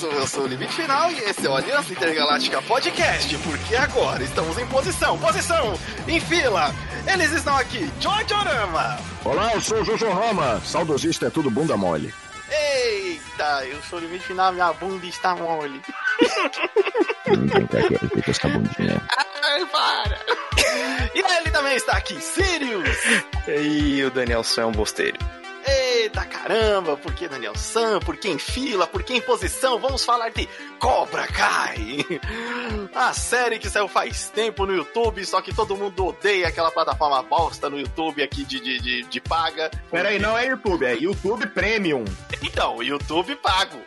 isso, eu sou o Limite Final e esse é o Aliança Intergaláctica Podcast, porque agora estamos em posição, posição, em fila. Eles estão aqui, George Orama. Olá, eu sou o Jojo Rama, saudosista é tudo bunda mole. Eita, eu sou o Limite Final, minha bunda está mole. Ninguém quer que essa bundinha. Ai, para. E ele também está aqui, Sirius. E o Daniel Sam é um bosteiro. Eita caramba, por que Daniel Sam? Por que em fila? Por que em posição? Vamos falar de Cobra Kai. A série que saiu faz tempo no YouTube, só que todo mundo odeia aquela plataforma bosta no YouTube aqui de, de, de, de paga. Peraí, não é YouTube, é YouTube Premium. Então, YouTube pago.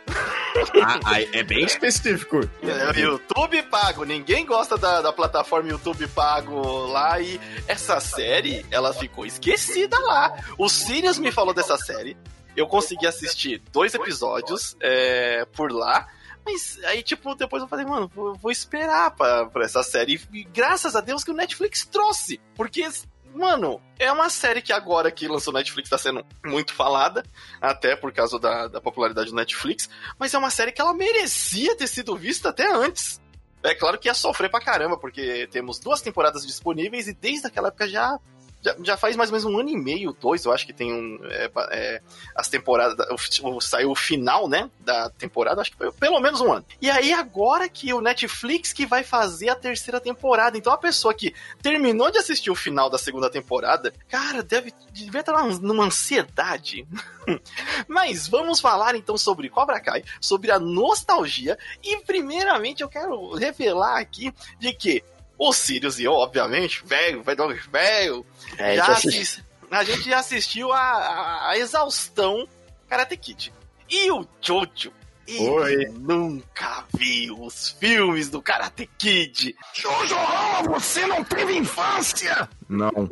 Ah, é bem específico. É, YouTube pago. Ninguém gosta da, da plataforma YouTube pago lá e essa série, ela ficou esquecida lá. O Sirius me falou dessa série. Eu consegui assistir dois episódios é, por lá. Mas aí, tipo, depois eu falei, mano, vou, vou esperar pra, pra essa série. E graças a Deus que o Netflix trouxe. Porque, mano, é uma série que agora que lançou no Netflix tá sendo muito falada. Até por causa da, da popularidade do Netflix. Mas é uma série que ela merecia ter sido vista até antes. É claro que ia sofrer pra caramba, porque temos duas temporadas disponíveis e desde aquela época já já, já, faz mais ou menos um ano e meio, dois, eu acho que tem um. É, é, as temporadas. O, saiu o final, né? Da temporada, acho que foi pelo menos um ano. E aí, agora que o Netflix que vai fazer a terceira temporada. Então a pessoa que terminou de assistir o final da segunda temporada, cara, deve, deve estar numa ansiedade. Mas vamos falar então sobre Cobra Kai, sobre a nostalgia. E primeiramente eu quero revelar aqui de que o Sirius e eu, obviamente, velho, velho, É, já já assis- a gente já assistiu a, a, a exaustão Karate Kid. E o Jojo, ele Oi. nunca viu os filmes do Karate Kid. Jojo Rama, você não teve infância? Não.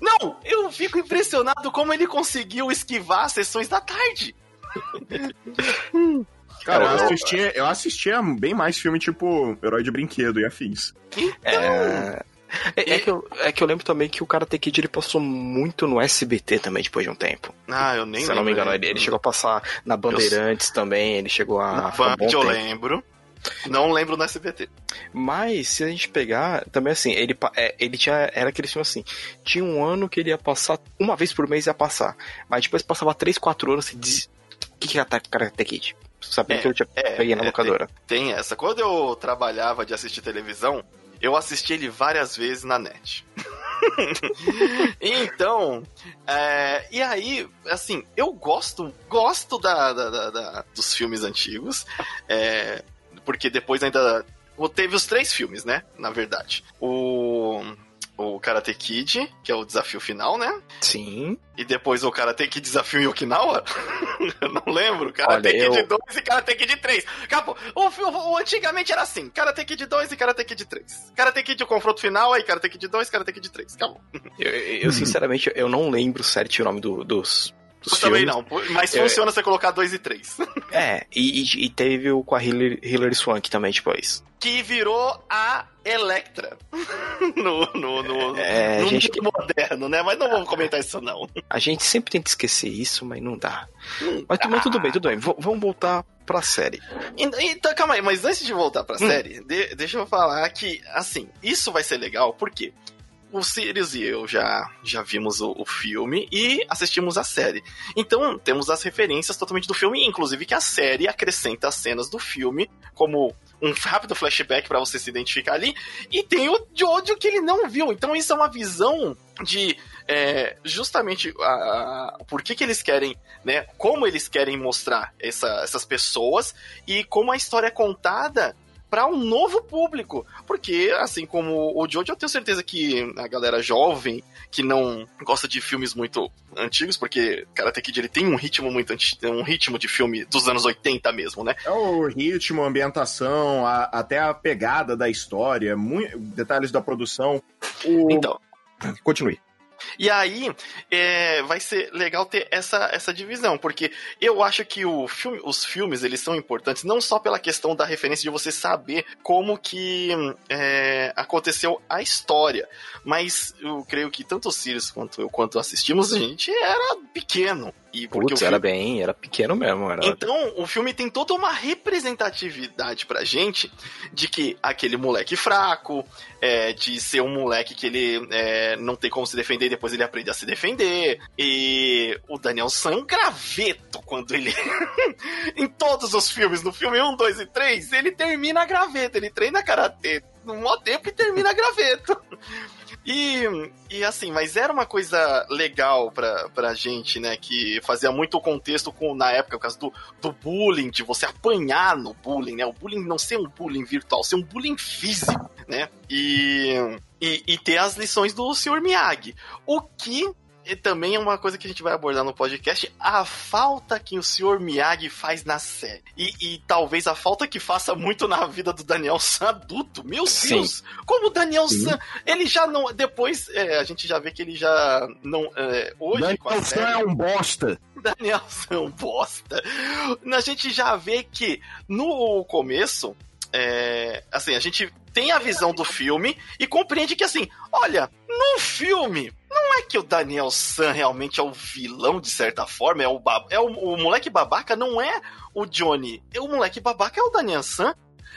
Não, eu fico impressionado como ele conseguiu esquivar as sessões da tarde. Cara, eu Eu- assistia, eu assistia bem mais filme tipo Herói de Brinquedo e afins. É... É, é que eu, é que eu lembro também que o Karate Kid ele passou muito no SBT também depois de um tempo. Ah, eu nem Se eu não me lembro. engano, ele, ele chegou a passar na Bandeirantes também, ele chegou a. Na um eu tempo. lembro. Não lembro no SBT. Mas se a gente pegar, também assim, ele, é, ele tinha. Era aquele filme assim. Tinha um ano que ele ia passar, uma vez por mês ia passar. Mas depois passava 3, 4 anos e diz. O que, que é Karate Kid? Sabia É, que eu tinha é, peguei na é, locadora. Tem essa. Quando eu trabalhava de assistir televisão, eu assisti ele várias vezes na net. então, é, e aí, assim, eu gosto, gosto da, da- da- da- dos filmes antigos, é, porque depois ainda teve os três filmes, né? Na verdade, o o Karate Kid, que é o desafio final, né? Sim. E depois o Karate Kid Desafio em Okinawa? eu não lembro. Karate Olha, Kid eu- 2 e Karate Kid 3. Acabou. O, o- o- antigamente era assim: Karate Kid 2 e Karate Kid 3. Karate Kid o confronto final, aí Karate Kid 2 Karate Kid 3. Acabou. Eu, eu, sinceramente, eu não lembro certo o nome do- dos, dos Eu também não, mas É. funciona você colocar 2 e 3. É, e, e- teve o com a Hilary, Hilary Swank também depois. que virou a Electra. no, no, no, É, no gente- moderno, né? Mas não vamos comentar isso, não. A gente sempre tenta esquecer isso, mas não dá. Mas, tu- mas tudo bem, tudo bem. V- vamos voltar pra série. Então, calma aí, mas antes de voltar Hum. pra série, de- deixa eu falar que, assim, isso vai ser legal porque o Sirius e eu já, já vimos o, o filme e assistimos a série. Então, temos as referências totalmente do filme, inclusive que a série acrescenta as cenas do filme como um rápido flashback pra você se identificar ali. E tem o Jojo que ele não viu. Então, isso é uma visão de é, justamente a, a- por que, que eles querem, né? Como eles querem mostrar essa- essas pessoas e como a história é contada para um novo público. Porque, assim como o Jojo, eu tenho certeza que a galera jovem que não gosta de filmes muito antigos, porque Karate Kid ele tem um ritmo muito anti- um ritmo de filme dos anos 80 mesmo, né? É o ritmo, a ambientação, a- até a pegada da história, mui- detalhes da produção. O... Então, Continue. E aí, é, vai ser legal ter essa, essa divisão, porque eu acho que o filme, os filmes, eles são importantes não só pela questão da referência de você saber como que é, aconteceu a história, mas eu creio que tanto o Sirius quanto eu, quanto assistimos, a gente era pequeno. E porque Putz, o era filme- bem, era pequeno mesmo. Era... Então, o filme tem toda uma representatividade pra gente de que aquele moleque fraco, é, de ser um moleque que ele é, não tem como se defender e depois ele aprende a se defender. E o Daniel San é um graveto quando ele. em todos os filmes, no filme 1, 2 e 3, ele termina graveto, ele treina karatê no maior tempo e termina graveto. E, e assim, mas era uma coisa legal pra, pra gente, né? Que fazia muito contexto com, na época, por causa do, do bullying, de você apanhar no bullying, né? O bullying não ser um bullying virtual, ser um bullying físico, né? E, e, e ter as lições do Sr. Miyagi. O que e também é uma coisa que a gente vai abordar no podcast, a falta que o Sr. Miyagi faz na série. E, e talvez a falta que faça muito na vida do Daniel San adulto. Meu Sim. Deus! Como o Daniel Sim. San, ele já não. Depois é, a gente já vê que ele já não. é, hoje, com a Daniel San série, é um bosta. Daniel San é um bosta. A gente já vê que no começo, é, assim, a gente tem a visão do filme e compreende que, assim, olha, no filme, não é que o Daniel San realmente é o vilão, de certa forma, é o, é o, o moleque babaca, não é o Johnny. O moleque babaca é o Daniel San.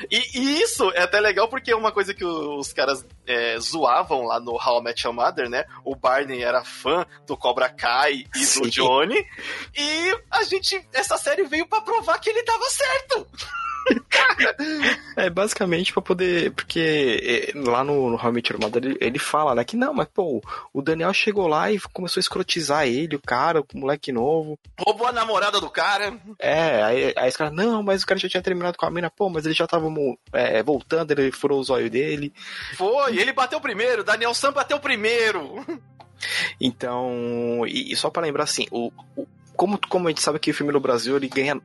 E, e isso é até legal porque é uma coisa que os caras é, zoavam lá no How I Met Your Mother, né? O Barney era fã do Cobra Kai e Sim. do Johnny. E a gente, essa série veio pra provar que ele tava certo. É, basicamente pra poder. Porque é, lá no, no How I Met Your Mother ele, ele fala, né? Que não, mas pô, o Daniel chegou lá e começou a escrotizar ele, o cara, o moleque novo. Roubou a namorada do cara. É, aí, aí os caras, não, mas o cara já tinha terminado com a mina, pô, mas ele já tava é, voltando, ele furou os olhos dele. Foi, ele bateu primeiro. Daniel Sam bateu primeiro. Então, e, e só pra lembrar assim, o, o- como, como a gente sabe que o filme no Brasil ele ganha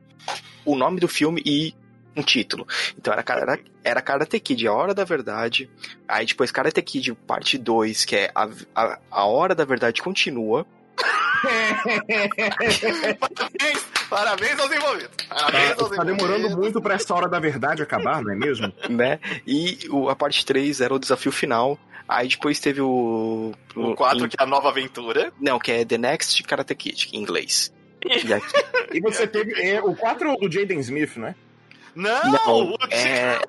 o nome do filme e um título. Então era, era, era Karate Kid, A Hora da Verdade. Aí depois Karate Kid parte 2, que é a, a, a Hora da Verdade Continua. Parabéns, parabéns aos envolvidos. Parabéns Tá, aos tá demorando envolvidos. muito pra essa hora da verdade acabar, não é mesmo? né? E o, a parte 3 era o desafio final. Aí depois teve o. O 4, que é a nova aventura. Não, que é The Next Karate Kid, em inglês. E aqui, E você teve é, o 4 do Jaden Smith, né? Não, não, o é.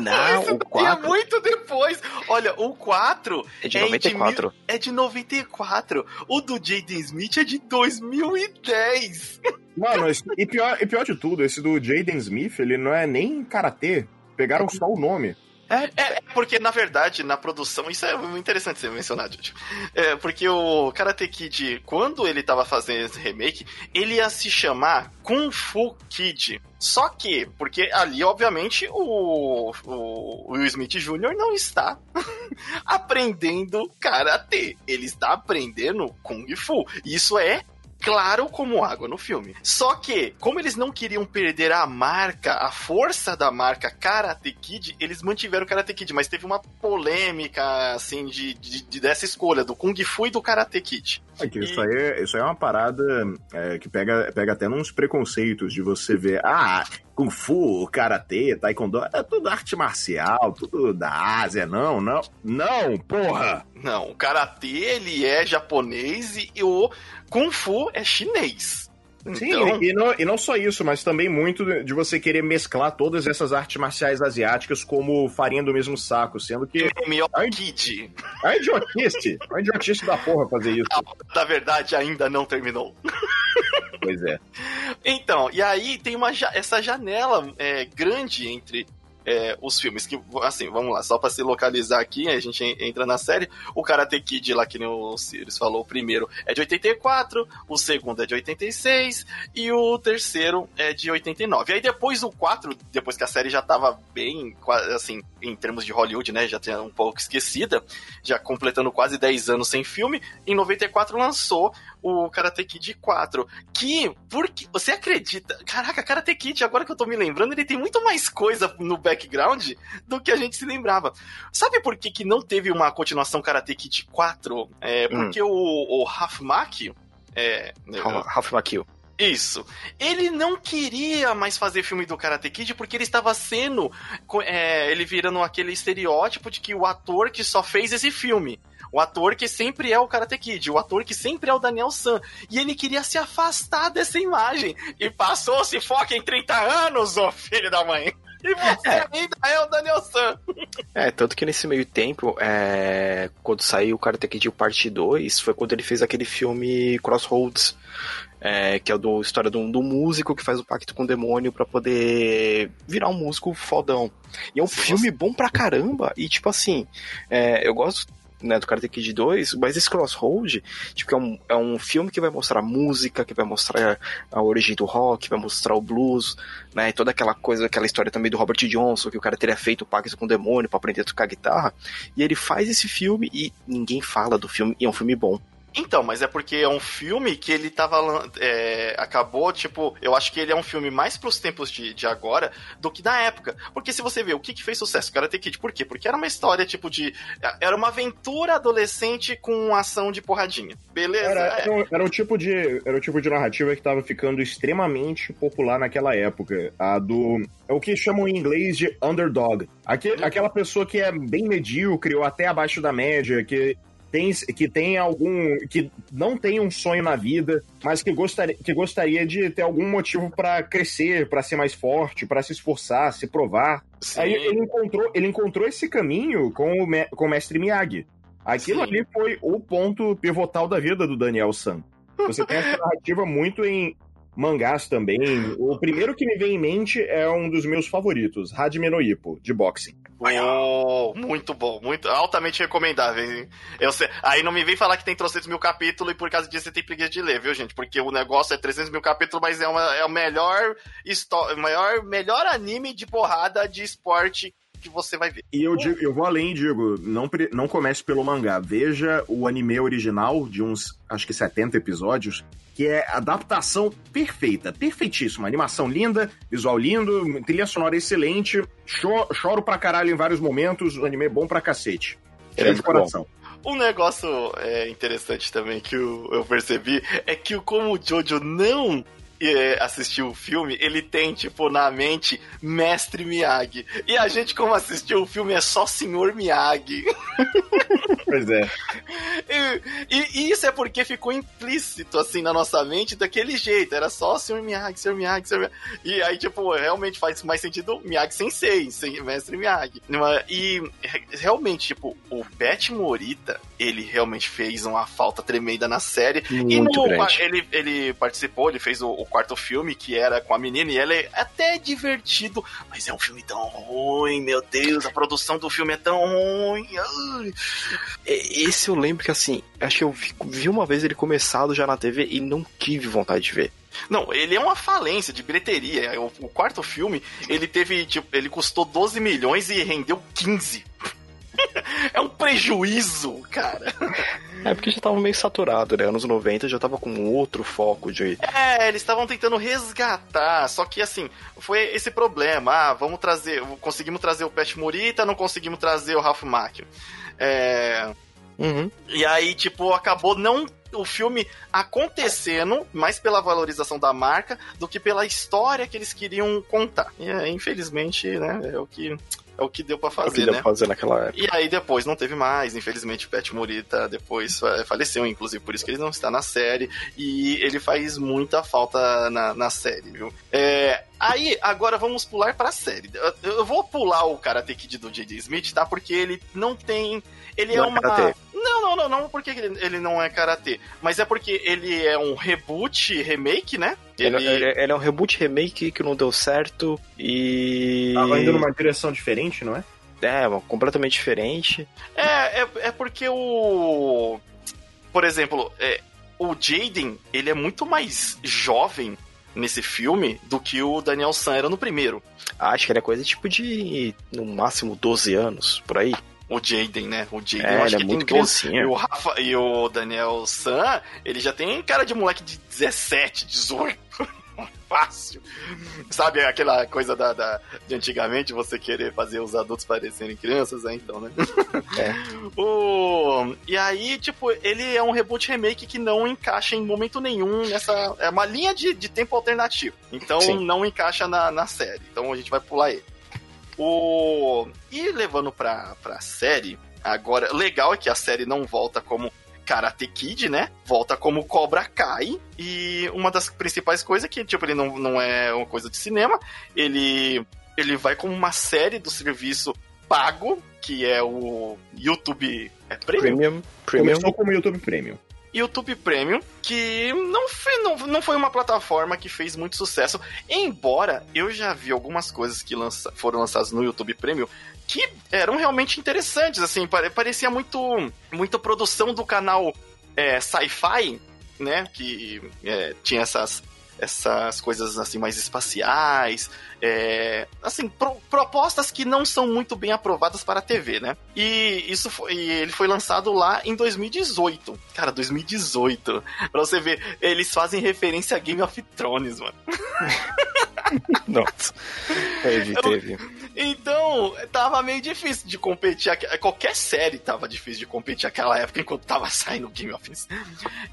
Não, Isso o daí 4 é muito depois. Olha, o 4 é de é de 94. é de 94. O do Jaden Smith é de 2010. Mano, esse- e, pior, e pior de tudo, esse do Jaden Smith, ele não é nem karatê. Pegaram só o nome. É, porque, na verdade, na produção, isso é muito interessante ser mencionado, Júlio. É, porque o Karate Kid, quando ele tava fazendo esse remake, ele ia se chamar Kung Fu Kid. Só que, porque ali, obviamente, o, o Will Smith Jr. não está aprendendo Karate. Ele está aprendendo Kung Fu. Isso é claro como água no filme. Só que, como eles não queriam perder a marca, a força da marca Karate Kid, eles mantiveram o Karate Kid, mas teve uma polêmica, assim, de, de- de- dessa escolha, do Kung Fu e do Karate Kid. É que isso, aí, é- isso aí é uma parada é, que pega, pega até nos preconceitos de você ver, ah, Kung Fu, Karatê, Taekwondo, é tudo arte marcial, tudo da Ásia, não, não, não, porra! Não, o Karate, ele é japonês e o Kung Fu é chinês. Sim, Então, e, não, e não só isso, mas também muito de você querer mesclar todas essas artes marciais asiáticas como farinha do mesmo saco, sendo que. Kid, é idiotice, é idiotice da porra fazer isso. na verdade, ainda não terminou. Pois é. Então, e aí tem uma essa janela é, grande entre é, os filmes que, assim, vamos lá, só pra se localizar aqui, a gente en- entra na série. O Karate Kid, lá que nem o Sirius falou, o primeiro é de 84, o segundo é de 86 e o terceiro é de 89. Aí depois o 4, depois que a série já tava bem, assim, em termos de Hollywood, né, já tinha um pouco esquecida, já completando quase 10 anos sem filme, em 94 lançou o Karate Kid 4, que, porque, você acredita, caraca, Karate Kid, agora que eu tô me lembrando, ele tem muito mais coisa no background do que a gente se lembrava. Sabe por que, que não teve uma continuação Karate Kid 4? É, porque o, o Half Mak, é, Ralph Macchio. isso. Ele não queria mais fazer filme do Karate Kid porque ele estava sendo. é, ele virando aquele estereótipo de que o ator que só fez esse filme. O ator que sempre é o Karate Kid, o ator que sempre é o Daniel San. E ele queria se afastar dessa imagem. E passou-se foca em 30 anos, ô filho da mãe. E você é. ainda é o Daniel San. É, tanto que nesse meio tempo, é, quando saiu o Karate Kid Parte 2, foi quando ele fez aquele filme Crossroads, é, que é do história do, do músico que faz o pacto com o demônio para poder virar um músico fodão. E é um Nossa. filme bom pra caramba. E tipo assim, é, eu gosto né, do Karate Kid 2, mas esse Crossroad, tipo, é um, é um filme que vai mostrar música, que vai mostrar a origem do rock, vai mostrar o blues, né, e toda aquela coisa, aquela história também do Robert Johnson, que o cara teria feito o pacto com o demônio para aprender a tocar guitarra, e ele faz esse filme e ninguém fala do filme, e é um filme bom. Então, mas é porque é um filme que ele tava. É, acabou, tipo, eu acho que ele é um filme mais pros tempos de, de agora do que da época. Porque se você vê o que, que fez sucesso, Karate Kid, por quê? Porque era uma história, tipo, de. Era uma aventura adolescente com ação de porradinha. Beleza? Era, era, um, era, o tipo de, era o tipo de narrativa que tava ficando extremamente popular naquela época. A do. É o que chamam em inglês de underdog. Aquele, aquela pessoa que é bem medíocre ou até abaixo da média, que tem, que tem algum. que não tem um sonho na vida, mas que gostaria, que gostaria de ter algum motivo para crescer, para ser mais forte, para se esforçar, se provar. Sim. Aí ele encontrou, ele encontrou esse caminho com o, com o mestre Miyagi. Aquilo Sim. ali foi o ponto pivotal da vida do Daniel San. Você tem essa narrativa muito em mangás também. O primeiro que me vem em mente é um dos meus favoritos, Hajime no Ippo, de boxing. Oh, muito bom, muito altamente recomendável. Eu sei, aí não me vem falar que tem 300 mil capítulos e por causa disso você tem preguiça de ler, viu, gente? Porque o negócio é 300 mil capítulos, mas é, uma, é o melhor, maior, melhor anime de porrada de esporte que você vai ver. E eu, digo, eu vou além, digo, não, não comece pelo mangá. Veja o anime original de uns, acho que 70 episódios, que é adaptação perfeita, perfeitíssima. Animação linda, visual lindo, trilha sonora excelente. Choro, choro pra caralho em vários momentos, o anime é bom pra cacete. É de coração. Um negócio é, interessante também que eu, eu percebi é que como o Jojo não é, assistiu o filme, ele tem, tipo, na mente Mestre Miyagi. E a gente, como assistiu o filme, é só Senhor Miyagi. Pois é. E, e, e, isso é porque ficou implícito, assim, na nossa mente daquele jeito. Era só Senhor Miyagi, Senhor Miyagi, Senhor Miyagi. E aí, tipo, realmente faz mais sentido Miyagi Sensei, sem Mestre Miyagi. E realmente, tipo, o Pet Morita, ele realmente fez uma falta tremenda na série. Muito e no, grande. Ele, ele participou, ele fez o, o quarto filme, que era com a menina, e ela é até divertido, mas é um filme tão ruim, meu Deus, a produção do filme é tão ruim. Ai. É, esse eu lembro que assim, acho que eu vi, vi uma vez ele começado já na TV e não tive vontade de ver. Não, ele é uma falência de bilheteria. O, o, quarto filme, ele teve, tipo, ele custou 12 milhões e rendeu 15. é um prejuízo, cara. É porque já tava meio saturado, né? Anos 90 já tava com outro foco de. É, eles estavam tentando resgatar, só que assim, foi esse problema. Ah, vamos trazer. Conseguimos trazer o Pet Morita, não conseguimos trazer o Ralph Macchio. É. Uhum. E aí, tipo, acabou não o filme acontecendo mais pela valorização da marca do que pela história que eles queriam contar. E infelizmente, né, é o que é o que deu para fazer, é o que deu né? fazer naquela época. E aí depois não teve mais, infelizmente o Pet Morita depois faleceu, inclusive por isso que ele não está na série e ele faz muita falta na, na série, viu? É, Aí, agora vamos pular pra série. Eu, eu vou pular o Karate Kid do J.D. Smith, tá? Porque ele não tem. Ele não é, é uma. Karate. Não, não, não, não porque ele, ele não é karatê. Mas é porque ele é um reboot, remake, né? Ele... Ele, ele é um reboot, remake que não deu certo e. Tava indo numa direção diferente, não é? É, completamente diferente. É, é, é porque o. Por exemplo, é, o Jaden, ele é muito mais jovem nesse filme do que o Daniel San era no primeiro. Acho que ele é coisa tipo de, no máximo, 12 anos, por aí. O Jaden, né? O Jaden, é, eu acho que é muito tem 12. E o, Rafa, e o Daniel San, ele já tem cara de moleque de 17, 18 fácil. Sabe aquela coisa da, da, de antigamente você querer fazer os adultos parecerem crianças, é então, né? É. o, e aí, tipo, ele é um reboot remake que não encaixa em momento nenhum nessa. É uma linha de, de tempo alternativo. Então Sim. não encaixa na, na série. Então a gente vai pular ele. O... Levando pra, pra série, Agora, legal é que a série não volta como Karate Kid, né? Volta como Cobra Kai. E uma das principais coisas é que, tipo, ele não, não é uma coisa de cinema. Ele, ele vai como uma série do serviço pago, que é o YouTube. É Premium? Premium. Premium. Começou como YouTube Premium. YouTube Premium, que não foi, não, não foi uma plataforma que fez muito sucesso. Embora eu já vi algumas coisas que lança, foram lançadas no YouTube Premium que eram realmente interessantes, assim, pare- parecia muito, muito produção do canal é, Sci-Fi, né, que é, tinha essas, essas coisas assim mais espaciais, é, assim, pro- propostas que não são muito bem aprovadas para a TV, né? E isso foi, e ele foi lançado lá em 2018. Cara, 2018. Pra você ver, eles fazem referência a Game of Thrones, mano. Nossa. Teve, Eu- teve. Então, tava meio difícil de competir. Qualquer série tava difícil de competir naquela época enquanto tava saindo Game of Thrones.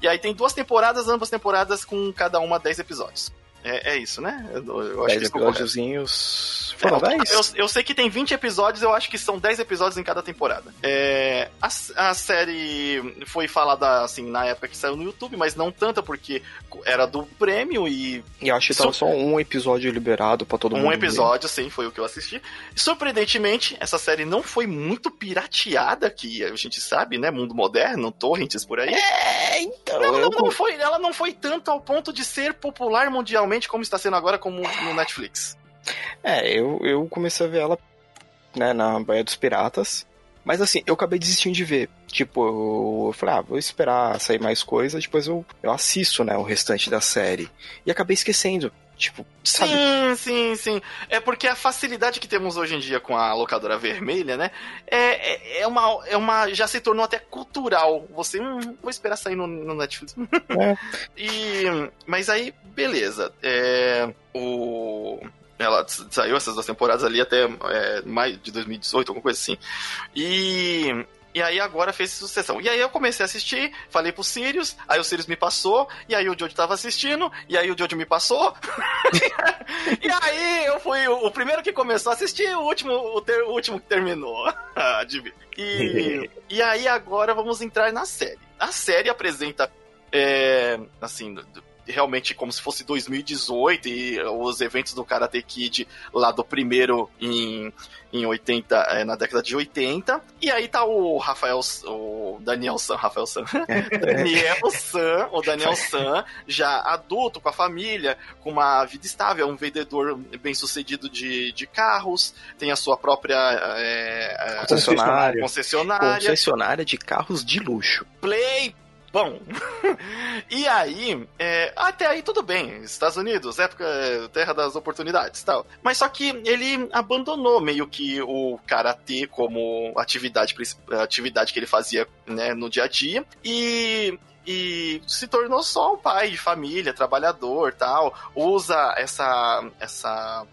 E aí tem duas temporadas, ambas temporadas com cada uma 10 episódios. É, é isso, né? Eu, eu acho 10 que episódiozinhos. Foram É, 10? eu, eu sei que tem 20 episódios, eu acho que são 10 episódios em cada temporada. É, a, a série foi falada assim na época que saiu no YouTube, mas não tanta porque era do prêmio e E eu acho que tava só um episódio liberado pra todo mundo. um episódio, sim, foi o que eu assisti. Surpreendentemente, essa série não foi muito pirateada, que a gente sabe, né? Mundo moderno, torrents por aí. É, então. Ela eu não foi, ela não foi tanto ao ponto de ser popular mundialmente como está sendo agora como no Netflix. É, eu, eu comecei a ver ela né, na Baía dos Piratas. Mas assim, eu acabei desistindo de ver. Tipo, eu, eu falei, ah, vou esperar sair mais coisa, depois eu, eu assisto, né, o restante da série. E acabei esquecendo. Tipo, sabe? Sim, sim, sim. É porque a facilidade que temos hoje em dia com a locadora vermelha, né? É, é, é uma, é uma. Já se tornou até cultural. Você, hum, vou esperar sair no, no Netflix. É. E. Mas aí, beleza. É, o. Ela saiu essas duas temporadas ali até é, maio de 2018, alguma coisa assim. E. E aí agora fez sucessão. E aí eu comecei a assistir, falei pro Sirius, aí o Sirius me passou, e aí o Jojo tava assistindo, e aí o Jojo me passou. e aí eu fui o, primeiro que começou a assistir, o último, o, ter- o último que terminou. Adivinha. E, e aí agora vamos entrar na série. A série apresenta, é, assim, realmente como se fosse 2018 e os eventos do Karate Kid lá do primeiro em, em 80, é, na década de 80. E aí tá o Rafael, o Daniel San, Rafael San, Daniel San, o Daniel San, já adulto, com a família, com uma vida estável, é um vendedor bem sucedido de, de carros, tem a sua própria é, Concessionária. concessionária, Concessionária de carros de luxo. Play. Bom, e aí, é, até aí tudo bem, Estados Unidos, época, é, terra das oportunidades tal. Mas só que ele abandonou meio que o karatê como atividade, atividade que ele fazia né, no dia a dia e e se tornou só um pai de família, trabalhador, tal. Usa essa essa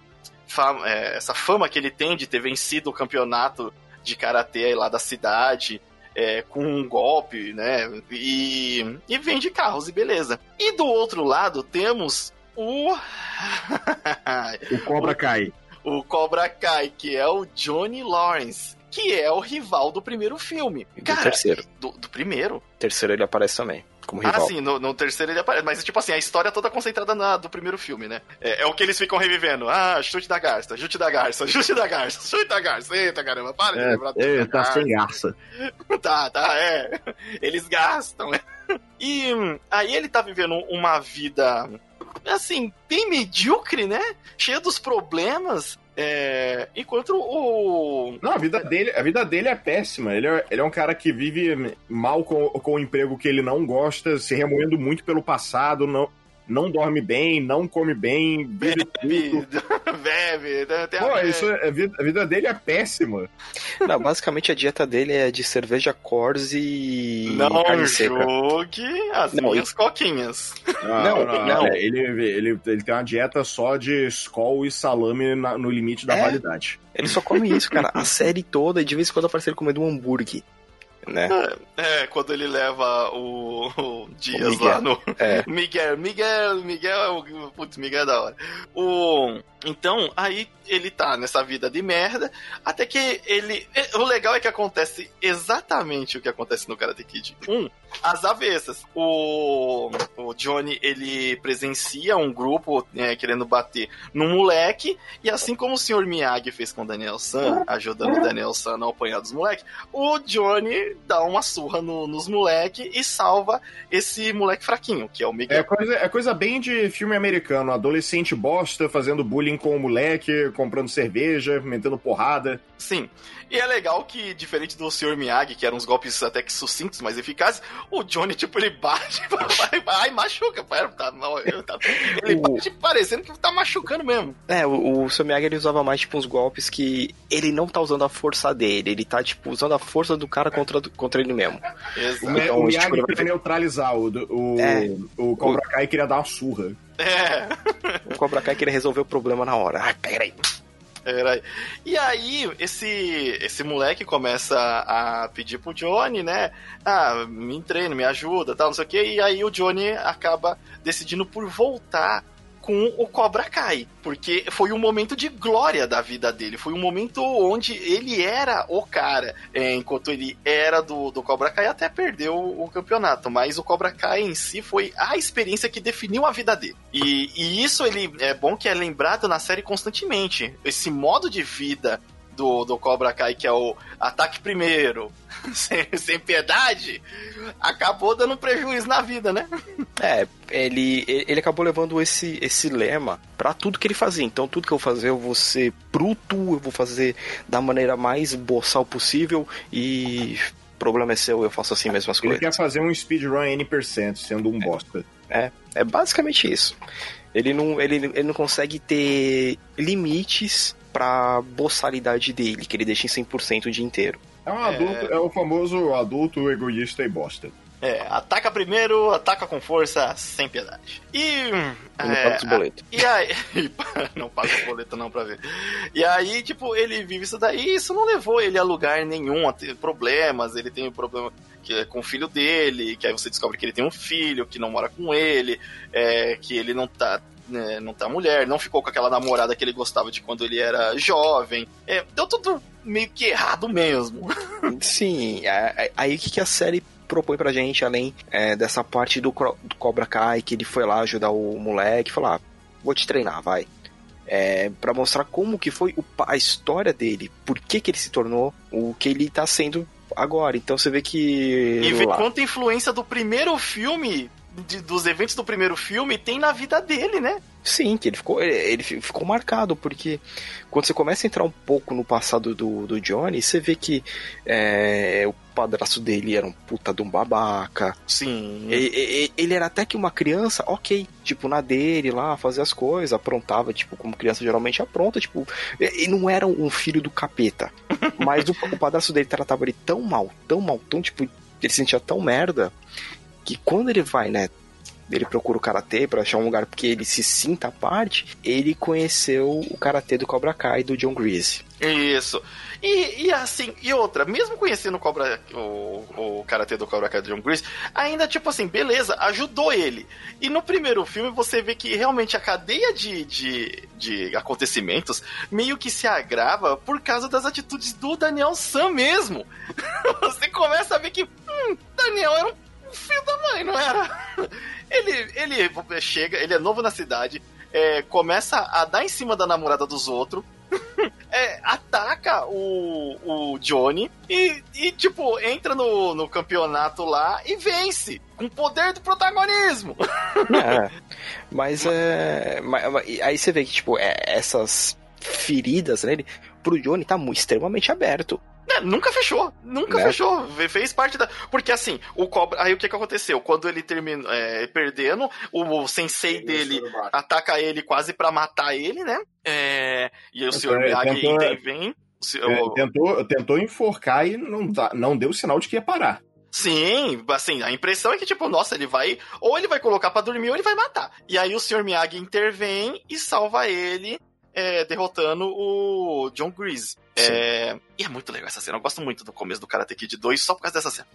fama, é, essa fama que ele tem de ter vencido o campeonato de karatê lá da cidade. É, com um golpe, né? E, e vende carros e beleza. E do outro lado temos o O Cobra Kai. o Cobra Kai, que é o Johnny Lawrence, que é o rival do primeiro filme. E do Cara, terceiro. do, do primeiro? Terceiro ele aparece também, como Ah, rival. sim, no, no terceiro ele aparece. Mas, tipo assim, a história toda concentrada na, do primeiro filme, né? É, é o que eles ficam revivendo. Ah, chute da garça, chute da garça, chute da garça, chute da garça. Eita, caramba, para de É, lembrar do chute é, tá garça. sem graça. Tá, tá, é. Eles gastam, né? E hum, aí ele tá vivendo uma vida, assim, bem medíocre, né? Cheia dos problemas. É, enquanto o. Não, a vida dele, a vida dele é péssima. Ele é, ele é um cara que vive mal com, com o emprego que ele não gosta, se remoendo muito pelo passado, não, não dorme bem, não come bem, bebe tudo. Bebe, bebe. A- Pô, isso, é- a, vida, a vida dele é péssima. Não, basicamente a dieta dele é de cerveja Coors e Não carne seca. jogue as Não, minhas coquinhas. Não, não. é, Ele, ele, ele tem uma dieta só de Skol e salame na- no limite da É? validade. Ele só come isso, cara. A série toda, e de vez em quando aparece ele comendo um hambúrguer. Né? É, quando ele leva o, o Dias O lá no. É. Miguel, Miguel, Miguel é o. Putz, Miguel é da hora. O. Então, aí ele tá nessa vida de merda, até que ele. O legal é que acontece exatamente o que acontece no Karate Kid 1, as avessas. O, o Johnny, ele presencia um grupo né, querendo bater no moleque, e assim como o Sr. Miyagi fez com o Daniel San, ajudando o Daniel San a apanhar dos moleques, o Johnny dá uma surra no, nos moleques e salva esse moleque fraquinho, que é o Miguel. É coisa, é coisa bem de filme americano. Adolescente bosta fazendo bullying com o moleque, comprando cerveja, metendo porrada. Sim. E é legal que, diferente do Sr. Miyagi, que eram uns golpes até que sucintos, mas eficazes, o Johnny, tipo, ele bate, vai, vai, machuca. Pera, tá, não, tá, ele bate parecendo que tá machucando mesmo. É, o, o Sr. Miyagi ele usava mais, tipo, uns golpes que ele não tá usando a força dele, ele tá, tipo, usando a força do cara contra, contra ele mesmo. Exato. O, então, o Miyagi tipo, queria neutralizar, o, o, é, o Cobra Kai queria dar uma surra. É. O Cobra Kai queria resolver o problema na hora. Ai, peraí. Era. E aí, esse, esse moleque começa a pedir pro Johnny, né? Ah, me treina, me ajuda, tal, não sei o quê. E aí o Johnny acaba decidindo por voltar com o Cobra Kai, porque foi um momento de glória da vida dele, foi um momento onde ele era o cara, é, enquanto ele era do, do Cobra Kai, até perdeu o campeonato, mas o Cobra Kai em si foi a experiência que definiu a vida dele. E, e isso ele é bom que é lembrado na série constantemente. Esse modo de vida do, do Cobra Kai, que é o ataque primeiro, sem, sem piedade, acabou dando prejuízo na vida, né? É, ele, ele acabou levando esse, esse lema para tudo que ele fazia. Então, tudo que eu fazer, eu vou ser bruto, eu vou fazer da maneira mais boçal possível e problema é seu, eu faço assim mesmo as coisas. Ele quer fazer um speedrun N%, sendo um bosta. É, é basicamente isso. Ele não, ele, ele não consegue ter limites pra boçalidade dele, que ele deixa em 100% o dia inteiro. É um adulto, é... é o famoso adulto egoísta e bosta. É, ataca primeiro, ataca com força, sem piedade. E. não é, paga os boletos. E aí. não paga os boletos não pra ver. E aí, tipo, ele vive isso daí e isso não levou ele a lugar nenhum, a ter problemas. Ele tem um problema que é com o filho dele, que aí você descobre que ele tem um filho que não mora com ele, é, que ele não tá né, não tá mulher, não ficou com aquela namorada que ele gostava de quando ele era jovem. É, deu tudo meio que errado mesmo. Sim, aí o que, que a série propõe pra gente, além é, dessa parte do, do, Cobra Kai, que ele foi lá ajudar o moleque, falar, ah, vou te treinar, vai. É, para mostrar como que foi o, a história dele, por que que ele se tornou o que ele tá sendo agora. Então você vê que. E vê quanta influência do primeiro filme de, dos eventos do primeiro filme tem na vida dele, né? Sim, que ele ficou, ele ficou marcado, porque quando você começa a entrar um pouco no passado do, do Johnny, você vê que é, o padrasto dele era um puta de um babaca. Sim. Ele, ele, era até que uma criança, ok, tipo, na dele lá, fazia as coisas, aprontava, tipo, como criança geralmente apronta, tipo, e não era um filho do capeta. mas o, o padrasto dele tratava ele tão mal, tão mal, tão, tipo, ele se sentia tão merda que quando ele vai, né, ele procura o karatê para achar um lugar que ele se sinta à parte, ele conheceu o karatê do Cobra Kai do John Grease. Isso. E, e assim, e outra, mesmo conhecendo o Cobra o, o karatê do Cobra Kai do John Grease, ainda tipo assim, beleza, ajudou ele. E no primeiro filme você vê que realmente a cadeia de, de, de acontecimentos meio que se agrava por causa das atitudes do Daniel Sam mesmo. você começa a ver que hum, Daniel era um filho da mãe, não era? Ele, ele chega, ele é novo na cidade, é, começa a dar em cima da namorada dos outros, é, ataca o, o Johnny e, e, tipo, entra no, no campeonato lá e vence. Com poder do protagonismo. É, mas é. Mas, aí você vê que, tipo, é, essas feridas nele, pro Johnny tá muito, extremamente aberto. É, nunca fechou, nunca né? fechou. Fez parte da. Porque assim, o cobra. Aí o que, que aconteceu? Quando ele termina é, perdendo, o, sensei dele ataca ele quase para matar ele, né? É, e o senhor Miyagi intervém. É, tentou, tentou enforcar e não, tá, não deu sinal de que ia parar. Sim, assim, a impressão é que, tipo, nossa, ele vai. Ou ele vai colocar para dormir ou ele vai matar. E aí o Sr. Miyagi intervém e salva ele é, derrotando o John Grease. É, e é muito legal essa cena. Eu gosto muito do começo do Karate Kid 2 só por causa dessa cena.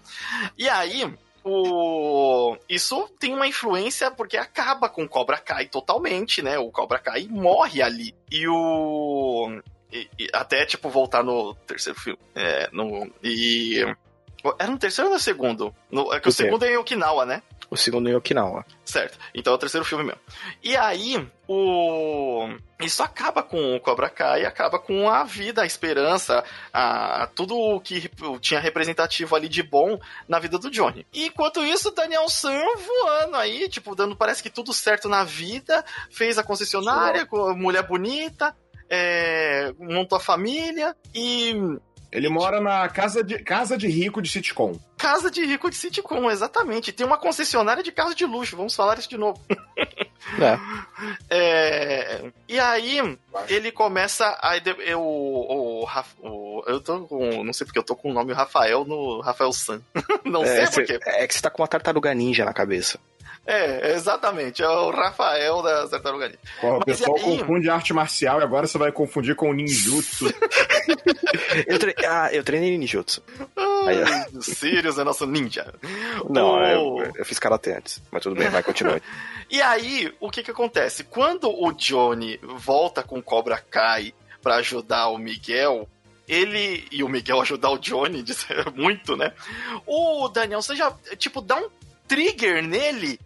E aí, o isso tem uma influência porque acaba com o Cobra Kai totalmente, né? O Cobra Kai morre ali. E o. e- e até, tipo, voltar no terceiro filme. É, no. E. Era no terceiro ou no segundo? No, é que o O segundo é em Okinawa, né? O segundo em Okinawa. Certo. Então é o terceiro filme mesmo. E aí, o. Isso acaba com o Cobra Kai, acaba com a vida, a esperança, a... tudo o que tinha representativo ali de bom na vida do Johnny. E enquanto isso, Daniel San voando aí, tipo, dando parece que tudo certo na vida, fez a concessionária mulher bonita, é, montou a família e Ele mora na casa de, casa de rico de sitcom. Casa de rico de sitcom, exatamente. Tem uma concessionária de carro de luxo, vamos falar isso de novo. É. É, e aí, ele começa a. Eu, o, o- eu tô com. Não sei porque eu tô com o nome Rafael no Rafael San. Não sei É, por cê- quê. é que você tá com uma tartaruga ninja na cabeça. É, exatamente. É o Rafael da Tartaruga Ninja. Ó, O pessoal aí? confunde arte marcial e agora você vai confundir com ninjutsu. Eu, tre... ah, eu treinei ninjutsu. Aí, o Sirius é nosso ninja. Não, O- eu, eu fiz karate antes. Mas tudo bem, vai, continue. E aí, o que que acontece? Quando o Johnny volta com Cobra Kai pra ajudar o Miguel, ele e o Miguel ajudar o Johnny, muito, né? O Daniel, você já, tipo, dá um trigger nele,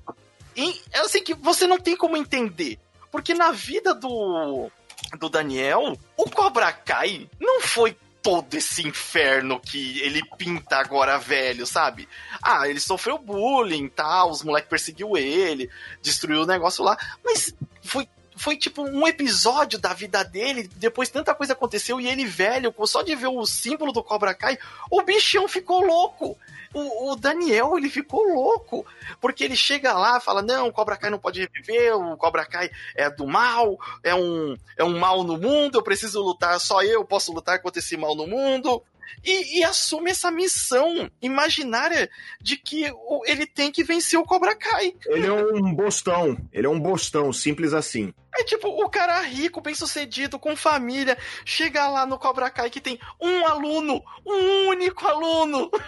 em, é assim que você não tem como entender. Porque na vida do, do Daniel, o Cobra Kai não foi todo esse inferno que ele pinta agora velho, sabe? Ah, ele sofreu bullying, tal, os moleques perseguiu ele, destruiu o negócio lá, mas foi foi tipo um episódio da vida dele, depois tanta coisa aconteceu e ele velho, só de ver o símbolo do Cobra Kai, o bichão ficou louco. O, o Daniel, ele ficou louco, porque ele chega lá, fala: "Não, o Cobra Kai não pode reviver, o Cobra Kai é do mal, é um é um mal no mundo, eu preciso lutar, só eu posso lutar contra esse mal no mundo." E, e assume essa missão imaginária de que ele tem que vencer o Cobra Kai. Ele é um bostão. Ele é um bostão, simples assim. É tipo, o cara rico, bem sucedido, com família, chega lá no Cobra Kai que tem um aluno, um único aluno.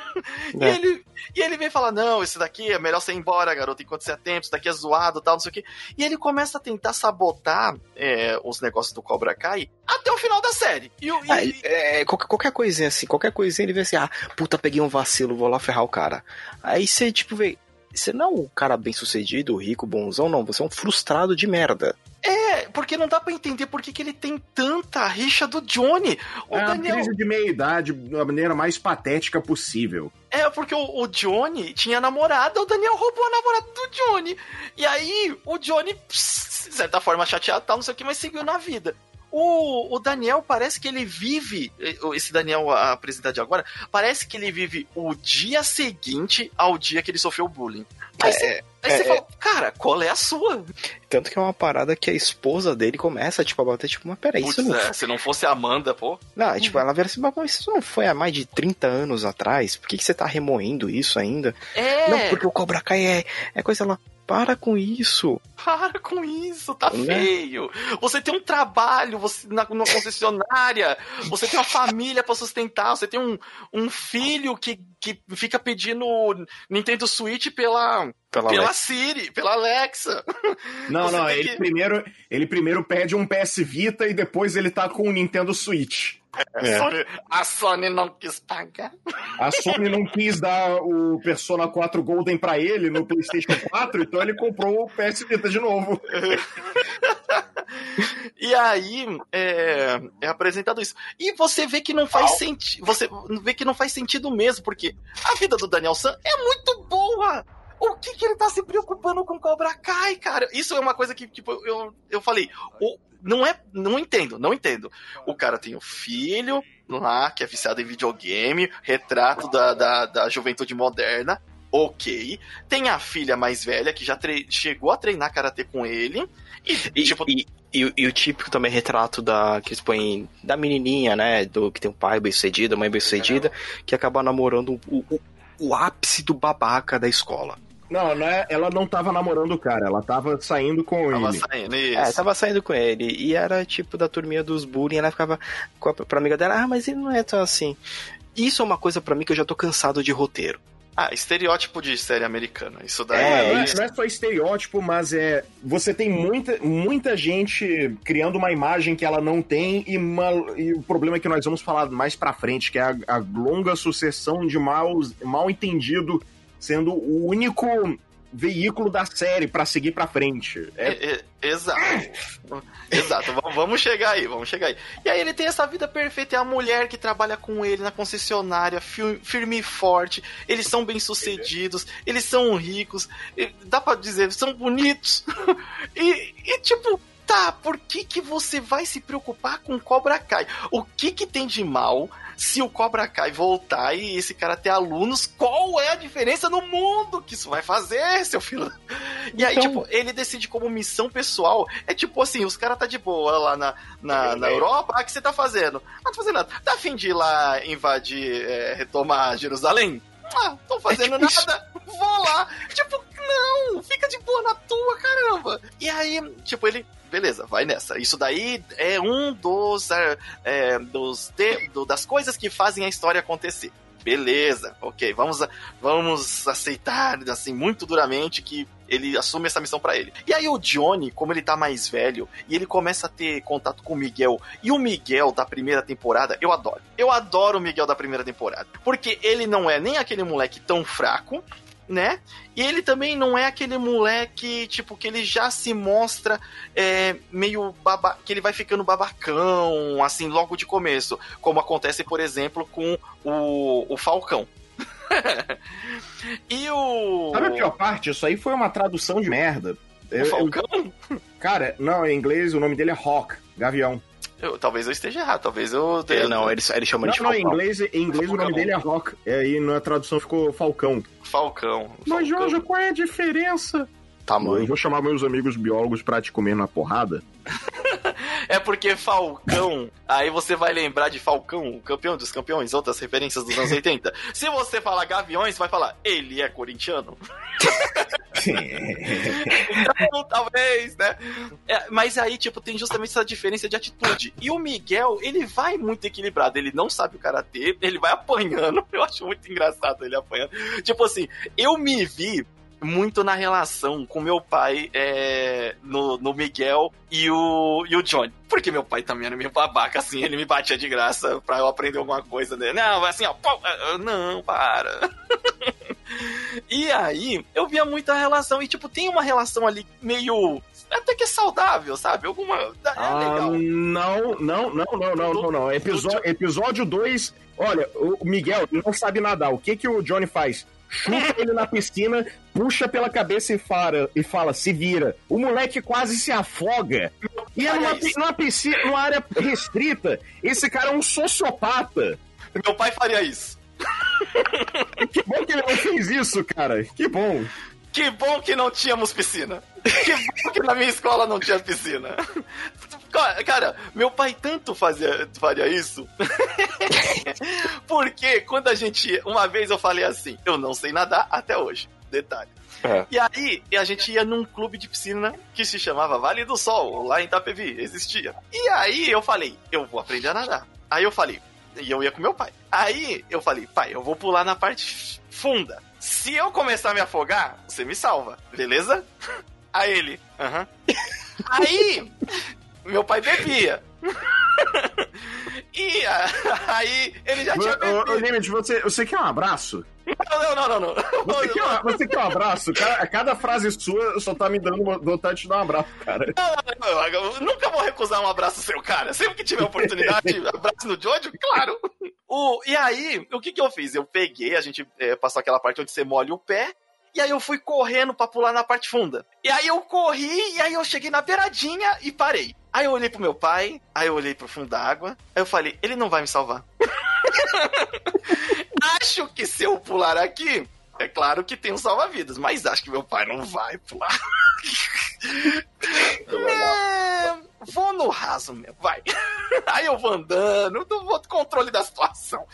E, É. ele, e ele vem falar: Não, esse daqui é melhor você ir embora, garoto, enquanto você é tempo, isso daqui é zoado tal, não sei o quê. E ele começa a tentar sabotar é, os negócios do Cobra Kai até o final da série. E, e- Ah, é, qualquer, qualquer coisinha assim, qualquer coisinha ele vê assim, ah, puta, peguei um vacilo, vou lá ferrar o cara. Aí você, tipo, vê. Você não é um cara bem sucedido, rico, bonzão, não. Você é um frustrado de merda. É, porque não dá pra entender por que, que ele tem tanta rixa do Johnny. O é uma Daniel. crise de meia-idade da maneira mais patética possível. É, porque o, o Johnny tinha namorada, o Daniel roubou a namorada do Johnny. E aí, o Johnny, de certa forma, chateado tal, não sei o que, mas seguiu na vida. O, o Daniel parece que ele vive, eh, esse Daniel a apresentar de agora, parece que ele vive o dia seguinte ao dia que ele sofreu bullying. Aí você, aí você é, fala, cara, qual é a sua? Tanto que é uma parada que a esposa dele começa, tipo, a bater, tipo, mas peraí, Putz, isso não. é, se não fosse a Amanda, pô. Não, é, tipo, ela vira assim, mas isso não foi há mais de 30 anos atrás? Por que, que você tá remoendo isso ainda? É, Não, porque o Cobra Kai é, é coisa lá. Para com isso. Para com isso, tá Né? feio. Você tem um trabalho você na, numa concessionária, você tem uma família pra sustentar, você tem um, um filho que, que fica pedindo Nintendo Switch pela, Pela pela. Siri, pela Alexa. Não, Você não, ele que- primeiro, ele primeiro pede um PS Vita e depois ele tá com o Nintendo Switch. É. Sony- a Sony não quis pagar. A Sony não quis dar o Persona 4 Golden pra ele no PlayStation 4, então ele comprou o PS Vita de novo. E aí é, é apresentado isso. E você vê que não faz sentido. Você vê que não faz sentido mesmo, porque a vida do Daniel San é muito boa. O que, que ele tá se preocupando com Cobra Kai, cara? Isso é uma coisa que, tipo, eu, eu falei. O, não é. Não entendo, não entendo. O cara tem o filho lá, que é viciado em videogame, retrato da, da, da juventude moderna. Ok. Tem a filha mais velha que já chegou a treinar karatê com ele. E, E, tipo, e, e o- e o típico também retrato da que eles põem da menininha, né? Do que tem um pai bem sucedido, a mãe bem sucedida, que acaba namorando o, o, o ápice do babaca da escola. Não, não é, ela não tava namorando o cara, ela tava saindo com tava ele. saindo isso. É, tava saindo com ele. E era tipo da turminha dos bullying, ela ficava com a, pra amiga dela, ah, mas ele não é tão assim. Isso é uma coisa pra mim que eu já tô cansado de roteiro. Ah, estereótipo de série americana. Isso daí. É, não é, não é só estereótipo, mas é. Você tem muita, muita gente criando uma imagem que ela não tem, e, uma, e o problema é que nós vamos falar mais pra frente, que é a, a longa sucessão de mal, mal entendido sendo o único veículo da série para seguir para frente. É... É, exato. exato. Vamos chegar aí, vamos chegar aí. E aí ele tem essa vida perfeita, é a mulher que trabalha com ele na concessionária, firme e forte. Eles são bem-sucedidos, eles são ricos, dá para dizer, são bonitos. e, e tipo, tá, por que que você vai se preocupar com Cobra Kai? O que que tem de mal se o Cobra Kai voltar e esse cara ter alunos, qual é a diferença no mundo que isso vai fazer, seu filho? E aí, então... tipo, ele decide como missão pessoal. É tipo assim, os caras tá de boa lá na, na, na Europa. Ah, o que você tá fazendo? Não tô fazendo nada. Tá afim de ir lá invadir, é, retomar Jerusalém? Ah, tô fazendo é tipo nada. Isso. Vou lá. Tipo, não, fica de boa na tua, caramba. E aí, tipo, ele beleza, vai nessa. Isso daí é um dos, é, é, dos de, do, das coisas que fazem a história acontecer. Beleza, ok, vamos, vamos aceitar assim muito duramente que ele assume essa missão para ele. E aí o Johnny, como ele tá mais velho, e ele começa a ter contato com o Miguel. E o Miguel da primeira temporada, eu adoro. Eu adoro o Miguel da primeira temporada. Porque ele não é nem aquele moleque tão fraco, né? E ele também não é aquele moleque, tipo, que ele já se mostra é, meio baba... que ele vai ficando babacão, assim, logo de começo. Como acontece, por exemplo, com o, o Falcão. e o. Sabe a pior parte? Isso aí foi uma tradução de merda. O eu, Falcão? Eu... Cara, não, em inglês o nome dele é Hawk, Gavião. Eu, talvez eu esteja errado, talvez eu tenha. É, não, ele, ele chama não, de Falcão. Não, em inglês, em inglês o nome dele é Rock. É, e na tradução ficou Falcão. Falcão. Mas, Jorge, qual é a diferença? Tamanho. Eu vou chamar meus amigos biólogos pra te comer na porrada. é porque Falcão, aí você vai lembrar de Falcão, o campeão dos campeões, outras referências dos anos 80. Se você falar Gaviões, vai falar, ele é corintiano. então, talvez, né? É, mas aí, tipo, tem justamente essa diferença de atitude. E o Miguel, ele vai muito equilibrado. Ele não sabe o karatê, ele vai apanhando. Eu acho muito engraçado ele apanhando. Tipo assim, eu me vi muito na relação com meu pai é, no, no Miguel e o, e o Johnny. Porque meu pai também era meio babaca, assim, ele me batia de graça pra eu aprender alguma coisa dele. Não, assim, ó, pô, não, para. e aí, eu via muita relação, e tipo, tem uma relação ali meio até que é saudável, sabe? Alguma. É ah, legal. Não, não, não, não, não, não, não. Episódio 2. Episódio dois, olha, o Miguel não sabe nadar. O que que o Johnny faz? Chuta ele na piscina, puxa pela cabeça e fala, e fala, se vira. O moleque quase se afoga. E é numa, numa piscina, numa área restrita. Esse cara é um sociopata. Meu pai faria isso. que bom que ele não fez isso, cara. Que bom. Que bom que não tínhamos piscina. Que bom que na minha escola não tinha piscina. Cara, meu pai tanto fazia, faria isso. Porque quando a gente. Uma vez eu falei assim: eu não sei nadar até hoje. Detalhe. É. E aí, a gente ia num clube de piscina que se chamava Vale do Sol, lá em Itapevi, existia. E aí eu falei, eu vou aprender a nadar. Aí eu falei, e eu ia com meu pai. Aí eu falei, pai, eu vou pular na parte funda. Se eu começar a me afogar, você me salva, beleza? Aí ele, aham. Uh -huh. Aí, meu pai bebia. e aí ele já tinha bebido. Ô, Limit, você, você quer um abraço? Não, não, não, não. Você, quer, você quer um abraço? Cada, cada frase sua só tá me dando vontade de te dar um abraço, cara. Não, não, não, nunca vou recusar um abraço seu, cara. Sempre que tiver oportunidade, abraço no Jojo, claro. O, e aí, o que que eu fiz? Eu peguei, a gente é, passou aquela parte onde você molha o pé, e aí eu fui correndo pra pular na parte funda. E aí eu corri, e aí eu cheguei na beiradinha e parei. Aí eu olhei pro meu pai, aí eu olhei pro fundo da água, aí eu falei, ele não vai me salvar. acho que se eu pular aqui, é claro que tem um salva-vidas, mas acho que meu pai não vai pular. é, vou no raso mesmo, vai. aí eu vou andando, vou controle da situação.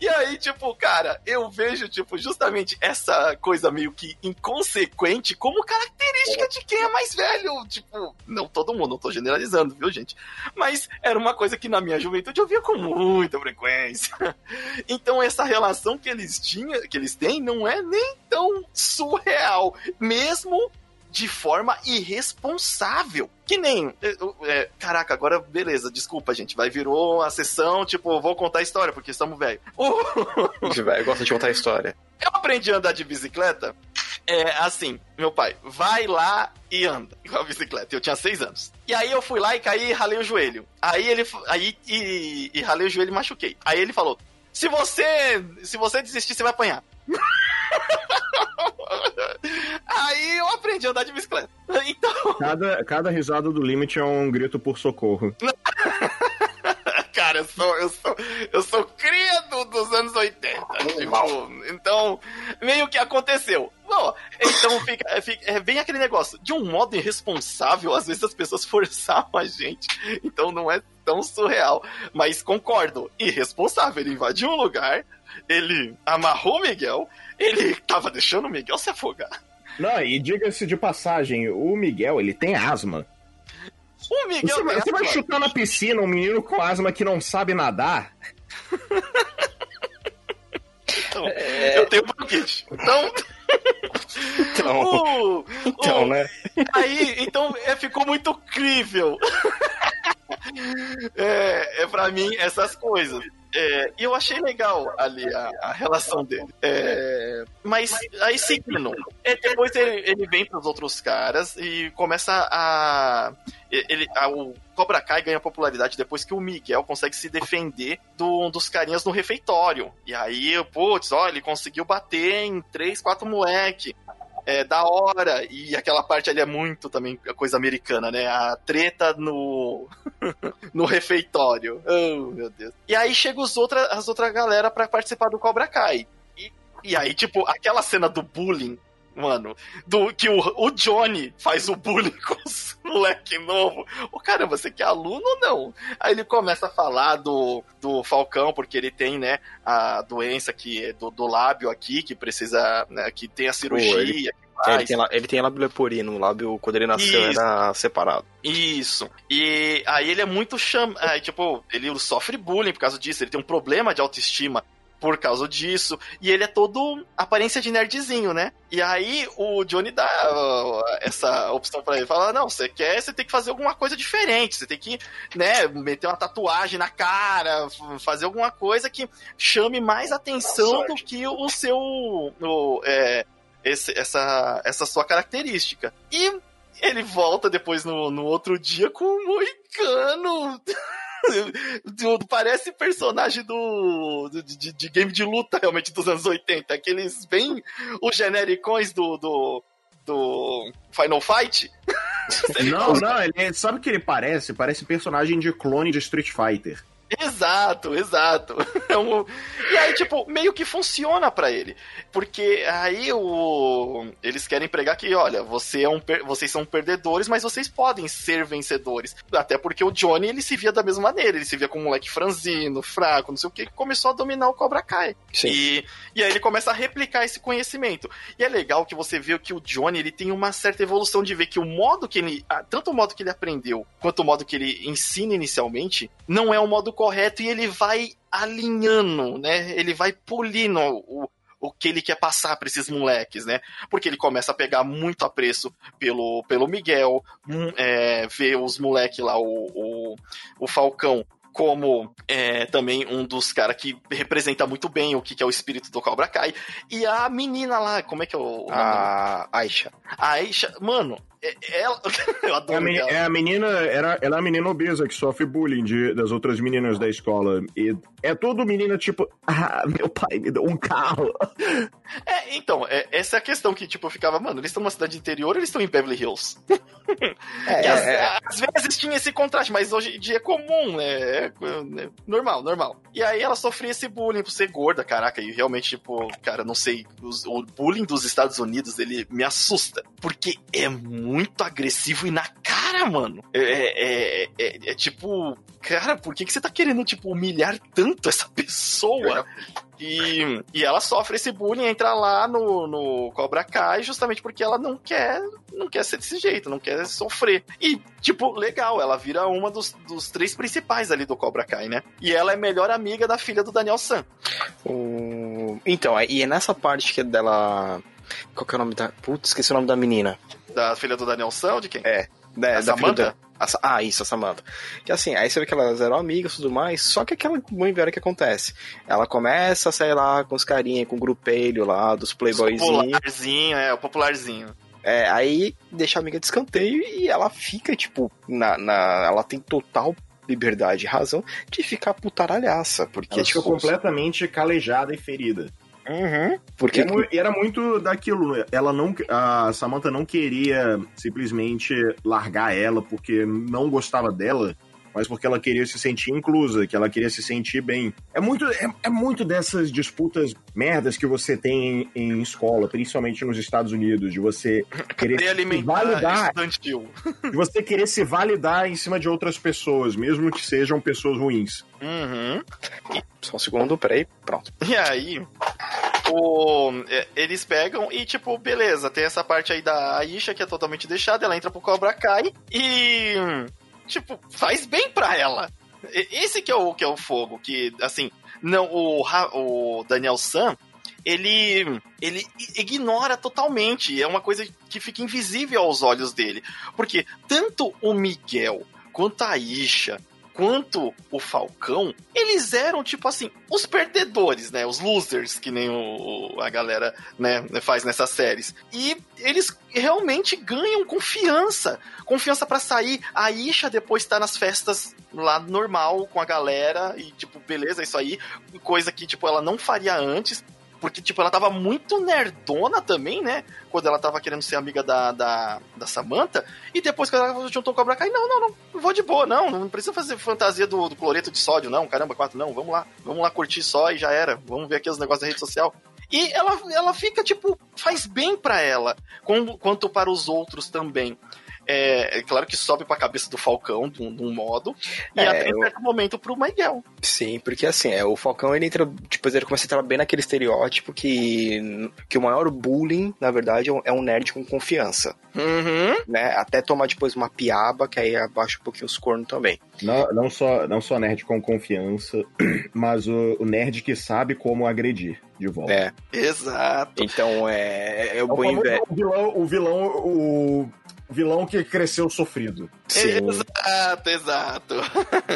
E aí, tipo, cara, eu vejo, tipo, justamente essa coisa meio que inconsequente como característica de quem é mais velho. Tipo, não todo mundo, não tô generalizando, viu, gente? Mas era uma coisa que na minha juventude eu via com muita frequência. Então essa relação que eles tinham, que eles têm, não é nem tão surreal, mesmo de forma irresponsável. Que nem. É, é, caraca, agora beleza, desculpa, gente. Vai virou a sessão, tipo, vou contar a história, porque estamos velho. Uh, velho gosta de contar a história. Eu aprendi a andar de bicicleta. É assim, meu pai, vai lá e anda com a bicicleta. Eu tinha seis anos. E aí eu fui lá e caí e ralei o joelho. Aí ele. Aí e, e ralei o joelho e machuquei. Aí ele falou: se você. Se você desistir, você vai apanhar. Aí eu aprendi a andar de bicicleta. Então. Cada, cada risada do limite é um grito por socorro. Cara, eu sou, eu sou, eu sou cria do, dos anos 80. Tipo, então, meio que aconteceu. Bom, então fica, fica, é bem aquele negócio. De um modo irresponsável, às vezes as pessoas forçavam a gente. Então não é tão surreal. Mas concordo, irresponsável. Ele invadiu um lugar, ele amarrou o Miguel, ele tava deixando o Miguel se afogar. Não, e diga-se de passagem, o Miguel, ele tem asma. O Miguel você, vai, você vai chutar na piscina um menino com asma que não sabe nadar? Então, é... Eu tenho bronquite. Então. Então, uh, então uh, né? Aí, então, é, ficou muito crível. é, é para mim essas coisas. É, e eu achei legal ali a, a relação dele. É, mas aí seguindo, é, depois ele, ele vem pros outros caras e começa a. Ele, a, o Cobra Kai ganha popularidade depois que o Miguel consegue se defender do, dos carinhas no refeitório. E aí, putz, ó, ele conseguiu bater em três, quatro moleque é da hora. E aquela parte ali é muito também coisa americana, né? A treta no no refeitório. Oh, meu Deus. E aí chega os outra, as outras galera para participar do Cobra Kai. E, e aí, tipo, aquela cena do bullying mano, do que o, o Johnny faz o bullying com os moleque novo. O cara, você que é aluno ou não? Aí ele começa a falar do, do Falcão, porque ele tem, né, a doença que é do, do lábio aqui, que precisa, né, que tem a cirurgia. Pô, ele... Ele tem, ele tem lábio leporino, o lábio, quando ele nasceu, Isso. era separado. Isso. E aí ele é muito cham... Aí, tipo, ele sofre bullying por causa disso, ele tem um problema de autoestima por causa disso. E ele é todo aparência de nerdzinho, né? E aí o Johnny dá uh, essa opção para ele. Fala, não, você quer, você tem que fazer alguma coisa diferente. Você tem que, né, meter uma tatuagem na cara, fazer alguma coisa que chame mais atenção do que o seu... O, é, esse, essa, essa sua característica. E ele volta depois no, no outro dia com um moicano. Parece personagem do de, de, game de luta realmente dos anos 80. Aqueles bem os genericões do, do, do Final Fight. não, não, ele, sabe o que ele parece? Parece personagem de clone de Street Fighter. Exato, exato. É um... E aí, tipo, meio que funciona para ele. Porque aí o... eles querem pregar que, olha, você é um per... vocês são perdedores, mas vocês podem ser vencedores. Até porque o Johnny, ele se via da mesma maneira. Ele se via como um moleque franzino, fraco, não sei o que, que começou a dominar o Cobra Kai. Sim. E... e aí ele começa a replicar esse conhecimento. E é legal que você vê que o Johnny, ele tem uma certa evolução de ver que o modo que ele... Tanto o modo que ele aprendeu, quanto o modo que ele ensina inicialmente, não é o modo correto e ele vai alinhando, né? Ele vai polindo o, o que ele quer passar para esses moleques, né? Porque ele começa a pegar muito apreço pelo, pelo Miguel, hum, é, ver os moleques lá, o, o, o Falcão como é, também um dos caras que representa muito bem o que, que, é o espírito do Cobra Kai. E a menina lá, como é que é o. A Aisha. A Aisha, mano, é, ela, eu adoro é a, menina, é a menina, era, ela é a menina obesa que sofre bullying de, das outras meninas da escola. E é tudo menina tipo, ah, meu pai me deu um carro. É, então, é, essa é a questão que, tipo, eu ficava, mano, eles estão numa cidade interior eles estão em Beverly Hills? É, às, é. às, vezes tinha esse contraste, mas hoje em dia é comum, né? É, é, normal, normal. E aí ela sofria esse bullying por ser gorda, caraca, e realmente, tipo, cara, não sei, os, o bullying dos Estados Unidos, ele me assusta, porque é muito muito agressivo e na cara mano. É, é, é, é, é tipo, cara, por que, que você tá querendo, tipo, humilhar tanto essa pessoa? E, e ela sofre esse bullying, entra lá no, no Cobra Kai justamente porque ela não quer não quer ser desse jeito, não quer sofrer. E, tipo, legal, ela vira uma dos, dos três principais ali do Cobra Kai, né? E ela é melhor amiga da filha do Daniel San. O... Então, e é nessa parte que é dela. Qual que é o nome da. Putz, esqueci o nome da menina. Da filha do Daniel ou de quem? É. Da, A da Samantha? filha da- Ah, isso, a Samantha. Que assim, aí você vê que elas eram amigas e tudo mais, só que aquela mãe velha que acontece. Ela começa a sair lá com os carinha, com o grupelho lá, dos playboyzinhos. Popularzinho, é, o popularzinho. É, aí deixa a amiga de escanteio e ela fica, tipo, na, na, ela tem total liberdade e razão de ficar putaralhaça. Porque, Ela fica tipo, completamente calejada e ferida. Uhum, porque E é e era muito daquilo, né? ela não, a Samantha não queria simplesmente largar ela porque não gostava dela, mas porque ela queria se sentir inclusa, que ela queria se sentir bem. É muito, é, é muito dessas disputas merdas que você tem em, em escola, principalmente nos Estados Unidos, de você querer se validar, estudantil. de você querer se validar em cima de outras pessoas, mesmo que sejam pessoas ruins. Uhum. Só um segundo, peraí, pronto. E aí, o, é, eles pegam e, tipo, beleza, tem essa parte aí da Aisha que é totalmente deixada, ela entra pro Cobra Kai e, tipo, faz bem pra ela. Esse que é o, que é o fogo, que, assim, não, o, o Daniel San, ele, ele ignora totalmente, é uma coisa que fica invisível aos olhos dele. Porque tanto o Miguel quanto a Aisha quanto o Falcão, eles eram, tipo assim, os perdedores, né? Os losers, que nem o, a galera né, faz nessas séries. E eles realmente ganham confiança. Confiança pra sair. A Isha depois tá nas festas lá normal com a galera e, tipo, beleza, isso aí. Coisa que, tipo, ela não faria antes. Porque, tipo, ela tava muito nerdona também, né? Quando ela tava querendo ser amiga da, da, da Samantha. E depois que ela juntou a Cobra Kai, não, não, não, vou de boa, não. Não precisa fazer fantasia do, do cloreto de sódio, não. Caramba, quatro, não. Vamos lá. Vamos lá curtir só e já era. Vamos ver aqui os negócios da rede social. E ela, ela fica, tipo, faz bem pra ela, como- quanto para os outros também. É, é claro que sobe pra cabeça do Falcão, de um, de um modo, e É, até eu- certo momento pro Miguel. Sim, porque assim, é, o Falcão ele entra, tipo, ele começa a entrar bem naquele estereótipo que, que o maior bullying, na verdade, é um- é um nerd com confiança, Uhum. né? Até tomar depois uma piaba, que aí abaixa um pouquinho os cornos também. Não, não, só, não só nerd com confiança, mas o, o nerd que sabe como agredir de volta. É, Exato. então é, é É o o, bom famoso inverno. vilão, o vilão, o vilão que cresceu sofrido. Sim, Exato, exato.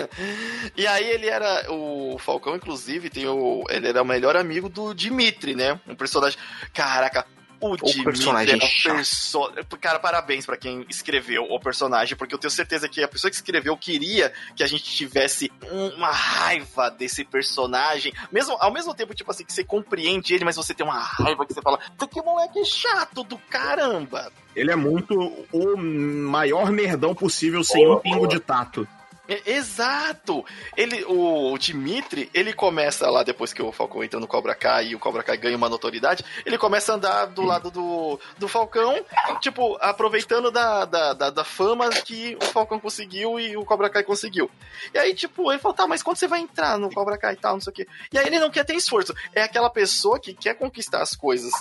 e aí ele era. O Falcão, inclusive, tem o. Ele era o melhor amigo do Dimitri, né? Um personagem. Caraca. O, Dimitri personagem era um perso... Cara, parabéns pra quem escreveu o personagem, porque eu tenho certeza que a pessoa que escreveu queria que a gente tivesse uma raiva desse personagem. Mesmo, ao mesmo tempo, tipo assim, que você compreende ele, mas você tem uma raiva que você fala, que moleque chato do caramba. Ele é muito o maior nerdão possível sem um pingo de tato. É, Exato! Ele, o Dimitri, ele começa lá, depois que o Falcão entra no Cobra Kai e o Cobra Kai ganha uma notoriedade, ele começa a andar do lado do, do Falcão, tipo, aproveitando da, da, da, da fama que o Falcão conseguiu e o Cobra Kai conseguiu. E aí, tipo, ele falou, tá, mas quando você vai entrar no Cobra Kai e tal, não sei o quê. E aí ele não quer ter esforço. É aquela pessoa que quer conquistar as coisas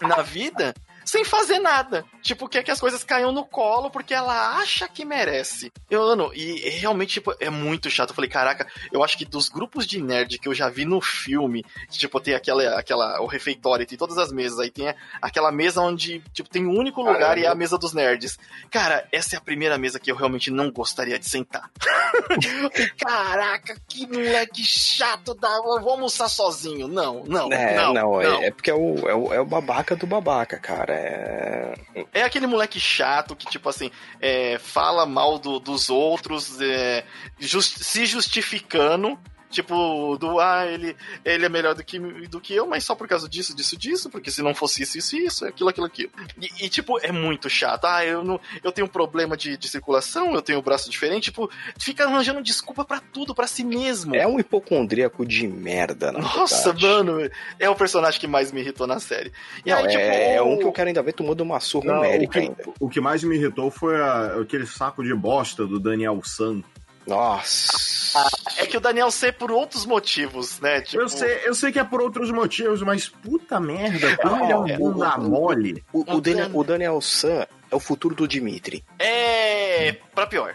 na vida sem fazer nada. Tipo, quer que as coisas caiam no colo porque ela acha que merece. Eu, Ano, e realmente, tipo, é muito chato. Eu falei, caraca, eu acho que dos grupos de nerd que eu já vi no filme, que, tipo, tem aquela, aquela, o refeitório, tem todas as mesas, aí tem aquela mesa onde, tipo, tem um único lugar e é a mesa dos nerds. Cara, essa é a primeira mesa que eu realmente não gostaria de sentar. caraca, que moleque chato, da... vou almoçar sozinho. Não, não, É, não, não, não. É, é porque é o, é, o, é o babaca do babaca, cara. É... É aquele moleque chato que, tipo assim, é, fala mal do- dos outros, é, jus- se justificando, Tipo, do ah, ele, ele é melhor do que, do que eu, mas só por causa disso, disso, disso, porque se não fosse isso, isso, isso, aquilo, aquilo, aquilo. E, e, tipo, é muito chato. Ah, eu não. Eu tenho um problema de, de circulação, eu tenho um braço diferente, tipo, fica arranjando desculpa para tudo, para si mesmo. É um hipocondríaco de merda, na Nossa, verdade. mano, é o personagem que mais me irritou na série. E Não, aí, é, tipo, é um que eu quero ainda ver tomando uma surra Não, o, que, ainda. o que mais me irritou foi a- aquele saco de bosta do Daniel San. Nossa. É que o Daniel C por outros motivos, né? Tipo, Eu, sei, eu sei que é por outros motivos, mas puta merda, como ele é um é, bunda mole. O, o, Daniel, o Daniel San é o futuro do Dimitri, É. pra pior.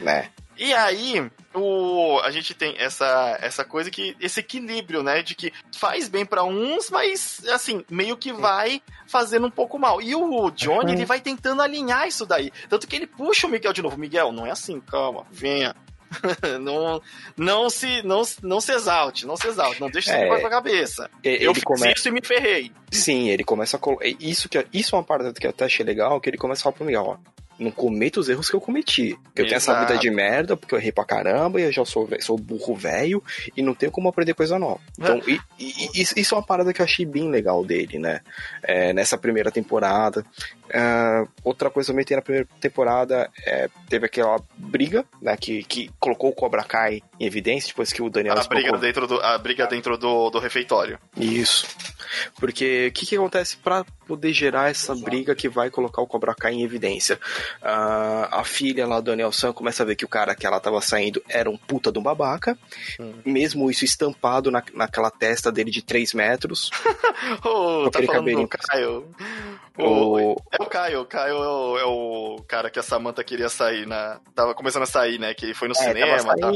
né? E aí, o, a gente tem essa, essa coisa que. Esse equilíbrio, né? De que faz bem pra uns, mas assim, meio que vai fazendo um pouco mal. E o Johnny, ele vai tentando alinhar isso daí. Tanto que ele puxa o Miguel de novo. Miguel, não é assim, calma, venha. não, não, se, não, não se exalte, não se exalte, não deixe isso É. pra cabeça. E- Eu Ele fiz começa. isso e me ferrei. Sim, ele começa a colocar. Isso, que, isso é uma parada que eu até achei legal, que ele começa a falar pro Miguel, ó. Não cometa os erros que eu cometi. Eu tenho essa vida de merda, porque eu errei pra caramba, e eu já sou, sou burro velho, e não tenho como aprender coisa nova. Então, e- e- isso, é uma parada que eu achei bem legal dele, né? É, nessa primeira temporada. Ah, outra coisa também tem na primeira temporada, é, teve aquela briga, né? Que, que colocou o Cobra Kai em evidência, depois que o Daniel A briga dentro do, a briga dentro do, do refeitório. isso. Porque o que, que acontece pra poder gerar essa briga que vai colocar o Cobra Kai em evidência? Ah, a filha lá do Daniel San começa a ver que o cara que ela tava saindo era um puta de um babaca. Mesmo isso estampado na, naquela testa dele de 3 metros. Ô, tá aquele falando cabelinho. do Caio. O, é o Caio, o Caio é o, é o cara que a Samantha queria sair na. Tava começando a sair, né? Que foi no é, cinema tava e tal.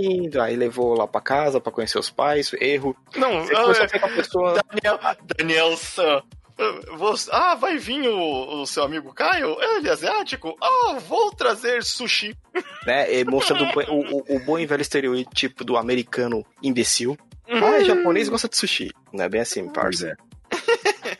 Aí levou lá pra casa pra conhecer os pais, erro. Não, Você ah, começou é, a a pessoa. Daniel, Daniel San. Você- ah, vai vir o, o seu amigo Caio? Ele é asiático? Ah, vou trazer sushi. Né, e mostrando o, o, o, bom e velho estereótipo do americano imbecil. Ah, japonês gosta de sushi. Não é bem assim, parça.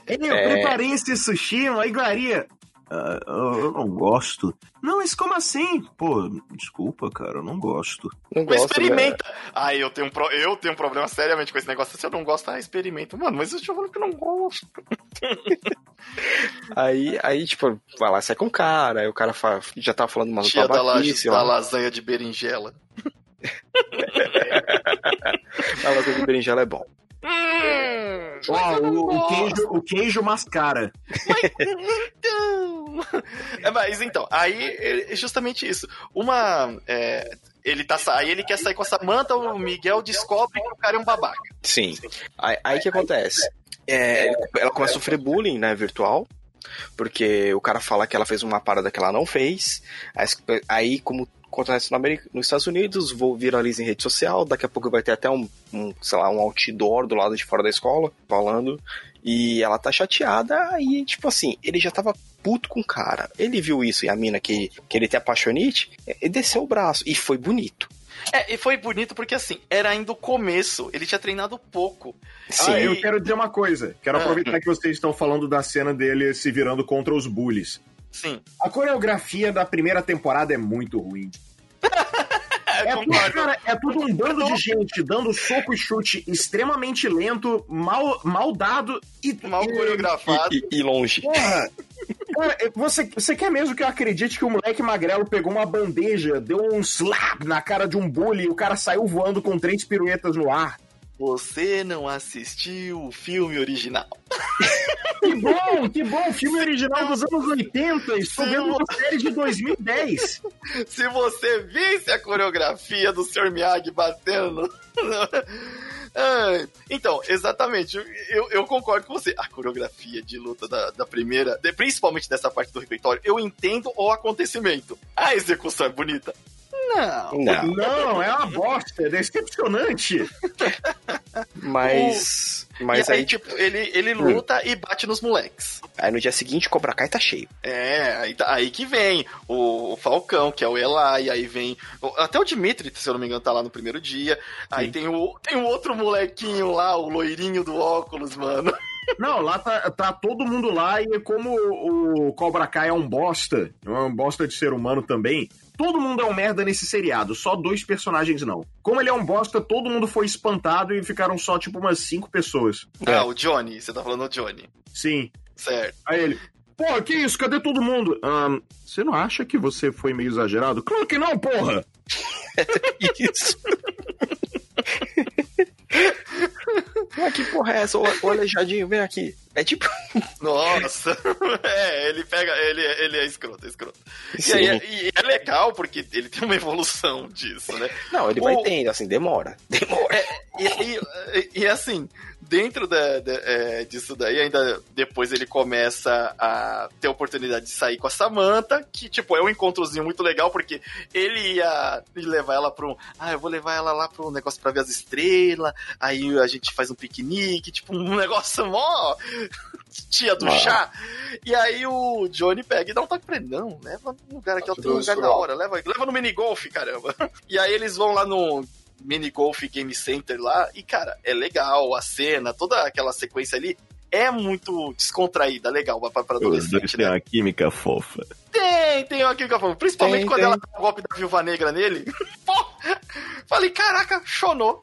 Ei, eu É. preparei esse sushi, uma iguaria. Ah, eu não gosto. Não, mas como assim? Pô, desculpa, cara, eu não gosto. Não gosto, né? experimenta. Ah, eu tenho, um pro- eu tenho um problema seriamente com esse negócio. Se eu não gosto, ah, experimenta. Mano, mas eu te falando que eu não gosto. Aí, aí, tipo, vai lá, sai com o cara, aí o cara fa- já tava falando umas Tia da, la- da lasanha de berinjela. A lasanha de berinjela é bom. Hum, Ó, o, o queijo, o queijo mascara. Então. É, mas então, aí é justamente isso. Uma. é, ele tá aí ele quer sair com a Samantha, o Miguel descobre que o cara é um babaca. Sim. Aí, aí que acontece? É, ela começa a sofrer bullying, né, virtual. Porque o cara fala que ela fez uma parada que ela não fez. Aí, como acontece no América, nos Estados Unidos, vou viraliza em rede social. Daqui a pouco vai ter até um, um, sei lá, um outdoor do lado de fora da escola, falando. E ela tá chateada. E, tipo assim, ele já tava puto com o cara. Ele viu isso e a mina que, que ele tem apaixonite, e desceu o braço. E foi bonito. É, e foi bonito porque assim, era ainda o começo, ele tinha treinado pouco. Sim. Ah, eu quero dizer uma coisa. Quero Ah. aproveitar que vocês estão falando da cena dele se virando contra os bullies. Sim. A coreografia da primeira temporada é muito ruim. É, tudo, cara, é tudo um bando de gente dando soco e chute extremamente lento, mal, mal dado e. Mal coreografado. E, e- e longe. Porra! Cara, você, você quer mesmo que eu acredite que o moleque magrelo pegou uma bandeja, deu um slap na cara de um bully e o cara saiu voando com três piruetas no ar? Você não assistiu o filme original. Que bom, que bom! Filme original dos anos 80, estou Sim. vendo uma série de 2010. Se você visse a coreografia do Sr. Miyagi batendo. Então, exatamente, eu, eu concordo com você. A coreografia de luta da, da primeira, de- principalmente dessa parte do refeitório, eu entendo o acontecimento. A execução é bonita? Não. Não. Não, é uma bosta, é decepcionante. Mas. Mas e aí, aí, tipo, ele, ele luta e bate nos moleques. aí no dia seguinte, Cobra Kai tá cheio. É, aí, tá- aí que vem o, o Falcão, que é o Eli, aí vem. o- Até o Dimitri, se eu não me engano, tá lá no primeiro dia. Aí tem o, tem o outro molequinho lá, o loirinho do óculos, mano. Não, lá tá, tá todo mundo lá e como o Cobra Kai é um bosta, é um bosta de ser humano também, todo mundo é um merda nesse seriado, só dois personagens não. Como ele é um bosta, todo mundo foi espantado e ficaram só, tipo, umas cinco pessoas. Ah, o Johnny, você tá falando do Johnny. Sim. Certo. Aí ele, pô, que isso? Cadê todo mundo? Ahn, você não acha que você foi meio exagerado? Claro que não, porra! Isso. Ah, que porra é essa? Ô, ô Aleijadinho, vem aqui. É tipo. Nossa, é, ele pega, ele, ele é escroto, é escroto. E, aí, é- e é legal porque ele tem uma evolução disso, né? Não, ele vai O- tendo, assim, demora. Demora. E, e, e, assim, dentro da, da- é, disso daí, ainda depois ele começa a ter a oportunidade de sair com a Samantha, que, tipo, é um encontrozinho muito legal, porque ele ia levar ela pra um. Ah, eu vou levar ela lá pro negócio pra ver as estrelas, aí a gente faz um piquenique, tipo, um negócio mó. Tia do Ah. chá. E aí o Johnny pega e dá um toque pra ele. Não, leva no lugar aqui, ó, tem um lugar da hora. Leva, leva no minigolf, caramba. E aí eles vão lá no mini golf game center lá e cara é legal a cena toda aquela sequência ali é muito descontraída legal pra, pra adolescente né? uma química fofa. Tem tem aqui que eu falo principalmente Tem, quando tem. ela dá o golpe da viúva negra nele falei caraca chonou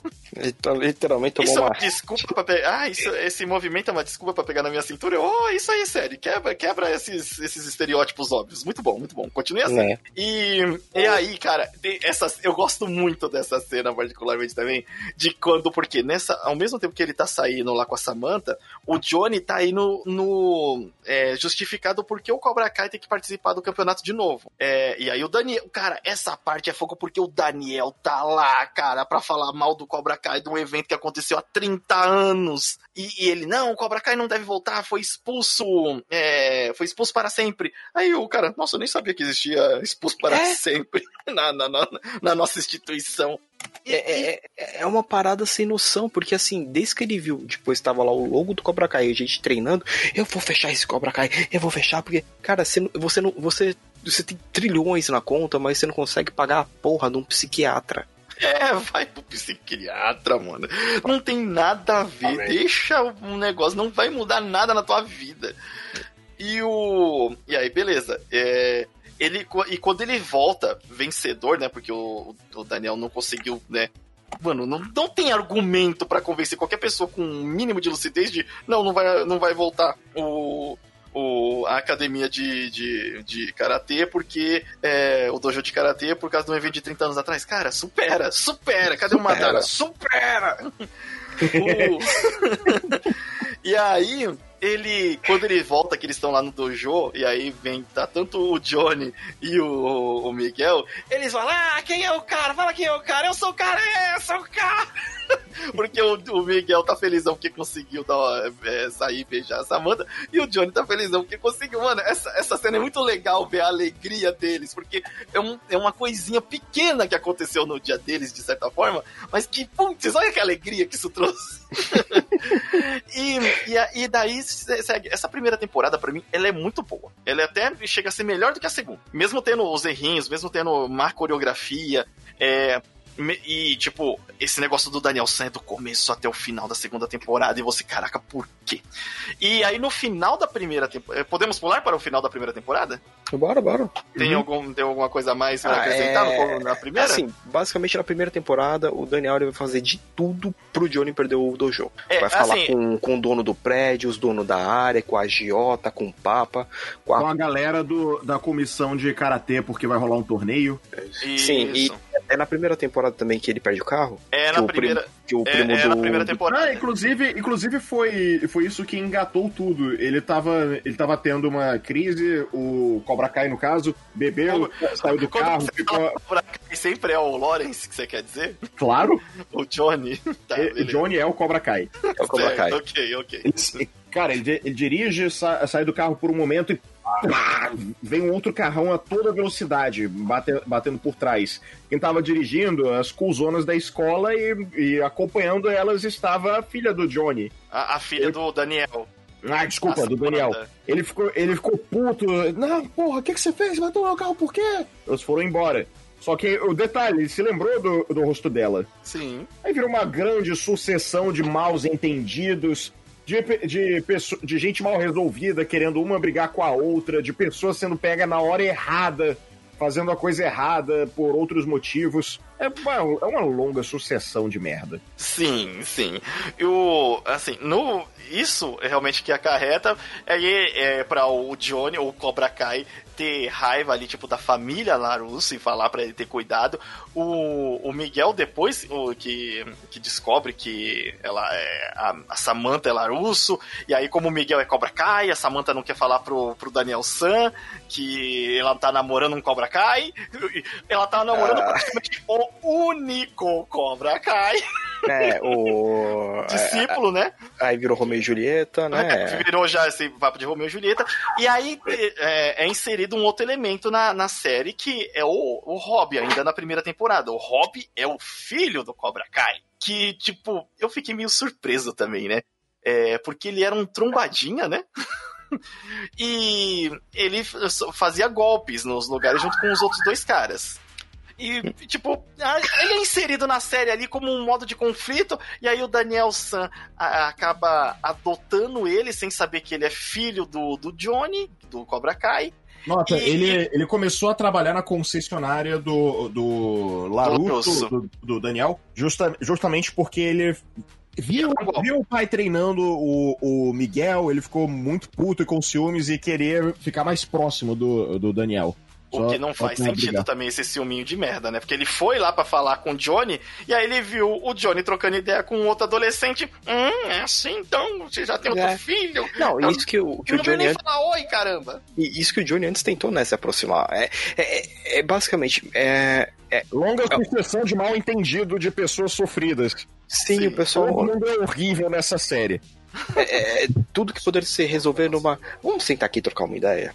tá- literalmente tomou isso é uma. uma desculpa pra pegar ah isso, esse movimento é uma desculpa pra pegar na minha cintura Eu, oh isso aí sério quebra quebra esses esses estereótipos óbvios muito bom muito bom continue assim Né? e, e aí, cara, essas, eu gosto muito dessa cena, particularmente também, de quando, porque nessa, ao mesmo tempo que ele tá saindo lá com a Samantha, o Johnny tá aí no, no é, justificado porque o Cobra Kai tem que participar do campeonato de novo. É, e aí o Daniel, cara, essa parte é fogo porque o Daniel tá lá, cara, pra falar mal do Cobra Kai, de um evento que aconteceu há 30 anos. E, e ele, não, o Cobra Kai não deve voltar, foi expulso, é, foi expulso para sempre. Aí o cara, nossa, eu nem sabia que existia expulso para É? sempre na, na, na, na nossa instituição. E- É, é, é uma parada sem noção, porque assim, desde que ele viu, depois tava lá o logo do Cobra Kai, a gente treinando, eu vou fechar esse Cobra Kai, eu vou fechar, porque, cara, você, você não. Você, você tem trilhões na conta, mas você não consegue pagar a porra de um psiquiatra. É, vai pro psiquiatra, mano. Não tem nada a ver. Deixa o negócio, não vai mudar nada na tua vida. E o. E aí, beleza. É, ele, e quando ele volta vencedor, né? Porque o, o Daniel não conseguiu, né? Mano, não, não tem argumento pra convencer qualquer pessoa com um mínimo de lucidez de não, não vai, não vai voltar o, o, a academia de, de, de karatê porque é, o dojo de karatê por causa de um evento de 30 anos atrás. Cara, supera, supera. Cadê o Madara? Supera! O- e aí, ele, quando ele volta, que eles estão lá no dojo, e aí vem, tá tanto o Johnny e o, o Miguel, eles falam, ah, quem é o cara? Fala quem é o cara, eu sou o cara, é, eu sou o cara! Porque o, o Miguel tá felizão porque conseguiu dar, é, sair e beijar a Samantha, e o Johnny tá felizão porque conseguiu. Mano, essa, essa cena é muito legal ver a alegria deles, porque é, um, é uma coisinha pequena que aconteceu no dia deles, de certa forma, mas que, putz, olha que alegria que isso trouxe. e, e, e daí se- segue. Essa primeira temporada, pra mim, ela é muito boa. Ela até chega a ser melhor do que a segunda. Mesmo tendo os errinhos, mesmo tendo má coreografia, é, E, tipo, esse negócio do Daniel San é do começo até o final da segunda temporada. E você, caraca, por quê? E aí, no final da primeira temporada. Podemos pular para o final da primeira temporada? Bora, bora. Tem, algum, tem alguma coisa a mais pra Ah, acrescentar é- no- na primeira? Assim, basicamente na primeira temporada, o Daniel ele vai fazer de tudo pro Johnny perder o dojo. É, vai falar assim- com, com o dono do prédio, os donos da área, com a agiota, com o papa, com Com a... a galera do, da comissão de karatê, porque vai rolar um torneio. Sim, e Isso. é na primeira temporada também que ele perde o carro. É na primeira. Primo, que o É, primo é do... na primeira do- temporada. Ah, inclusive, inclusive foi, foi isso que engatou tudo. Ele tava, ele tava tendo uma crise, o Cobra Kai, no caso, bebeu, saiu do Quando carro, você ficou. fala Cobra Kai, sempre é o Lawrence que você quer dizer? Claro, O Johnny. Tá, beleza. Johnny é o Cobra Kai. É o Cobra Kai. Ok, ok. Ele- cara, ele, ele dirige, sa- sai do carro por um momento e vem um outro carrão a toda velocidade, bate- batendo por trás. Quem tava dirigindo, as coolzonas da escola e, e acompanhando elas estava a filha do Johnny. A, a filha do Daniel. Ah, desculpa, A do Daniel. Ele ficou, ele ficou puto. Não, porra, o que, que você fez? No meu carro, por quê? Eles foram embora. Só que o detalhe, ele se lembrou do, do rosto dela. Sim. Aí virou uma grande sucessão de maus entendidos. de, de, de gente mal resolvida, querendo uma brigar com a outra, de pessoas sendo pega na hora errada, fazendo a coisa errada por outros motivos. É uma, é uma longa sucessão de merda. Sim, sim. E o, assim, no, isso realmente que acarreta é, é para o Johnny, ou o Cobra Kai, ter raiva ali, tipo, da família Larusso e falar pra ele ter cuidado. O, o Miguel, depois o, que, que descobre que ela é, a, a Samantha é Larusso, e aí, como o Miguel é Cobra Kai, a Samantha não quer falar pro, pro Daniel San que ela tá namorando um Cobra Kai, ela tá namorando Ah. praticamente único Cobra Kai, É, o. discípulo, né? Aí virou Romeu e Julieta, né? Virou já esse papo de Romeu e Julieta. E aí é, é inserido um outro elemento na, na série que é o, o Rob, ainda na primeira temporada. O Rob é o filho do Cobra Kai. Que, tipo, eu fiquei meio surpreso também, né? É, porque ele era um trombadinha, né? e ele fazia golpes nos lugares junto com os outros dois caras. E, tipo, a- ele é inserido na série ali como um modo de conflito, e aí o Daniel San acaba adotando ele sem saber que ele é filho do, do Johnny, do Cobra Kai. Nota, E- ele, ele começou a trabalhar na concessionária do, do Larusso. do, do Daniel, justa- justamente porque ele viu, golpe. viu o pai treinando o, o Miguel, ele ficou muito puto e com ciúmes e querer ficar mais próximo do, do Daniel. O Só- que não faz sentido brigar. também esse ciúminho de merda, né? Porque ele foi lá pra falar com o Johnny, e aí ele viu o Johnny trocando ideia com outro adolescente. Hum, é assim então? Você já tem outro É. filho? Não, isso que o, que o não Johnny nem antes, falar oi, caramba! e isso que o Johnny antes tentou, né, se aproximar. É, é, é- é basicamente. É, Longa sucessão de mal entendido de pessoas sofridas. sim, Sim, o pessoal. Todo mundo é horrível nessa série. É, é, tudo que poderia ser resolver numa. Vamos sentar aqui e trocar uma ideia.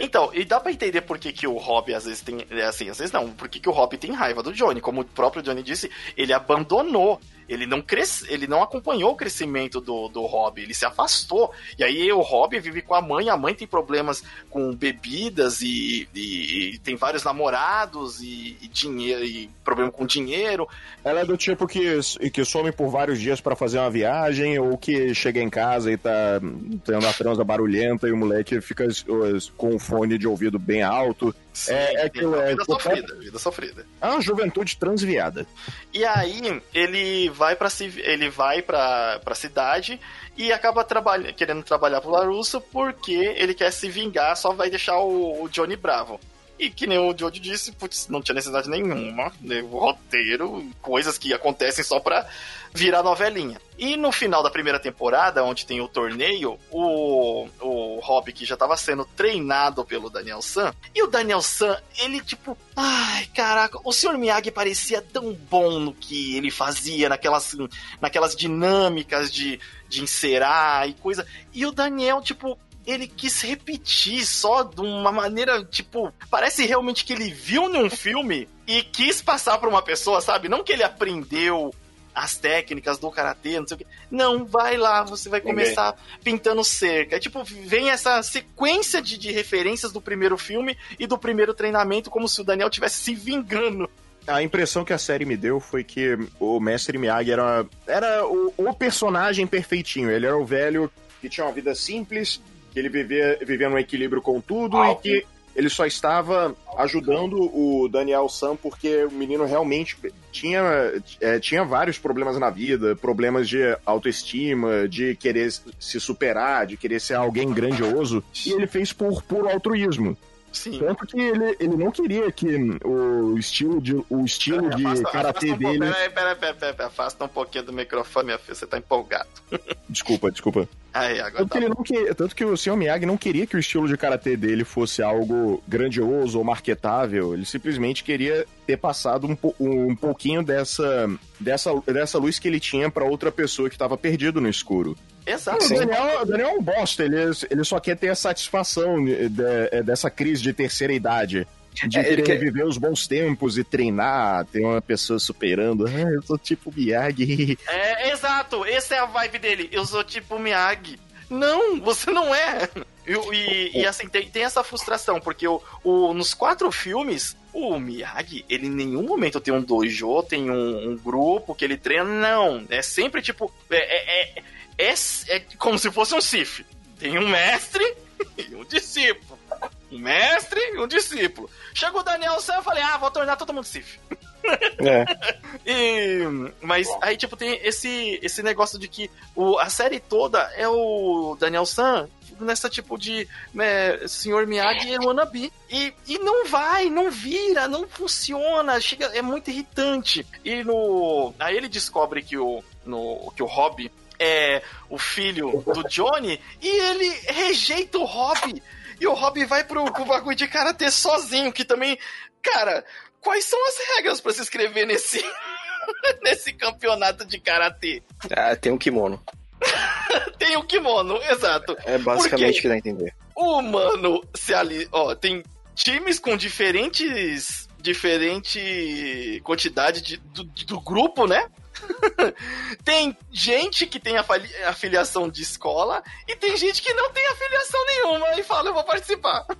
Então, e dá pra entender por que, que o Rob às vezes tem. é Assim, às vezes não, por que, que o Rob tem raiva do Johnny. Como o próprio Johnny disse, ele abandonou. Ele não cres... ele não acompanhou o crescimento do, do Rob, ele se afastou. E aí o Rob vive com a mãe, a mãe tem problemas com bebidas e, e- e tem vários namorados e, e dinheiro e problema com dinheiro. Ela é do tipo que, que some por vários dias pra fazer uma viagem, ou que chega em casa e tá tendo a transa barulhenta e o moleque fica uh, com o fone de ouvido bem alto. É- é aquilo, é, vida sofrida, vida sofrida. É uma juventude transviada. E aí ele vai para ele vai para para cidade e acaba trabalha, querendo trabalhar pro Larusso porque ele quer se vingar, só vai deixar o, o Johnny bravo. E que nem o Johnny disse, putz, não tinha necessidade nenhuma, né, o roteiro, coisas que acontecem só pra virar novelinha. E no final da primeira temporada, onde tem o torneio, o, o Rob, que já tava sendo treinado pelo Daniel San, e o Daniel San, ele tipo, ai, caraca, o Sr. Miyagi parecia tão bom no que ele fazia, naquelas, naquelas dinâmicas de, de encerar e coisa. E o Daniel, tipo, ele quis repetir só de uma maneira, tipo, parece realmente que ele viu num filme e quis passar pra uma pessoa, sabe? Não que ele aprendeu as técnicas do karatê, não sei o que. Não, vai lá, você vai começar pintando cerca. É tipo, vem essa sequência de, de referências do primeiro filme e do primeiro treinamento, como se o Daniel tivesse se vingando. A impressão que a série me deu foi que o Mestre Miyagi era, era o, o personagem perfeitinho. Ele era o velho que tinha uma vida simples, que ele vivia, vivia num equilíbrio com tudo e que ele só estava ajudando o Daniel Sam porque o menino realmente tinha, é, tinha vários problemas na vida, problemas de autoestima, de querer se superar, de querer ser alguém grandioso, e ele fez por puro altruísmo. Sim. Tanto que ele, ele não queria que o estilo de, o estilo de Afasta- karatê um dele. Peraí, peraí, peraí, peraí, afasta um pouquinho do microfone, minha filha, você tá empolgado. Desculpa, desculpa. Aí, agora Tanto tá que, ele não que, tanto que o Sr. Miyagi não queria que o estilo de karatê dele fosse algo grandioso ou marketável. Ele simplesmente queria ter passado um, um pouquinho dessa, dessa, dessa luz que ele tinha pra outra pessoa que estava perdido no escuro. Exato. O Daniel, o Daniel é um bosta, ele, ele só quer ter a satisfação de- de- dessa crise de terceira idade. De É, ele quer- viver os bons tempos e treinar, ter uma pessoa superando. Ah, eu sou tipo Miyagi. É, exato, essa é a vibe dele. Eu sou tipo Miyagi. Não, você não é. E, e- e, assim, tem, tem essa frustração, porque o, o- nos quatro filmes, o Miyagi, ele em nenhum momento tem um dojo, tem um, um grupo que ele treina, não. É sempre tipo. É, é- é- como se fosse um Sif. Tem um mestre e um discípulo. Um mestre e um discípulo. Chegou o Daniel Sam, eu falei, ah, vou tornar todo mundo Sif. É. E, mas aí, tipo, tem esse, esse negócio de que o, a série toda é o Daniel San nessa tipo de né, Senhor Miyagi e Wannabe. E, e não vai, não vira, não funciona, chega, é muito irritante. E no. Aí ele descobre que o, no, que o Hobby é o filho do Johnny e ele rejeita o Hobby. E o Hobby vai pro, pro bagulho de karatê sozinho, que também. Cara, quais são as regras para se inscrever nesse. nesse campeonato de karatê? Ah, tem um kimono. tem o kimono, exato. É basicamente o que dá a entender. o mano se ali. Ó, tem times com diferentes. Diferente quantidade de, do, do grupo, né? tem gente que tem afili- afiliação de escola e tem gente que não tem afiliação nenhuma e fala, eu vou participar.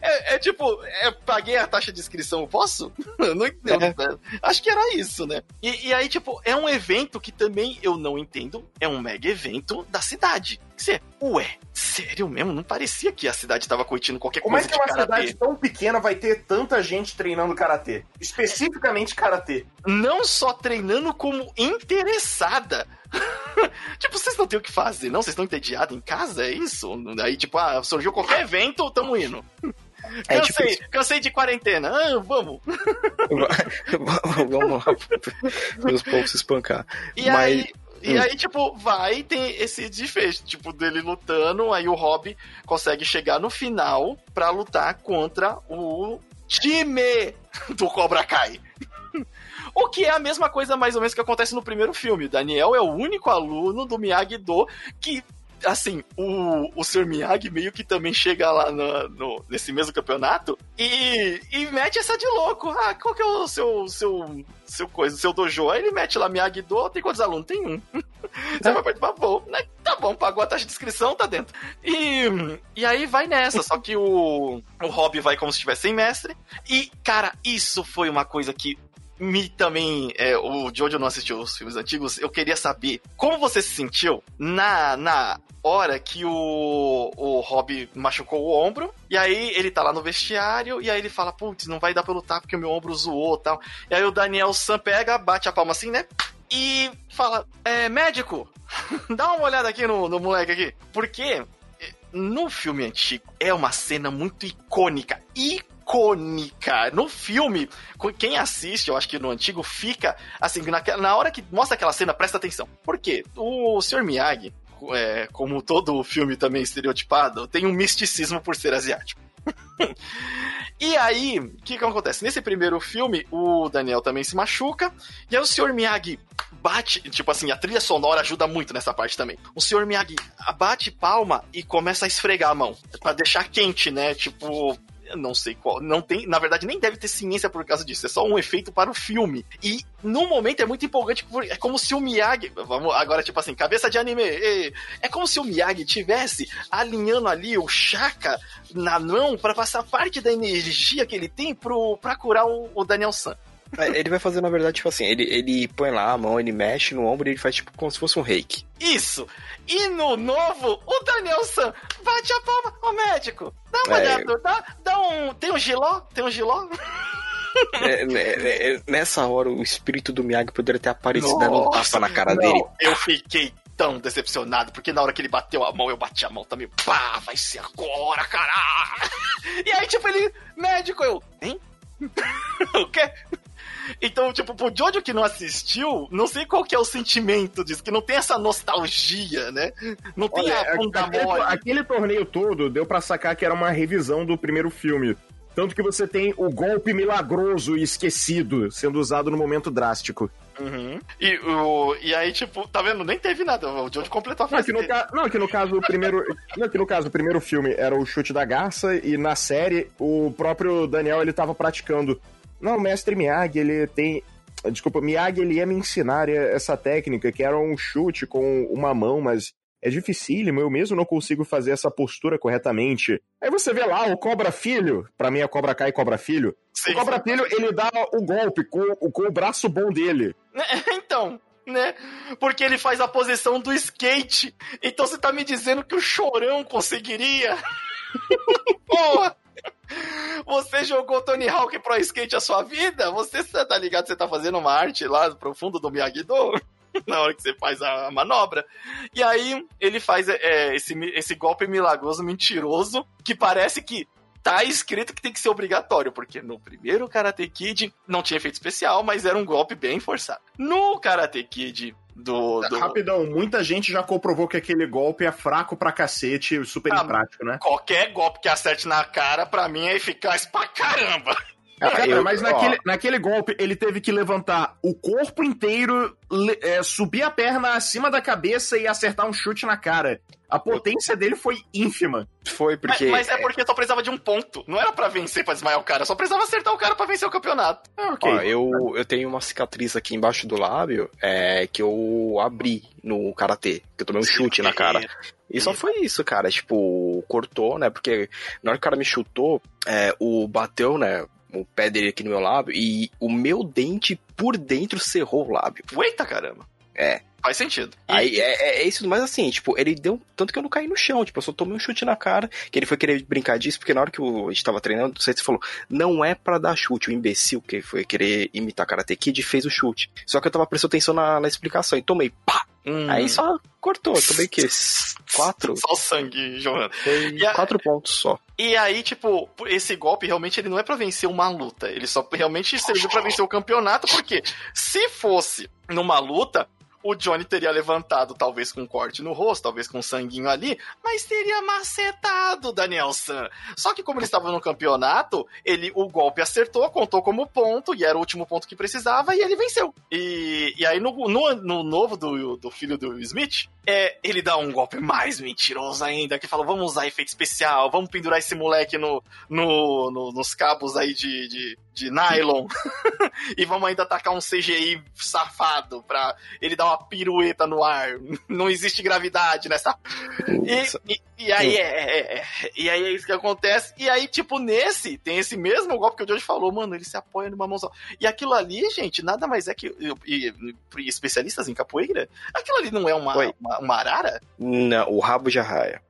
É, é tipo, é, paguei a taxa de inscrição, eu posso? não entendo. É. né? Acho que era isso, né? E, e aí, tipo, é um evento que também eu não entendo. É um mega evento da cidade. Você, ué, sério mesmo? Não parecia que a cidade tava curtindo qualquer Como é coisa que uma karatê. cidade tão pequena vai ter tanta gente treinando karatê? Especificamente karatê. não só treinando como interessada. tipo, vocês não têm o que fazer, não? Vocês estão entediados em casa? É isso? Aí, tipo, ah, surgiu qualquer evento, tamo indo. É, cansei, tipo- cansei de quarentena. Ah, vamos. Vamos lá, meus povos se espancar. E Mas- aí. E Hum. aí, tipo, vai tem esse desfecho, tipo, dele lutando, aí o Rob consegue chegar no final pra lutar contra o time do Cobra Kai. O que é a mesma coisa, mais ou menos, que acontece no primeiro filme. Daniel é o único aluno do Miyagi-Do que, assim, o, o Sr. Miyagi meio que também chega lá no, no- nesse mesmo campeonato e, e mete essa de louco. Ah, qual que é o seu, seu, seu coisa, seu dojo? Aí ele mete lá Miyagi-Do, tem quantos alunos? Tem um. Você vai participar? Vou. Né? Tá bom, pagou a taxa de inscrição, tá dentro. E, e aí vai nessa, só que o, o Hobby vai como se estivesse sem mestre. E, cara, isso foi uma coisa que me também. É, o Jojo não assistiu os filmes antigos. Eu queria saber como você se sentiu na, na hora que o, o Rob machucou o ombro. E aí ele tá lá no vestiário. E aí ele fala: Putz, não vai dar pra lutar porque o meu ombro zoou tal. E aí o Daniel Sam pega, bate a palma assim, né? E fala: É, médico, dá uma olhada aqui no, no moleque aqui. Porque no filme antigo é uma cena muito icônica. Icônica. No filme, quem assiste, eu acho que no antigo, fica assim, naquela- na hora que mostra aquela cena, presta atenção. Por quê? O Sr. Miyagi, é, como todo filme também estereotipado, tem um misticismo por ser asiático. E aí, o que, que acontece? Nesse primeiro filme, o Daniel também se machuca, e aí o Sr. Miyagi bate, tipo assim, a trilha sonora ajuda muito nessa parte também. O Sr. Miyagi bate palma e começa a esfregar a mão, Pra deixar quente, né? Tipo, eu não sei qual, não tem, na verdade nem deve ter ciência por causa disso, é só um efeito para o filme. E no momento é muito empolgante, é como se o Miyagi, vamos agora tipo assim, cabeça de anime, e- é como se o Miyagi tivesse alinhando ali o Shaka na mão para passar parte da energia que ele tem pro, pra curar o, o Daniel San. É, Ele vai fazer, na verdade, tipo assim, ele, ele põe lá a mão, ele mexe no ombro e ele faz tipo como se fosse um reiki. Isso! E no novo, o Daniel San bate a palma, ô médico, dá uma É. olhada, dá, dá um. Tem um giló? Tem um giló? É, é, é, nessa hora, o espírito do Miyagi poderia ter aparecido dando um Nossa, tapa na cara não, dele. Eu fiquei tão decepcionado, porque na hora que ele bateu a mão, eu bati a mão também. Pá, vai ser agora, caralho! E aí, tipo, ele, médico, eu, hein? o quê? Então, tipo, pro Jojo que não assistiu, não sei qual que é o sentimento disso, que não tem essa nostalgia, né? Não tem Olha, a bunda aquele, mole. aquele torneio todo deu pra sacar que era uma revisão do primeiro filme. Tanto que você tem o golpe milagroso e esquecido sendo usado no momento drástico. Uhum. E, o, e aí, tipo, tá vendo? Nem teve nada. O Jojo completou a Não, frase aqui no, dele. ca... não, aqui no caso, o primeiro. não, aqui no caso, o primeiro filme era o chute da garça, e na série, o próprio Daniel ele tava praticando. Não, o mestre Miyagi, ele tem. Desculpa, Miyagi ele ia me ensinar essa técnica, que era um chute com uma mão, mas é dificílimo, eu mesmo não consigo fazer essa postura corretamente. Aí você vê lá o Cobra Filho, pra mim é Cobra Kai e Cobra Filho. Sim, o Cobra Filho, ele dá o golpe com, com o braço bom dele. sim. Então, né? Porque ele faz a posição do skate. Então você tá me dizendo que o chorão conseguiria? Porra! Você jogou Tony Hawk Pro Skate a sua vida? Você tá ligado que você tá fazendo uma arte lá pro fundo do Miyagi-Do? Na hora que você faz a manobra. E aí, ele faz é, esse, esse golpe milagroso, mentiroso, que parece que tá escrito que tem que ser obrigatório, porque no primeiro Karate Kid não tinha efeito especial, mas era um golpe bem forçado. No Karate Kid do, do... Rapidão, muita gente já comprovou que aquele golpe é fraco pra cacete, super Ah, imprático, né? Qualquer golpe que acerte na cara, pra mim, é eficaz pra caramba. Cara, eu- mas ó. naquele, naquele golpe ele teve que levantar o corpo inteiro, le- é, subir a perna acima da cabeça e acertar um chute na cara. A potência dele foi ínfima. Foi Mas, porque. mas é porque só precisava de um ponto. Não era pra vencer, pra desmaiar o cara. Só precisava acertar o cara pra vencer o campeonato. Ah, ok. Ó, eu, eu tenho uma cicatriz aqui embaixo do lábio é, que eu abri no karatê, que eu tomei um chute na cara. E só foi isso, cara. Tipo, cortou, né? Porque na hora que o cara me chutou, é, o bateu, né? O pé dele aqui no meu lábio e o meu dente por dentro cerrou o lábio. Eita caramba. É. Faz sentido. Aí é, é- é isso, mas assim, tipo, ele deu. Tanto que eu não caí no chão, tipo, eu só tomei um chute na cara, que ele foi querer brincar disso, porque na hora que o- a gente tava treinando, você falou, não é pra dar chute, o imbecil que foi querer imitar Karate Kid fez o chute. Só que eu tava prestando atenção na, na explicação e tomei, pá! Hum, Aí só cortou, o quê? Quatro? Só sangue. Foi E a- quatro pontos só. E aí, tipo, esse golpe realmente ele não é pra vencer uma luta. Ele só realmente serviu pra vencer o campeonato, porque se fosse numa luta, o Johnny teria levantado, talvez com um corte no rosto, talvez com um sanguinho ali, mas teria macetado o Daniel San. Só que como ele estava no campeonato, ele o golpe acertou, contou como ponto, e era o último ponto que precisava, e ele venceu. E, e aí no, no, no novo do, do filho do Smith, é, ele dá um golpe mais mentiroso ainda, que fala, vamos usar efeito especial, vamos pendurar esse moleque no, no, no- nos cabos aí de, de, de nylon, e vamos ainda tacar um CGI safado pra ele dar uma pirueta no ar. Não existe gravidade nessa e, e- e aí é, é- é- e aí é isso que acontece. E aí, tipo, nesse, tem esse mesmo golpe que o George falou, mano, ele se apoia numa mão só. E aquilo ali, gente, nada mais é que. E, e- especialistas em capoeira, aquilo ali não é uma. Uma, uma arara? Não, o rabo de arraia.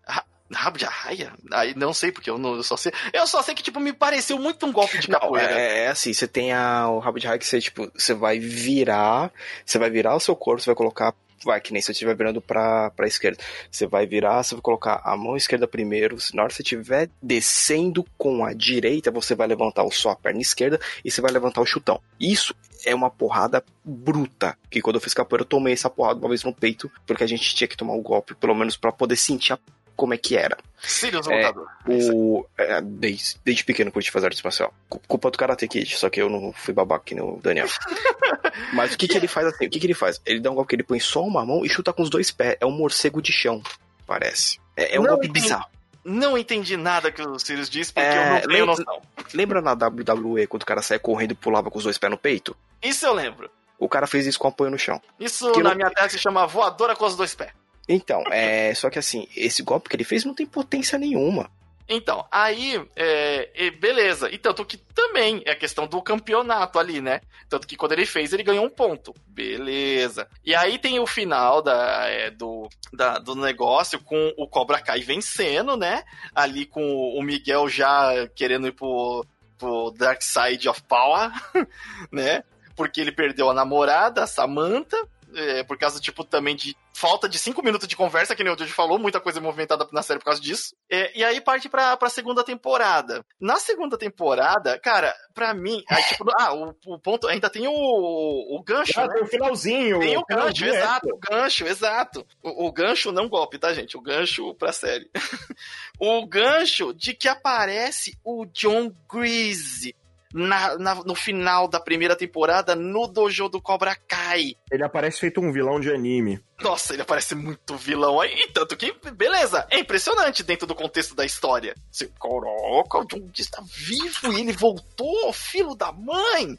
Rabo de arraia? Aí não sei, porque eu, não, eu só sei. Eu só sei que, tipo, me pareceu muito um golpe de Não, capoeira. é, é assim, você tem a, o rabo de raia que você, tipo, você vai virar, você vai virar o seu corpo, você vai colocar, vai, que nem se você estiver virando pra, pra esquerda. Você vai virar, você vai colocar a mão esquerda primeiro, na hora que você estiver descendo com a direita, você vai levantar só a perna esquerda e você vai levantar o chutão. Isso é uma porrada bruta, que quando eu fiz capoeira eu tomei essa porrada uma vez no peito, porque a gente tinha que tomar o golpe, pelo menos pra poder sentir a- como é que era. Sirius é, lutador. O, é, desde, desde pequeno curti fazer arte. Cu- Culpa do Karate Kid, só que eu não fui babaca que nem o Daniel. Mas o que, que ele faz assim? O que, que ele faz? Ele dá um golpe que ele põe só uma mão e chuta com os dois pés. É um morcego de chão, parece. É, é um Não golpe entendi. bizarro. Não entendi nada que o Sirius disse, porque É, eu não tenho noção. Lembra na WWE quando o cara saia correndo e pulava com os dois pés no peito? Isso eu lembro. O cara fez isso com apoio no chão. Isso Que na não- minha terra se chama voadora com os dois pés. Então, é. Só que assim, esse golpe que ele fez não tem potência nenhuma. Então, aí, é, beleza. E tanto que também é a questão do campeonato ali, né? Tanto que quando ele fez, ele ganhou um ponto. Beleza. E aí tem o final da, é, do, da- do negócio com o Cobra Kai vencendo, né? Ali com o Miguel já querendo ir pro, pro Dark Side of Power, né? Porque ele perdeu a namorada, a Samantha. É, por causa, tipo, também de falta de cinco minutos de conversa, que nem o Jojo falou, muita coisa movimentada na série por causa disso. É, e aí parte pra, pra segunda temporada. Na segunda temporada, cara, pra mim, aí, tipo, ah, o, o ponto, ainda tem o, o gancho, Ah, né? tem o finalzinho. Tem o gancho, é. exato, o gancho, exato. O, o gancho não golpe, tá, gente? O gancho pra série. o gancho de que aparece o John Greasy na, na- no final da primeira temporada no dojo do Cobra Kai. Ele aparece feito um vilão de anime. Nossa, ele parece muito vilão aí. E Tanto que, beleza, é impressionante dentro do contexto da história. Você, caraca, o John Greasy tá vivo e ele voltou, filho da mãe.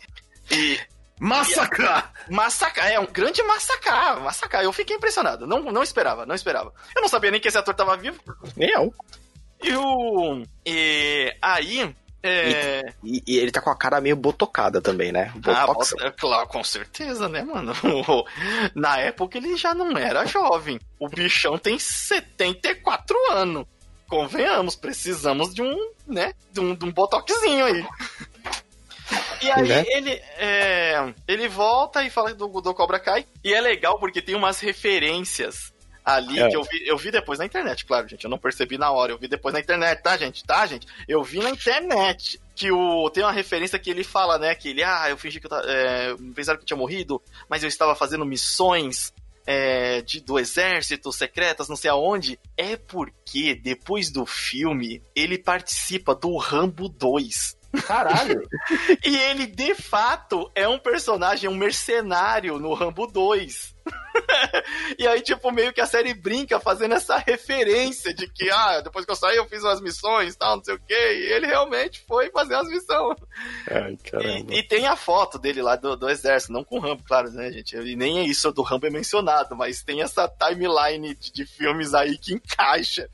E Massacrar! Massacrar, é um grande massacrar, massacrar. Eu fiquei impressionado, não, não esperava, não esperava. Eu não sabia nem que esse ator tava vivo. Nem eu. E o. E aí, É. E, e ele tá com a cara meio botocada também, né? Ah, Botox. é claro, com certeza, né, mano? Na época ele já não era jovem. O bichão tem 74 anos. Convenhamos, precisamos de um, né, de um, de um botoxinho aí. E aí Né? ele, é, ele volta e fala do, do Cobra Kai. E é legal porque tem umas referências ali É. que eu vi, eu vi depois na internet, claro, gente. Eu não percebi na hora, eu vi depois na internet, tá, gente? Tá, gente? Eu vi na internet que o tem uma referência que ele fala, né? Que ele, ah, eu fingi que eu tava, é, pensaram que eu tinha morrido, mas eu estava fazendo missões é, de, do exército, secretas, não sei aonde. É porque depois do filme ele participa do Rambo 2. Caralho. E ele, de fato, é um personagem, um mercenário no Rambo 2. e aí, tipo, meio que a série brinca fazendo essa referência de que, ah, depois que eu saí eu fiz umas missões tal, não sei o quê. E ele realmente foi fazer umas missões. Ai, caramba. E, e tem a foto dele lá do, do exército, não com o Rambo, claro, né, gente? E nem é isso do Rambo é mencionado, mas tem essa timeline de, de filmes aí que encaixa.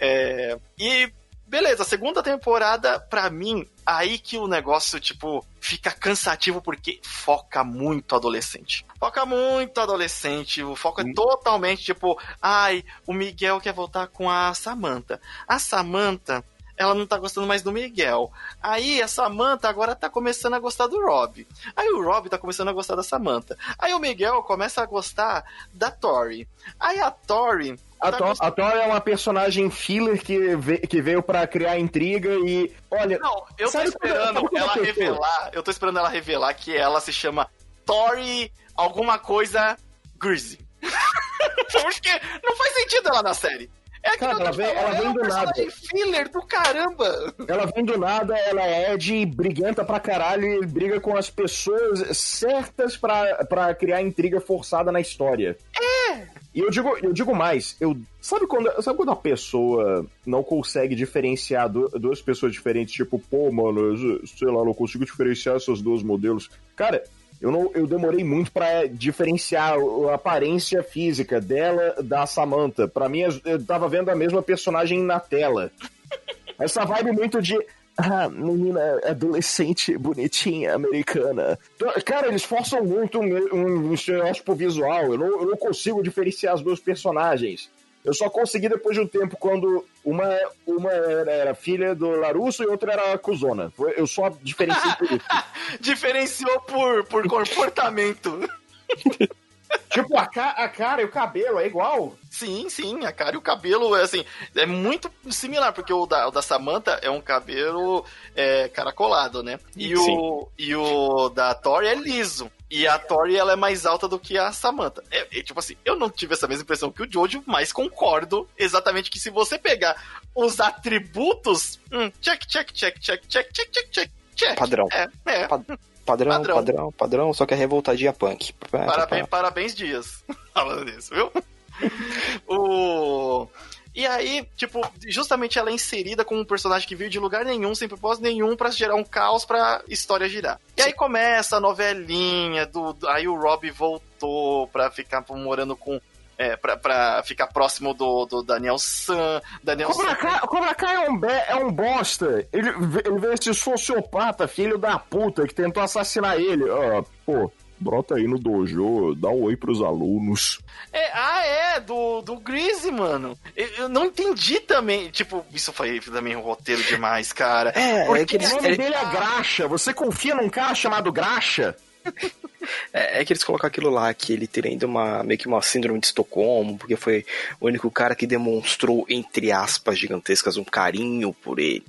É, e beleza, segunda temporada, pra mim, aí que o negócio, tipo, fica cansativo porque foca muito adolescente. Foca muito adolescente, o foco é totalmente tipo, ai, o Miguel quer voltar com a Samantha. A Samantha, ela não tá gostando mais do Miguel. Aí a Samantha agora tá começando a gostar do Rob. Aí o Rob tá começando a gostar da Samantha. Aí o Miguel começa a gostar da Tori. Aí a Tori A Thor, a Thor é uma personagem filler que, ve- que veio pra criar intriga e. Olha, Não, eu tô esperando quando ela revelar. Eu tô esperando ela revelar que ela se chama Tori alguma coisa Greasy. Porque não faz sentido ela na série. É Cara, que ela vem- ela é vem do nada. filler do caramba. ela vem do nada, ela é de briguenta pra caralho e briga com as pessoas certas pra, pra criar intriga forçada na história. É! E eu digo, eu digo mais, eu. Sabe quando, sabe quando a pessoa não consegue diferenciar du- duas pessoas diferentes? Tipo, pô, mano, eu, sei lá, não consigo diferenciar esses dois modelos. Cara, eu, não, eu demorei muito pra diferenciar a aparência física dela da Samantha. Pra mim, eu tava vendo a mesma personagem na tela. Essa vibe muito de. Ah, menina adolescente, bonitinha, americana. Cara, eles forçam muito um, um estereótipo visual. Eu não, eu não consigo diferenciar as duas personagens. Eu só consegui depois de um tempo, quando uma, uma era, era filha do Larusso e outra era a Cuzona. Eu só diferenciei por isso. Diferenciou por, por comportamento. tipo, a, ca- a cara e o cabelo é igual. Sim, sim, a cara e o cabelo é assim, é muito similar, porque o da, o da Samantha é um cabelo é, caracolado, né? E o, e o da Tori é liso. E a Tori ela é mais alta do que a Samantha. É, é, tipo assim, eu não tive essa mesma impressão que o Jojo, mas concordo exatamente que se você pegar os atributos, hum, check, check, check, check, check, check, check, check, check. Padrão. É, é. Padrão, Padrão. padrão, padrão, só que é revoltadinha punk. Parabéns, parabéns Dias. Falando nisso, viu? o... E aí, tipo, justamente ela é inserida como um personagem que veio de lugar nenhum, sem propósito nenhum, pra gerar um caos pra história girar. E aí começa a novelinha, do, aí o Rob voltou pra ficar morando com. É, pra, pra ficar próximo do, do Daniel San. Daniel Cobra San. Kai, Cobra Kai é, um be- é um bosta. Ele, ele veio esse sociopata, filho da puta, que tentou assassinar ele. Ah, pô, brota aí no dojo, dá um oi pros alunos. É, ah, é, do, do Greasy, mano. Eu, eu não entendi também. Tipo, isso foi também um roteiro demais, cara. É, Porque é que O eles, nome ele- dele é Graxa. Você confia num cara chamado Graxa? é, é que eles colocam aquilo lá, que ele tendo uma meio que uma síndrome de Estocolmo, porque foi o único cara que demonstrou, entre aspas, gigantescas, um carinho por ele.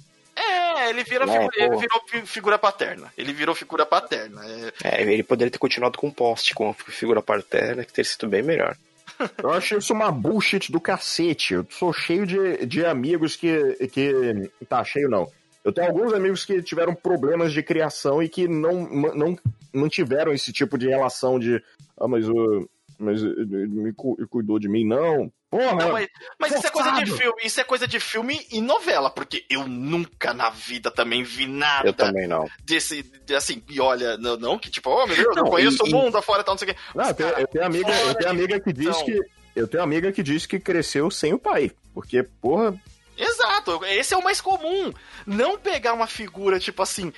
É, ele, vira É, figu- ele virou fi- figura paterna. Ele virou figura paterna. É, É, ele poderia ter continuado com o poste, com a figura paterna, que teria sido bem melhor. Eu acho isso uma bullshit do cacete. Eu sou cheio de, de amigos que, que. Tá, cheio não. Eu tenho alguns amigos que tiveram problemas de criação e que não, não, não tiveram esse tipo de relação de. Ah, mas, uh, mas uh, ele me cuidou de mim. Não. Porra, Não, mas, mas isso é coisa de filme. Isso é coisa de filme e novela, porque eu nunca na vida também vi nada Eu também não. desse. de- Assim, e olha, não, não que tipo, oh meu Deus, eu Não, conheço e- o mundo afora e tal, não sei o quê. Não, eu tenho, eu tenho amiga, eu tenho amiga que diz Então. que. Eu tenho amiga que diz que cresceu sem o pai. Porque, porra, Exato, esse é o mais comum. Não pegar uma figura, tipo assim,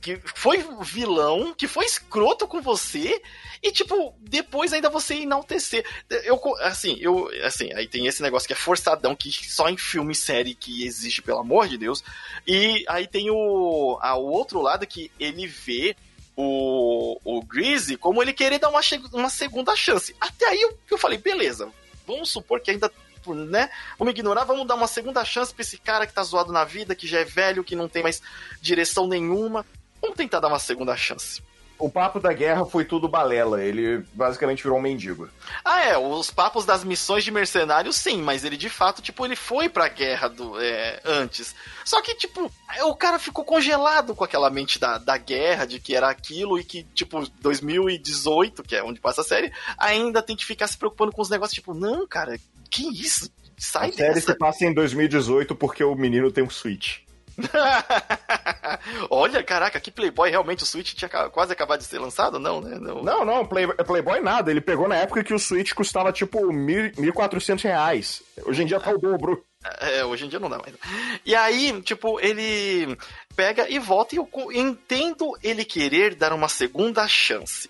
que foi vilão, que foi escroto com você, e, tipo, depois ainda você enaltecer. Eu, assim, eu, assim, aí tem esse negócio que é forçadão, que só em filme e série que existe, pelo amor de Deus. E aí tem o, a, o outro lado que ele vê o, o Greasy como ele querer dar uma, uma segunda chance. Até aí eu, eu falei, beleza, vamos supor que ainda né? Vamos ignorar, vamos dar uma segunda chance pra esse cara que tá zoado na vida, que já é velho, que não tem mais direção nenhuma. Vamos tentar dar uma segunda chance. O papo da guerra foi tudo balela. Ele basicamente virou um mendigo. Ah, é. Os papos das missões de mercenários, sim. Mas ele, de fato, tipo, ele foi pra guerra do, é, antes. Só que, tipo, o cara ficou congelado com aquela mente da, da guerra, de que era aquilo e que, tipo, 2018, que é onde passa a série, ainda tem que ficar se preocupando com os negócios. Tipo, não, cara, que isso? Sai a série dessa. se passa em 2018 porque o menino tem um Switch. Olha, caraca, que Playboy realmente o Switch tinha quase acabado de ser lançado? Não, né? Não, não, não Play, Playboy nada. Ele pegou na época que o Switch custava tipo 1.400 reais. Hoje em dia tá o dobro. É, hoje em dia não dá mais. E aí, tipo, ele pega e volta e eu entendo ele querer dar uma segunda chance.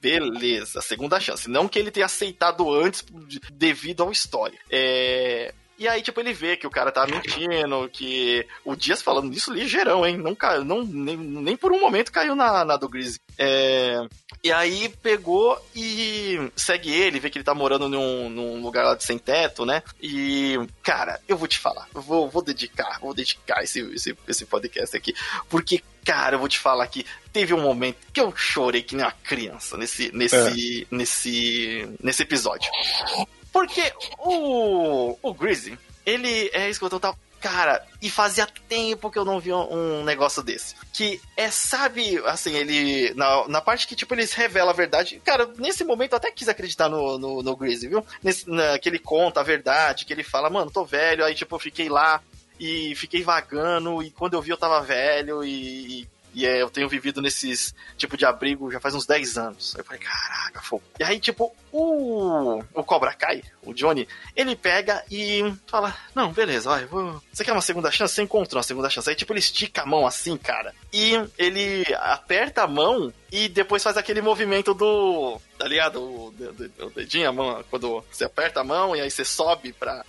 Beleza, segunda chance. Não que ele tenha aceitado antes devido ao história. É, e aí, tipo, ele vê que o cara tá mentindo, que o Dias falando isso ligeirão, hein? Não caiu, não, nem, nem por um momento caiu na, na do Grizzly. É... E aí pegou e segue ele, vê que ele tá morando num, num lugar lá de sem teto, né? E, cara, eu vou te falar, vou, vou dedicar, vou dedicar esse, esse, esse podcast aqui, porque, cara, eu vou te falar que teve um momento que eu chorei que nem uma criança nesse, nesse, é. nesse, nesse episódio. Porque o, o Grizzly, ele é isso que eu tô Cara, e fazia tempo que eu não via um negócio desse. Que é, sabe, assim, ele. Na, na parte que, tipo, eles revelam a verdade. Cara, nesse momento eu até quis acreditar no, no, no Grizzly, viu? Nesse, na, que ele conta a verdade, que ele fala, mano, tô velho, aí, tipo, eu fiquei lá e fiquei vagando, e quando eu vi eu tava velho, e, e é, eu tenho vivido nesses tipo de abrigo já faz uns 10 anos. Aí eu falei, caraca, fogo. E aí, tipo, o, o Cobra Kai, o Johnny, ele pega e fala: Não, beleza, olha, vou... você quer uma segunda chance? Você encontrou uma segunda chance. Aí, tipo, ele estica a mão assim, cara. E ele aperta a mão e depois faz aquele movimento do. Tá ligado? O, o dedinho, a mão, quando você aperta a mão e aí você sobe pra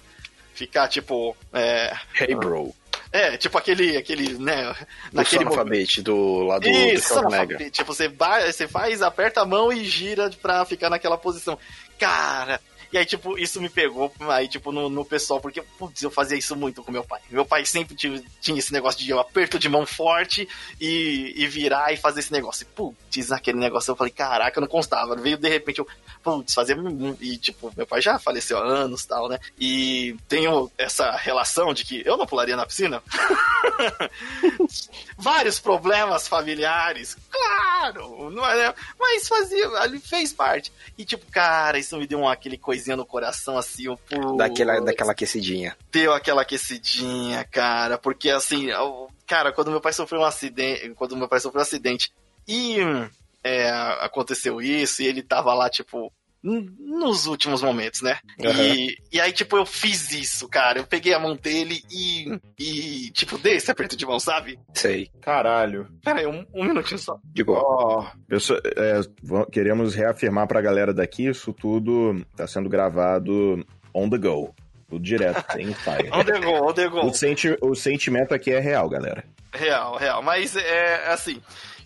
ficar tipo. É, hey, bro. É, tipo aquele, aquele, né? Do naquele alfabete do lado Isso, do Schwarzenegger. Tipo, você, vai, você faz, aperta a mão e gira pra ficar naquela posição. Cara, e aí, tipo, isso me pegou aí, tipo, no, no pessoal, porque, putz, eu fazia isso muito com meu pai. Meu pai sempre tinha, tinha esse negócio de eu aperto de mão forte e, e virar e fazer esse negócio. E, putz, naquele negócio eu falei, caraca, eu não constava. Veio de repente eu, putz, fazer. E, tipo, meu pai já faleceu há anos tal, né? E tenho essa relação de que eu não pularia na piscina. Vários problemas familiares, claro, não é, mas fazia, ali fez parte. E, tipo, cara, isso me deu um, aquele coisa coisinha no coração, assim, um pulo. Daquela, daquela aquecidinha. Deu aquela aquecidinha, cara, porque assim, cara, quando meu pai sofreu um acidente, quando meu pai sofreu um acidente e é, aconteceu isso, e ele tava lá, tipo, nos últimos momentos, né? Uhum. E, e aí, tipo, eu fiz isso, cara. Eu peguei a mão dele e, e tipo, dei esse aperto de mão, sabe? Sei. Caralho. Pera aí, um, um minutinho só. Digo, oh, pessoal, é, queremos reafirmar pra galera daqui, isso tudo tá sendo gravado on the go. Tudo direto, sem ensaio. on the go, on the go. O, senti o sentimento aqui é real, galera. Real, real. Mas é assim.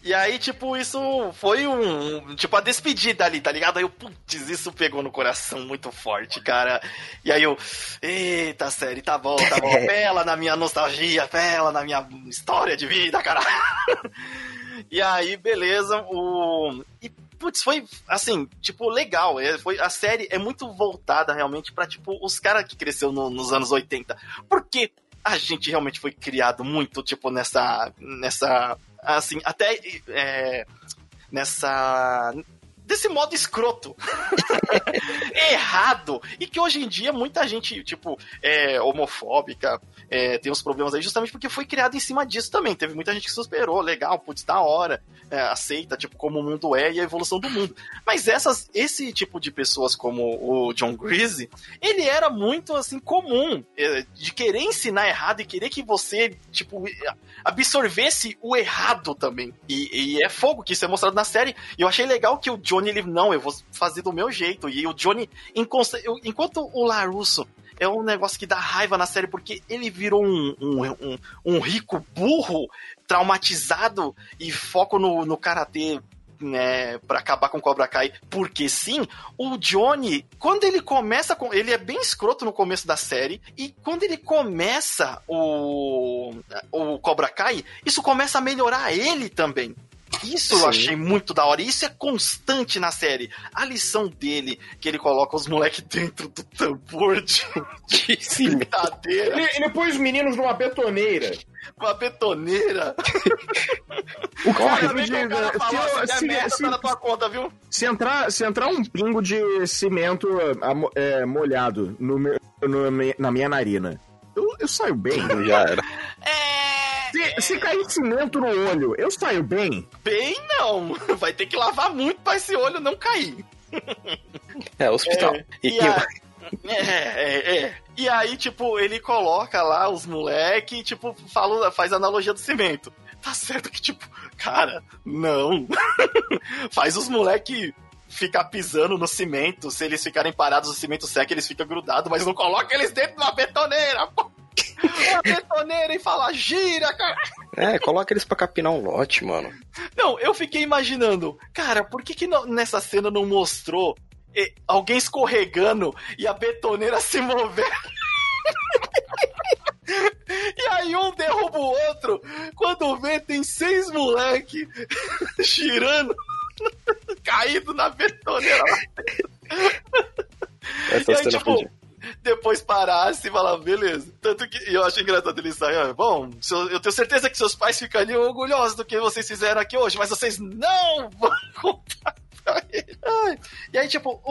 E aí, tipo, isso foi um. Tipo, a despedida ali, tá ligado? Aí eu, putz, isso pegou no coração muito forte, cara. E aí eu, eita, série, tá bom, tá bom. Pela na minha nostalgia, pela na minha história de vida, cara. e aí, beleza, o. E putz, foi assim, tipo, legal. É, foi, a série é muito voltada realmente para tipo, os caras que cresceu no, nos anos 80. Porque a gente realmente foi criado muito, tipo, nessa. nessa assim, até é, nessa desse modo escroto. Errado. E que hoje em dia muita gente, tipo, é homofóbica, é, tem uns problemas aí justamente porque foi criado em cima disso também. Teve muita gente que superou, legal, putz, da hora, é, aceita, tipo, como o mundo é e a evolução do mundo. Mas essas, esse tipo de pessoas como o John Greasy, ele era muito, assim, comum, é, de querer ensinar errado e querer que você, tipo, absorvesse o errado também. E, e é fogo que isso é mostrado na série. E eu achei legal que o Johnny, ele, não, eu vou fazer do meu jeito. E o Johnny, enquanto o Larusso é um negócio que dá raiva na série, porque ele virou um, um, um, um rico burro, traumatizado e foco no, no karatê né, para acabar com o Cobra Kai, porque sim, o Johnny, quando ele começa com. Ele é bem escroto no começo da série, e quando ele começa o, o Cobra Kai, isso começa a melhorar ele também. Isso Sim. eu achei muito da hora. E isso é constante na série. A lição dele, que ele coloca os moleques dentro do tambor de, de cimentadeira. Ele, ele põe os meninos numa betoneira. Uma betoneira. o cara, se, se, tá na tua conta, viu? Se entrar, se entrar um pingo de cimento é, molhado no meu, no, na minha narina, eu, eu saio bem. Já era. É se, se cair cimento no olho, eu saio bem? Bem, não. Vai ter que lavar muito pra esse olho não cair. É, hospital. É, e, e a... é, é, é. E aí, tipo, ele coloca lá os moleque tipo, fala, faz analogia do cimento. Tá certo que, tipo, cara, não. faz os moleque ficar pisando no cimento. Se eles ficarem parados, o cimento seca, eles ficam grudados, mas não coloca eles dentro de uma betoneira, pô uma betoneira e fala, gira, cara. É, coloca eles pra capinar um lote, mano. Não, eu fiquei imaginando, cara, por que que não, nessa cena não mostrou eh, alguém escorregando e a betoneira se movendo? E aí um derruba o outro. Quando vê, tem seis moleque girando, caído na betoneira. Essa e aí, tipo, depois parasse e falar, beleza. Tanto que eu acho engraçado ele sair, ah, bom, eu tenho certeza que seus pais ficariam orgulhosos do que vocês fizeram aqui hoje, mas vocês não vão contar. E aí, tipo,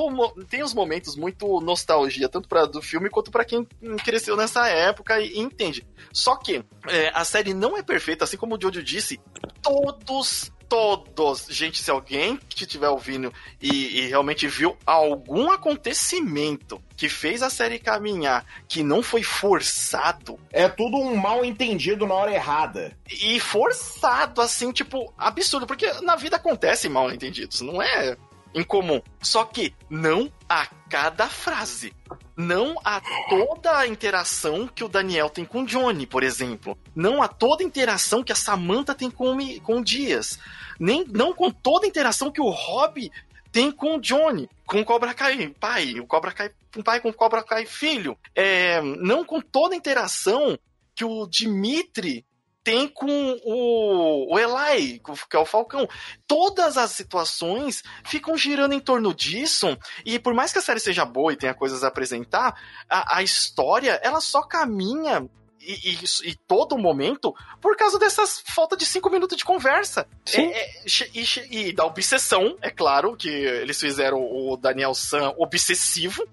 tem uns momentos muito nostalgia, tanto para do filme quanto para quem cresceu nessa época e, e entende. Só que é, a série não é perfeita, assim como o Jojo disse, todos todos. Gente, se alguém que estiver ouvindo e, e, realmente viu algum acontecimento que fez a série caminhar, que não foi forçado. É tudo um mal entendido na hora errada. E forçado, assim, tipo, absurdo. Porque na vida acontece mal entendidos, não é incomum. Só que não a cada frase. Não a toda a interação que o Daniel tem com o Johnny, por exemplo. Não a toda a interação que a Samantha tem com, com o Dias. Nem, não com toda a interação que o Rob tem com o Johnny, com o Cobra Kai pai, o Cobra Kai pai, com o Cobra Kai filho. É, não com toda a interação que o Dimitri tem com o, o Eli, que é o Falcão. Todas as situações ficam girando em torno disso, e por mais que a série seja boa e tenha coisas a apresentar, a, a história, ela só caminha e, e, e, todo momento por causa dessas falta de cinco minutos de conversa. Sim. É, é, e, e, da obsessão, é claro, que eles fizeram o Daniel San obsessivo.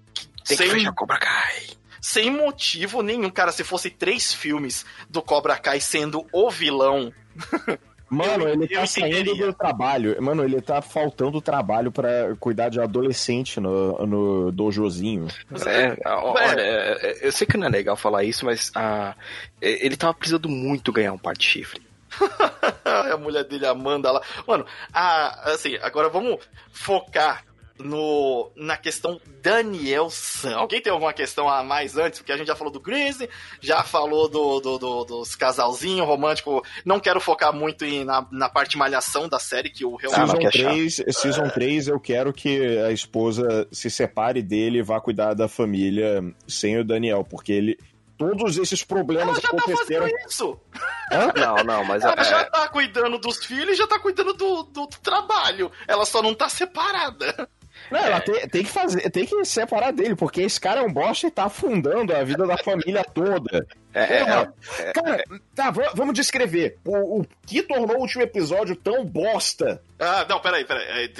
Tem sem... que fechar Cobra Kai sem motivo nenhum. Cara, se fosse três filmes do Cobra Kai sendo o vilão. Mano, ele tá saindo do trabalho. Mano, ele tá faltando trabalho para cuidar de adolescente no, no dojozinho. É, olha, é, é, eu sei que não é legal falar isso, mas ah, ele tava precisando muito ganhar um par de chifre. a mulher dele, Amanda lá. Mano, a, assim, agora vamos focar no, na questão Daniel San. Alguém tem alguma questão a mais antes? Porque a gente já falou do Greasy, já falou do, do, do dos casalzinho romântico. Não quero focar muito em, na, na parte malhação da série, que o realmente. Season, 3, Season 3, eu quero que a esposa se separe dele e vá cuidar da família sem o Daniel, porque ele, todos esses problemas ela já tá aconteceram. Tá isso. Hã? Não, não, mas ela é... já tá cuidando dos filhos e já tá cuidando do, do, do, trabalho. Ela só não tá separada. Não, ela tem, tem que fazer, tem que separar dele, porque esse cara é um bosta e tá afundando a vida da família toda. É, é, Porra, cara, tá, vamos descrever. O, o que tornou o último episódio tão bosta? Ah, não, peraí, peraí. É,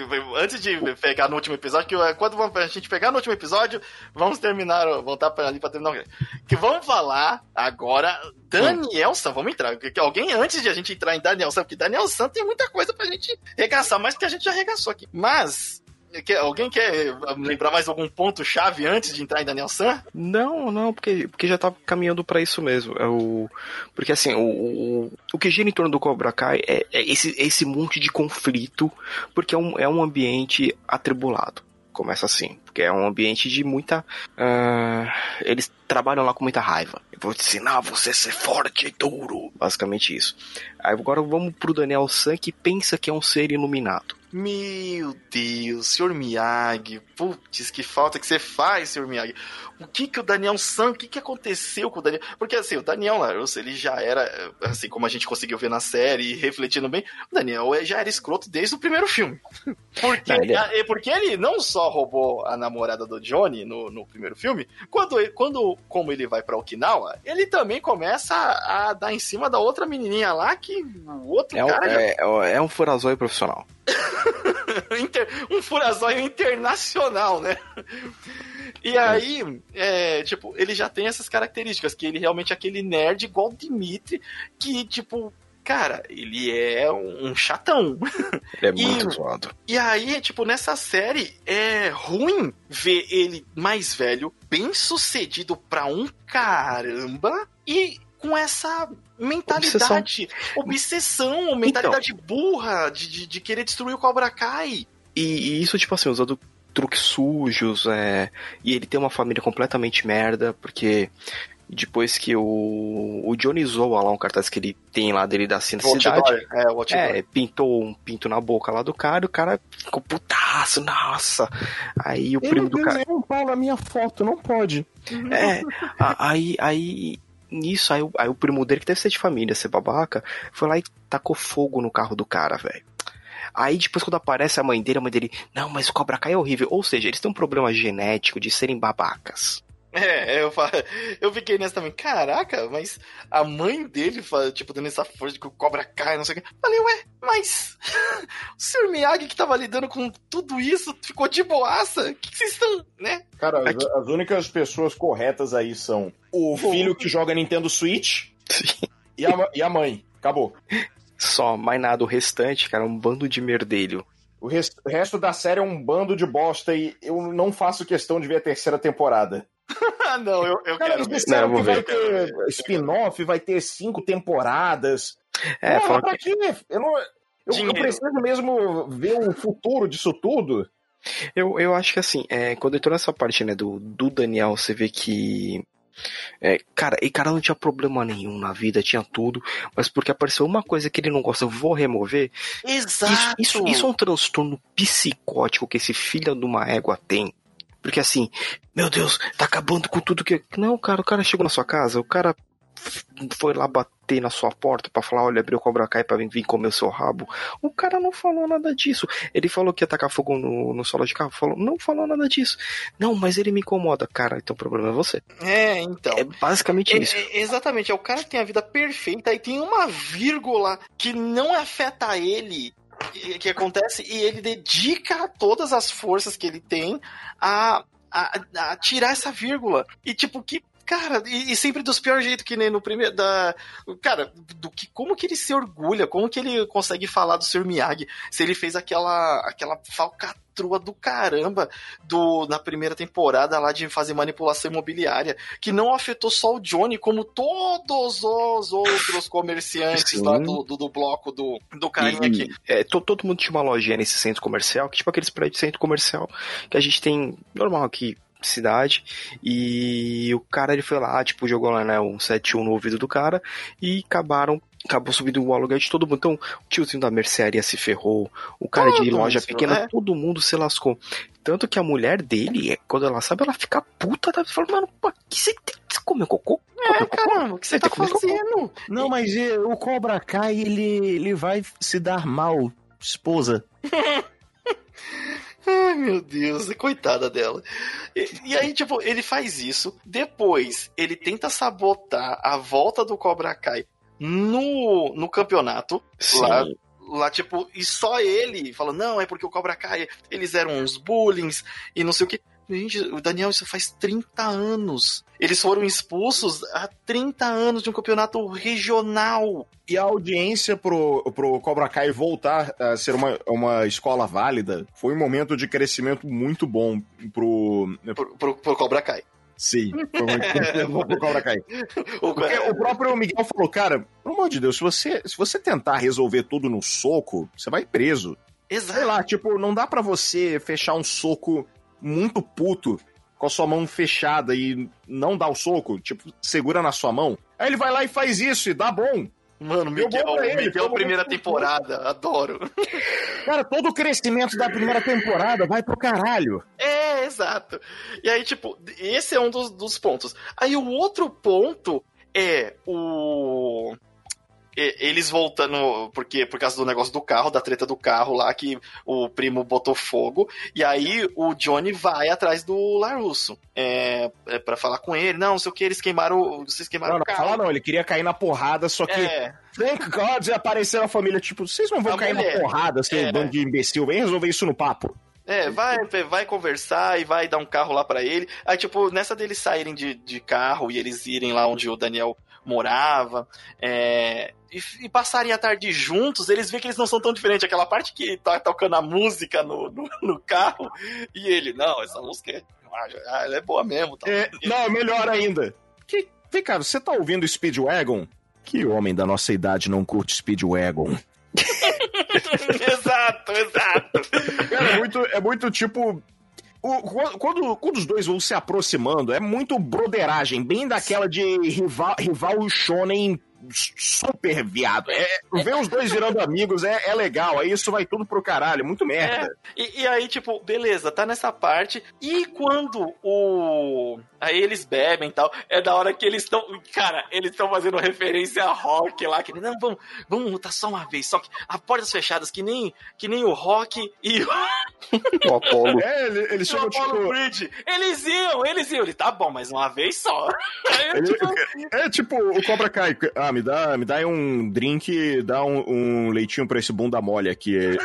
Antes de pegar no último episódio, que é, quando a gente pegar no último episódio, vamos terminar, voltar pra ali pra terminar o Que vamos falar agora Daniel San. Vamos entrar. que- Alguém antes de a gente entrar em Daniel San, porque Daniel San tem muita coisa pra gente regaçar, mais que a gente já regaçou aqui. Mas. Que- alguém quer lembrar mais algum ponto-chave antes de entrar em Daniel San? Não, não, porque, porque já tá caminhando pra isso mesmo. É o, porque assim, o, o, o que gira em torno do Cobra Kai é, é esse, esse monte de conflito, porque é um, é um ambiente atribulado. Começa assim, porque é um ambiente de muita. ah, eles trabalham lá com muita raiva. Eu vou te ensinar você a ser forte e duro. Basicamente isso. Agora vamos pro Daniel San que pensa que é um ser iluminado. Meu Deus, senhor Miyagi. Putz, que falta que você faz, senhor Miyagi. O que que o Daniel San, o que que aconteceu com o Daniel? Porque assim, o Daniel Larusso, ele já era, assim como a gente conseguiu ver na série, e refletindo bem, o Daniel já era escroto desde o primeiro filme. Porque, Não, ele é, porque ele não só roubou a namorada do Johnny no, no primeiro filme, quando, quando como ele vai pra Okinawa, ele também começa a, a dar em cima da outra menininha lá que o outro É um, cara já é, é um furazóio profissional. Inter- um furazóio internacional, né? E aí, é, tipo, ele já tem essas características, que ele realmente é aquele nerd igual o Dimitri, que, tipo, cara, ele é um chatão. Ele é E- muito zoado. E aí, tipo, nessa série, é ruim ver ele mais velho, bem sucedido pra um caramba, e com essa mentalidade, obsessão, mentalidade burra de, de, de querer destruir o Cobra Kai. E, e isso, tipo assim, usando truques sujos, é, e ele tem uma família completamente merda, porque depois que o, o Johnny Zoa lá, um cartaz que ele tem lá dele da cidade, Outdoor, É, é, pintou um pinto na boca lá do cara, e o cara ficou putaço, nossa. Aí o Ele primo do cara. um pau na minha foto, não pode. É, a- aí, aí, nisso, aí, o- aí o primo dele, que deve ser de família, ser babaca, foi lá e tacou fogo no carro do cara, velho. Aí depois quando aparece a mãe dele, a mãe dele, não, mas o Cobra Kai é horrível. Ou seja, eles têm um problema genético de serem babacas. É, eu, fa- eu fiquei nessa também. Caraca, mas a mãe dele, tipo, dando essa força de que o cobra cai, não sei o que. Falei, ué, mas o Sr. Miyagi que tava lidando com tudo isso ficou de boaça? O que vocês estão, né? Cara, as, Aqui- as únicas pessoas corretas aí são o filho que joga Nintendo Switch e a, e a mãe. Acabou. Só, mais nada, o restante, cara, é um bando de merdelho. O resto da série é um bando de bosta e eu não faço questão de ver a terceira temporada. Ah, não, eu, eu Cara, quero eles ver. disseram Não, que vou vai ver. ter spin-off, vai ter cinco temporadas. É, Porra, fala pra que, quê? Eu, não, eu, eu preciso mesmo ver o futuro disso tudo. eu, eu acho que assim, é, quando entrou nessa parte, né, do, do Daniel, você vê que. É, cara, e cara não tinha problema nenhum na vida, tinha tudo, mas porque apareceu uma coisa que ele não gosta, eu vou remover. Isso, Exato. isso, isso é um transtorno psicótico que esse filho de uma égua tem. Porque assim, meu Deus, tá acabando com tudo que. Não, cara, o cara chegou na sua casa, o cara foi lá bater na sua porta pra falar, olha, abriu o Cobra Kai pra vir, vir comer o seu rabo. O cara não falou nada disso. Ele falou que ia tacar fogo no, no solo de carro, falou, não falou nada disso. Não, mas ele me incomoda. Cara, então o problema é você. É, então. É basicamente É, isso. é, exatamente, é o cara que tem a vida perfeita e tem uma vírgula que não afeta ele que, acontece e ele dedica todas as forças que ele tem a, a, a tirar essa vírgula. E tipo, que. Cara, e, e sempre dos piores jeitos que nem no primeiro. Da, cara, do que, como que ele se orgulha, como que ele consegue falar do Sr. Miyagi se ele fez aquela, aquela falcatrua do caramba do, na primeira temporada lá de fazer manipulação imobiliária que não afetou só o Johnny, como todos os outros comerciantes lá do, do, do bloco do, do carinha aqui. é, to- todo mundo tinha uma lojinha nesse centro comercial, que tipo aqueles prédios de centro comercial que a gente tem normal aqui cidade e o cara ele foi lá, tipo, jogou lá, né, um 7-1 no ouvido do cara e acabaram acabou subindo o aluguel de todo mundo. Então, o tiozinho da mercearia se ferrou, o cara de Todo loja mundo, pequena, é. todo mundo se lascou. Tanto que a mulher dele, é, quando ela sabe, ela fica puta, tá falando, mano, pô, que você, tem- você comeu cocô? Comeu É, cocô? caramba, o que você tá que comer fazendo? Não, mas eh, o Cobra Kai, ele, ele vai se dar mal, esposa. Ai, meu Deus, coitada dela. E, e, aí, tipo, ele faz isso. Depois, ele tenta sabotar a volta do Cobra Kai no, no campeonato. Sim. Lá, lá, tipo, e só ele fala: não, é porque o Cobra Kai, eles eram uns bullings e não sei o que. Gente, o Daniel, isso faz 30 anos. Eles foram expulsos há 30 anos de um campeonato regional. E a audiência pro, pro Cobra Kai voltar a ser uma, uma escola válida foi um momento de crescimento muito bom pro. Pro, pro, pro Cobra Kai. Sim, pro Cobra Kai. O, Porque o próprio Miguel falou, cara, pelo amor de Deus, se você, se você tentar resolver tudo no soco, você vai preso. Exato. Sei lá, tipo, não dá pra você fechar um soco muito puto com a sua mão fechada e não dar o soco, tipo, segura na sua mão. Aí ele vai lá e faz isso e dá bom. Mano, Miguel, ele, Miguel primeira temporada, adoro. Cara, todo o crescimento da primeira temporada vai pro caralho. É, exato. E aí, tipo, esse é um dos, dos pontos. Aí o outro ponto é o. e- Eles voltando, porque por causa do negócio do carro, da treta do carro lá, que o primo botou fogo, e aí o Johnny vai atrás do Larusso, é, é para falar com ele, não, não sei o que, eles queimaram, vocês queimaram Não, não, o carro. falar não, ele queria cair na porrada, só que É, Thank God apareceu a família, tipo, vocês não vão A cair mulher. na porrada, seu É. bando de imbecil, vem resolver isso no papo. É, vai, vai conversar e vai dar um carro lá pra ele. Aí, tipo, nessa deles saírem de, de carro e eles irem lá onde o Daniel morava, é, e, e passarem a tarde juntos, eles veem que eles não são tão diferentes. Aquela parte que tá tocando a música no, no, no carro, e ele, não, essa música é, ah, ela é boa mesmo. Tal. É, não, melhor ainda. Que, vem cá, você tá ouvindo Speedwagon? Que homem da nossa idade não curte Speedwagon? exato, exato. Cara, é muito, é muito tipo. o- quando, quando, quando os dois vão se aproximando, é muito broderagem, bem daquela de rival, rival shonen super viado. É, ver os dois virando amigos é, é legal, aí isso vai tudo pro caralho, muito merda. E, e aí, tipo, beleza, tá nessa parte. E quando o. Aí eles bebem e tal, é da hora que eles estão. Cara, eles estão fazendo referência a rock lá. Que, não, vamos, vamos lutar só uma vez. Só que a portas fechadas, que nem, que nem o rock e o, O Apolo. É, ele, ele o chegou Apollo tipo. Creed. Eles iam, eles iam. Ele, tá bom, mas uma vez só. Aí, eu, Ele- tipo, É tipo o Cobra Kai. Ah, me dá, me dá um drink, dá um, um leitinho pra esse bunda mole aqui.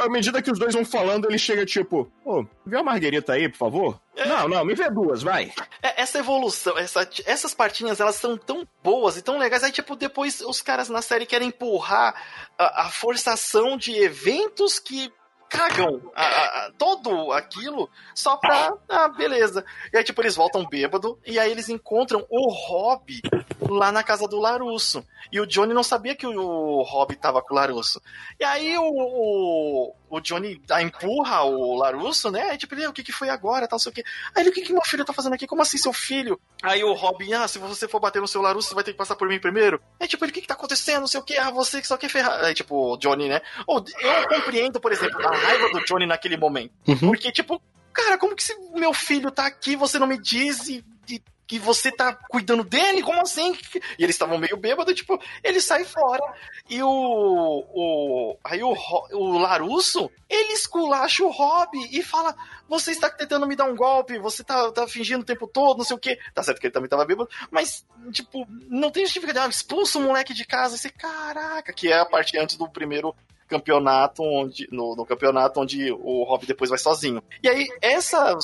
À medida que os dois vão falando, ele chega tipo, pô, vê a marguerita aí, por favor? Não, não, me vê duas, vai. É, essa evolução, essa- essas partinhas, elas são tão boas e tão legais. Aí, tipo, depois os caras na série querem empurrar a, a forçação de eventos que cagam a- a- todo aquilo só pra. Ah, beleza. E aí, tipo, eles voltam bêbado e aí eles encontram o Rob lá na casa do Larusso. E o Johnny não sabia que o Rob tava com o Larusso. E aí o, o, o Johnny empurra o Larusso, né? Aí, tipo, ele, o que que foi agora, tal, sei o quê. Aí ele, o que que meu filho tá fazendo aqui? Como assim, seu filho? Aí o Robin, ah, se você for bater no seu Larusso, você vai ter que passar por mim primeiro. Aí, tipo, ele, o que que tá acontecendo? Não sei o quê. Ah, você que só quer ferrar. Aí, tipo, o Johnny, né? Ou, eu compreendo, por exemplo, a raiva do Johnny naquele momento. Uhum. Porque, tipo, cara, como que se meu filho tá aqui, você não me diz e, e- que você tá cuidando dele? Como assim? E eles estavam meio bêbados, tipo, ele sai fora. E o. o aí o, o Larusso, ele esculacha o Rob e fala: Você está tentando me dar um golpe, você tá, tá fingindo o tempo todo, não sei o quê. Tá certo que ele também tava bêbado, mas, tipo, não tem justificativa. Expulsa o moleque de casa. E você, caraca, que é a parte antes do primeiro campeonato onde no, no campeonato onde o Rob depois vai sozinho. E aí essa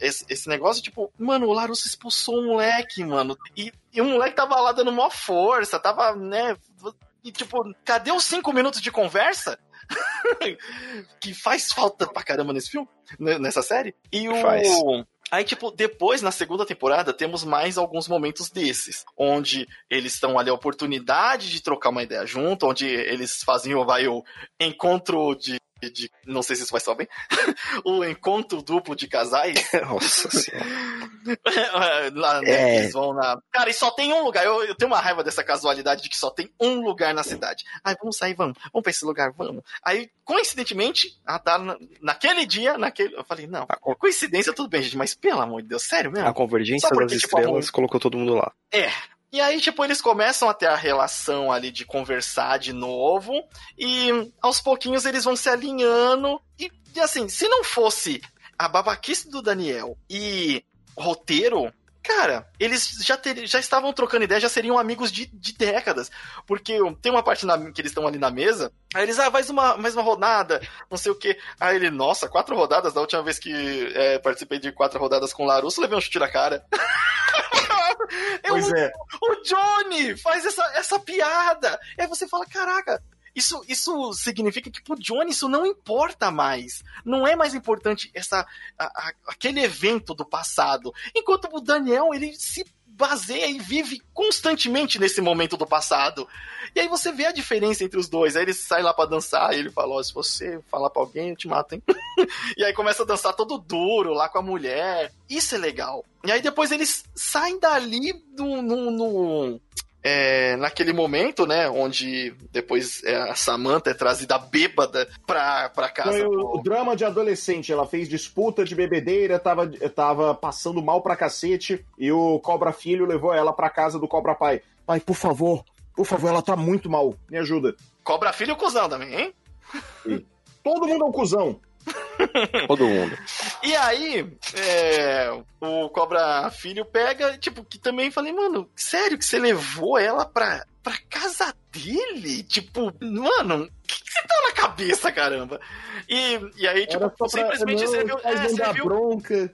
esse, esse negócio tipo, mano, o Larusso expulsou o moleque, mano. E, e o moleque tava lá dando uma força, tava, né, e tipo, cadê os cinco minutos de conversa? que faz falta pra caramba nesse filme, né, nessa série. E o Faz. Aí, tipo, depois, na segunda temporada, temos mais alguns momentos desses, onde eles estão ali a oportunidade de trocar uma ideia junto, onde eles fazem o, vai, o encontro de, de- Não sei se isso vai soar bem. o encontro duplo de casais. Nossa senhora. Lá, né, É. Eles vão na. Cara, e só tem um lugar. Eu, eu tenho uma raiva dessa casualidade de que só tem um lugar na cidade. Ai, vamos sair, vamos. Vamos pra esse lugar, vamos. Aí, coincidentemente, ah, tá, na- naquele dia, naquele. Eu falei, não, A, co- coincidência, tudo bem, gente, mas pelo amor de Deus, sério mesmo? a convergência porque, das tipo, estrelas a- colocou todo mundo lá. E aí, tipo, eles começam a ter a relação ali de conversar de novo. E aos pouquinhos eles vão se alinhando. E, e assim, se não fosse a babaquice do Daniel e roteiro, cara, eles já, ter, já estavam trocando ideia, já seriam amigos de, de décadas. Porque tem uma parte na- que eles estão ali na mesa, aí eles, ah, mais uma, mais uma rodada, não sei o quê. Aí ele, nossa, quatro rodadas? Da última vez que é, participei de quatro rodadas com o Larusso, levei um chute na cara. Eu- Pois é. o Johnny faz essa, essa piada. E aí você fala, caraca, isso, isso significa que pro Johnny isso não importa mais. Não é mais importante essa, a- a- aquele evento do passado. Enquanto o Daniel, ele se baseia e vive constantemente nesse momento do passado. E aí você vê a diferença entre os dois. Aí ele sai lá pra dançar e ele fala, ó, se você falar pra alguém, eu te mato, hein? e aí começa a dançar todo duro lá com a mulher. Isso é legal. E aí depois eles saem dali no, no, no- é, naquele momento, né, onde depois é, a Samantha é trazida bêbada pra, pra casa. Foi o, o drama de adolescente. Ela fez disputa de bebedeira, tava, tava passando mal pra cacete, e o Cobra Filho levou ela pra casa do Cobra Pai. Pai, por favor, por favor, ela tá muito mal. Me ajuda. Cobra filho e cuzão também, hein? Todo mundo é um cuzão. Todo mundo. E aí, é, o Cobra Filho pega, tipo, que também falei, mano, sério que você levou ela pra, pra casa dele? Tipo, mano, o que, que você tá na cabeça, caramba? E, e aí, tipo, pra- simplesmente não, você viu. É, você viu bronca.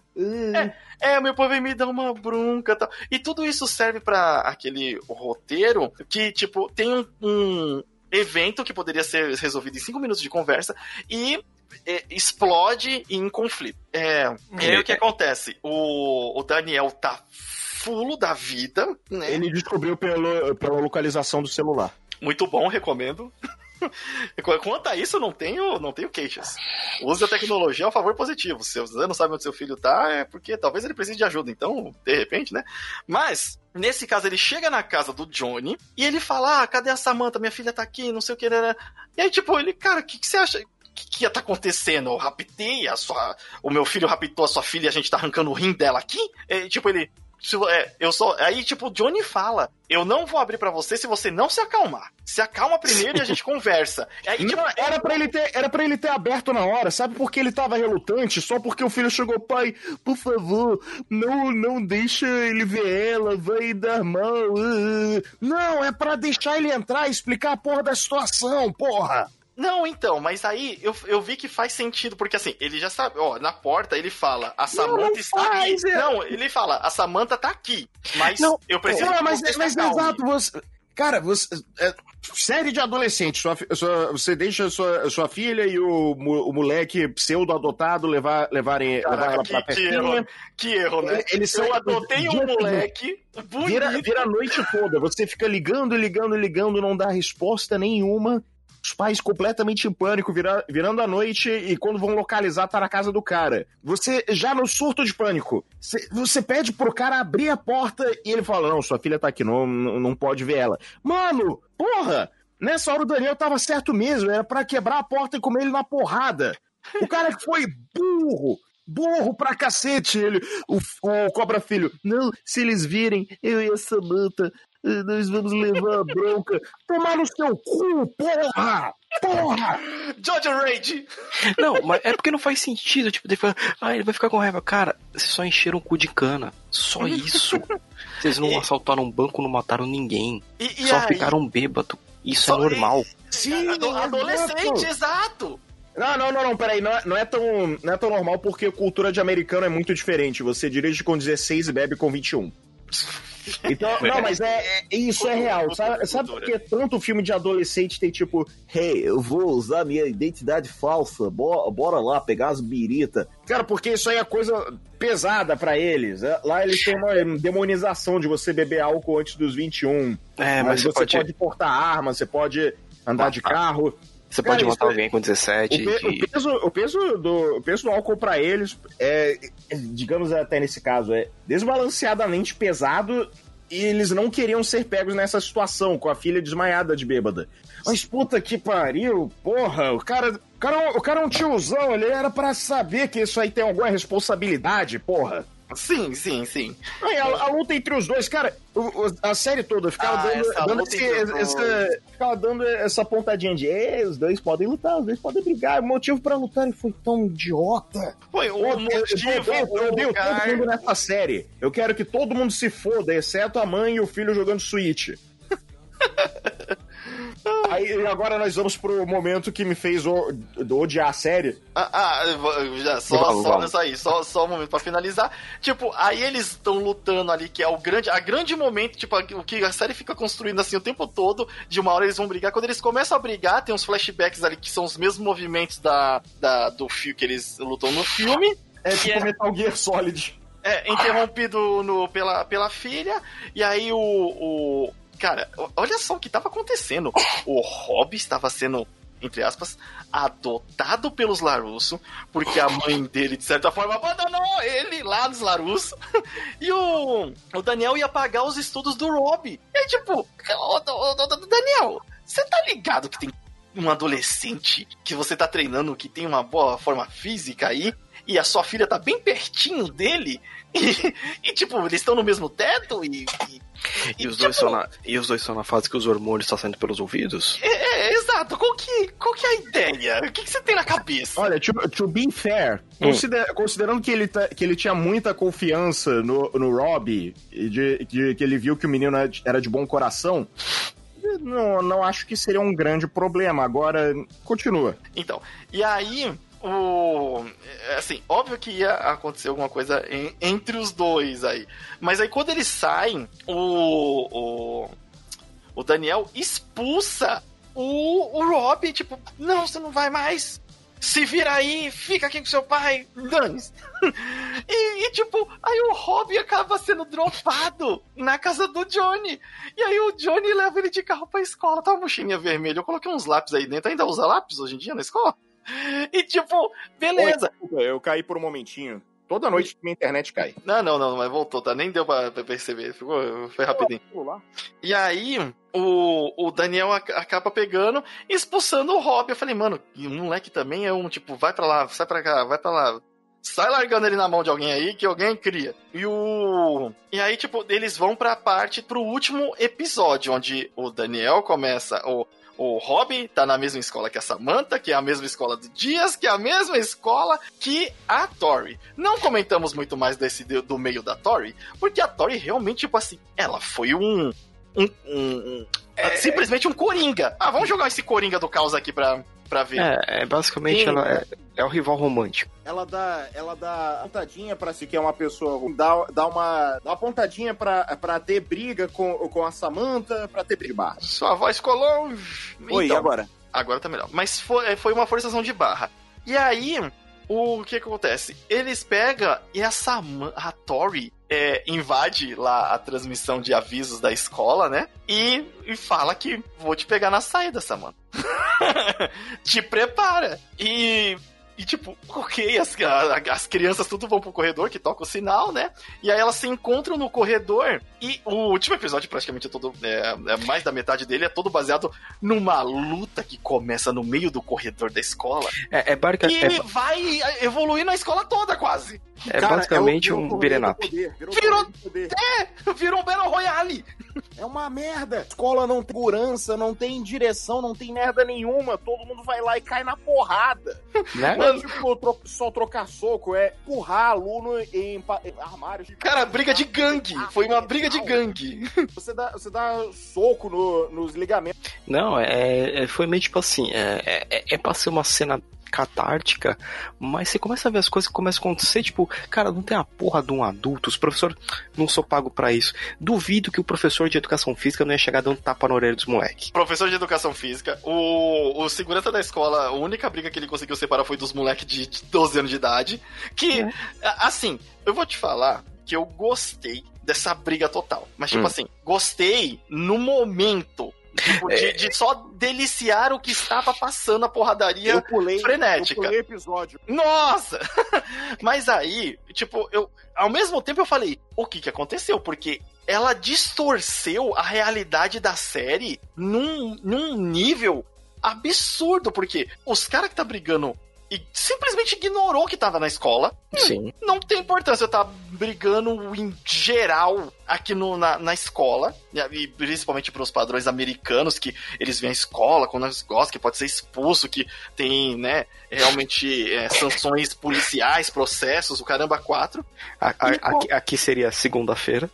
Ah. é, meu povo me dá uma bronca e tal. E tudo isso serve pra aquele roteiro que, tipo, tem um, um evento que poderia ser resolvido em cinco minutos de conversa e é, explode em conflito. É, e aí o que acontece? O, o Daniel tá fulo da vida, né? Ele descobriu pelo, pela localização do celular. Muito bom, recomendo. Quanto a isso, não tenho, não tenho queixas. Use a tecnologia ao favor positivo. Se você não sabe onde seu filho tá, é porque talvez ele precise de ajuda. Então, de repente, né? Mas, nesse caso, ele chega na casa do Johnny e ele fala: Ah, cadê a Samantha? Minha filha tá aqui, não sei o que. né? E aí, tipo, ele, cara, o que, que você acha? O que, que ia tá acontecendo? Eu raptei a sua. O meu filho raptou a sua filha e a gente tá arrancando o rim dela aqui? E, tipo, ele. é, eu sou. Aí, tipo, o Johnny fala: Eu não vou abrir pra você se você não se acalmar. Se acalma primeiro e a gente conversa. Aí, tipo, Não, era pra ele ter, era para ele ter aberto na hora, sabe por que ele tava relutante? Só porque o filho chegou, pai, por favor, não, não deixa ele ver ela, vai dar mal. ah." Não, é pra deixar ele entrar e explicar a porra da situação, porra. Não, então, mas aí eu, eu vi que faz sentido, porque assim, ele já sabe, ó, na porta ele fala, a Samantha não está faz, aqui. é. Não, ele fala, a Samantha tá aqui, mas Não, eu preciso Não, mas, se mas acalme. exato, você. Cara, você. é, série de adolescente, sua, sua- você deixa sua, sua filha e o, o moleque pseudo-adotado levar, levarem, levar Caraca, ela pra que, que erro, que erro, né? Eles Eu saem- adotei um moleque bonito. Vira, vira a noite toda. Você fica ligando, ligando, ligando, não dá resposta nenhuma. Os pais completamente em pânico, vira- virando a noite e quando vão localizar, tá na casa do cara. Você já no surto de pânico. Você, você pede pro cara abrir a porta e ele fala: Não, sua filha tá aqui, não, não pode ver ela. Mano, porra! Nessa hora o Daniel tava certo mesmo, era pra quebrar a porta e comer ele na porrada. O cara que foi burro. Burro pra cacete, ele. O, o Cobra Filho. Não, se eles virem, eu e a Samantha, eh, nós vamos levar a bronca. Tomar no seu cu, porra! Porra! George Rage! Não, mas é porque não faz sentido. Tipo, ele fala, ah, ele vai ficar com raiva. Cara, vocês só encheram o cu de cana. Só isso. Vocês não E- assaltaram um banco, não mataram ninguém. E, e só aí, ficaram bêbado. Isso Só- é normal. Sim, ado- adolescente, exato. exato! Não, não, não, não, peraí. Não é, não, é tão, não é tão normal porque a cultura de americano é muito diferente. Você dirige com 16 e bebe com 21. Então, não, mas é, é- isso é real. Sabe, sabe por que tanto filme de adolescente tem tipo, hey, eu vou usar minha identidade falsa, bora, bora lá pegar as birita. Cara, porque isso aí é coisa pesada pra eles. É, Lá eles têm uma demonização de você beber álcool antes dos 21. É, mas mas você pode, pode portar arma, você pode andar de carro. Você Cara, pode matar é- alguém com 17. O, pe- e- o peso, o, peso do, o peso do álcool pra eles é, é, digamos até nesse caso, é desbalanceadamente pesado e eles não queriam ser pegos nessa situação, com a filha desmaiada de bêbada. Mas puta que pariu, porra, o cara, o cara, o cara é um tiozão, ele era pra saber que isso aí tem alguma responsabilidade, porra. Sim, sim, sim. E a, a luta entre os dois, cara, o- o- a série toda ficava Ah, dando, essa dando esse- essa, ficava dando essa pontadinha de "É, os dois podem lutar, os dois podem brigar. O motivo pra lutarem foi tão idiota. Foi o eu, motivo, eu odeio, eu o odeio todo mundo nessa série. Eu quero que todo mundo se foda, exceto a mãe e o filho jogando Switch. Aí agora nós vamos pro momento que me fez o- odiar a série. Ah, ah, só, Vamos, só vamos. aí, só, só um momento pra finalizar. Tipo, aí eles estão lutando ali, que é o grande, a grande momento, tipo, o que a série fica construindo assim o tempo todo, de uma hora eles vão brigar. Quando eles começam a brigar, tem uns flashbacks ali que são os mesmos movimentos da, da, do fio que eles lutam no filme. É tipo é- Metal Gear Solid. É, interrompido no, pela, pela filha, e aí o, o. Cara, o- olha só o que tava acontecendo. O Rob estava sendo, entre aspas, adotado pelos Larusso, porque a mãe dele, de certa forma, abandonou ele lá nos Larusso. E o, o Daniel ia pagar os estudos do Rob. E aí, tipo, ô, Daniel, você tá ligado que tem um adolescente que você tá treinando que tem uma boa forma física aí? E a sua filha tá bem pertinho dele? E, e, tipo, eles estão no mesmo teto e. e- E os, tipo, dois são na, e os dois são na fase que os hormônios estão saindo pelos ouvidos? É, é, exato. Qual que, qual que é a ideia? O que, que você tem na cabeça? Olha, to, to be fair, Hum. consider- considerando que ele, tá- que ele tinha muita confiança no, no Rob, e de, de- que ele viu que o menino era de- bom coração, não, não acho que seria um grande problema. Agora, continua. Então, e aí, o. é, Assim, óbvio que ia acontecer alguma coisa em- entre os dois aí. Mas aí quando eles saem, o. O, o Daniel expulsa o, o Rob, tipo, não, você não vai mais. Se vira aí, fica aqui com seu pai, dane-se. E, e, tipo, aí o Rob acaba sendo dropado na casa do Johnny. E aí o Johnny leva ele de carro pra escola. Tá uma mochilinha vermelha. Eu coloquei uns lápis aí dentro. Ainda usa lápis hoje em dia na escola? E tipo, beleza. Eu caí por um momentinho. Toda noite minha internet cai. Não, não, não, mas voltou, tá? Nem deu pra pra perceber. Ficou, foi rapidinho. E aí, o, o Daniel ac- acaba pegando e expulsando o Rob. Eu falei, mano, o moleque também é um, tipo, vai pra lá, sai pra cá, vai pra lá. Sai largando ele na mão de alguém aí, que alguém cria. E o. E aí, tipo, eles vão pra parte, pro último episódio, onde o Daniel começa. O, o Rob tá na mesma escola que a Samantha, que é a mesma escola do Dias, que é a mesma escola que a Tori. Não comentamos muito mais desse do, meio da Tori, porque a Tori realmente, tipo assim, ela foi um. um, um- um- simplesmente um Coringa. Ah, vamos jogar esse Coringa do caos aqui pra, pra ver. É, é basicamente Sim. ela é, é o rival romântico. Ela dá, ela dá pontadinha pra se que é uma pessoa ruim, dá, dá uma, dá uma pontadinha pra, pra ter briga com, com a Samantha, pra ter briga. Sua voz colou. Oi, Então, agora? Agora tá melhor. Mas foi, foi uma forçação de barra. E aí, o que, que acontece? Eles pegam e a Saman, a Tori é, invade lá a transmissão de avisos da escola, né? E, e fala que vou te pegar na saída, Samantha. te prepara. E. E tipo, ok, as, a- as crianças tudo vão pro corredor, que toca o sinal, né? E aí elas se encontram no corredor. E o último episódio, praticamente é todo. É, é mais da metade dele, é todo baseado numa luta que começa no meio do corredor da escola. É, é, barca- E é- vai evoluir na escola toda, quase. é basicamente um beat'em up. Virou- Virou um Battle Royale. É uma merda. Escola não tem segurança, não tem direção, não tem merda nenhuma. Todo mundo vai lá e cai na porrada. Né? Não é tipo tro- só trocar soco, é empurrar aluno em, em armários. Cara, briga de gangue. Foi uma briga de gangue. Você dá, você dá soco no- nos ligamentos. Não, é, é- foi meio tipo assim, é, é, é pra ser uma cena catártica, mas você começa a ver as coisas que começam a acontecer, tipo, cara, não tem a porra de um adulto, os professores não sou pago pra isso. Duvido que o professor de educação física não ia chegar dando tapa na orelha dos moleques. Professor de educação física. O, o segurança da escola, a única briga que ele conseguiu separar foi dos moleques de, de 12 anos de idade. Que, a- assim, eu vou te falar que eu gostei dessa briga total. Mas, tipo Hum. assim, gostei no momento. Tipo, de, de só deliciar o que estava passando a porradaria Eu pulei, frenética. eu pulei episódio. Nossa! Mas aí, tipo, eu. Ao mesmo tempo eu falei, o que que aconteceu? Porque ela distorceu a realidade da série num, num nível absurdo. Porque os caras que tá brigando e simplesmente ignorou que tava na escola. Sim. Não tem importância eu tá brigando em geral aqui no, na, na escola, e principalmente para os padrões americanos, que eles vêm à escola quando eles gostam, que pode ser expulso, que tem, né, realmente é, sanções policiais, processos, o caramba, quatro. A- a- aqui, aqui seria segunda-feira.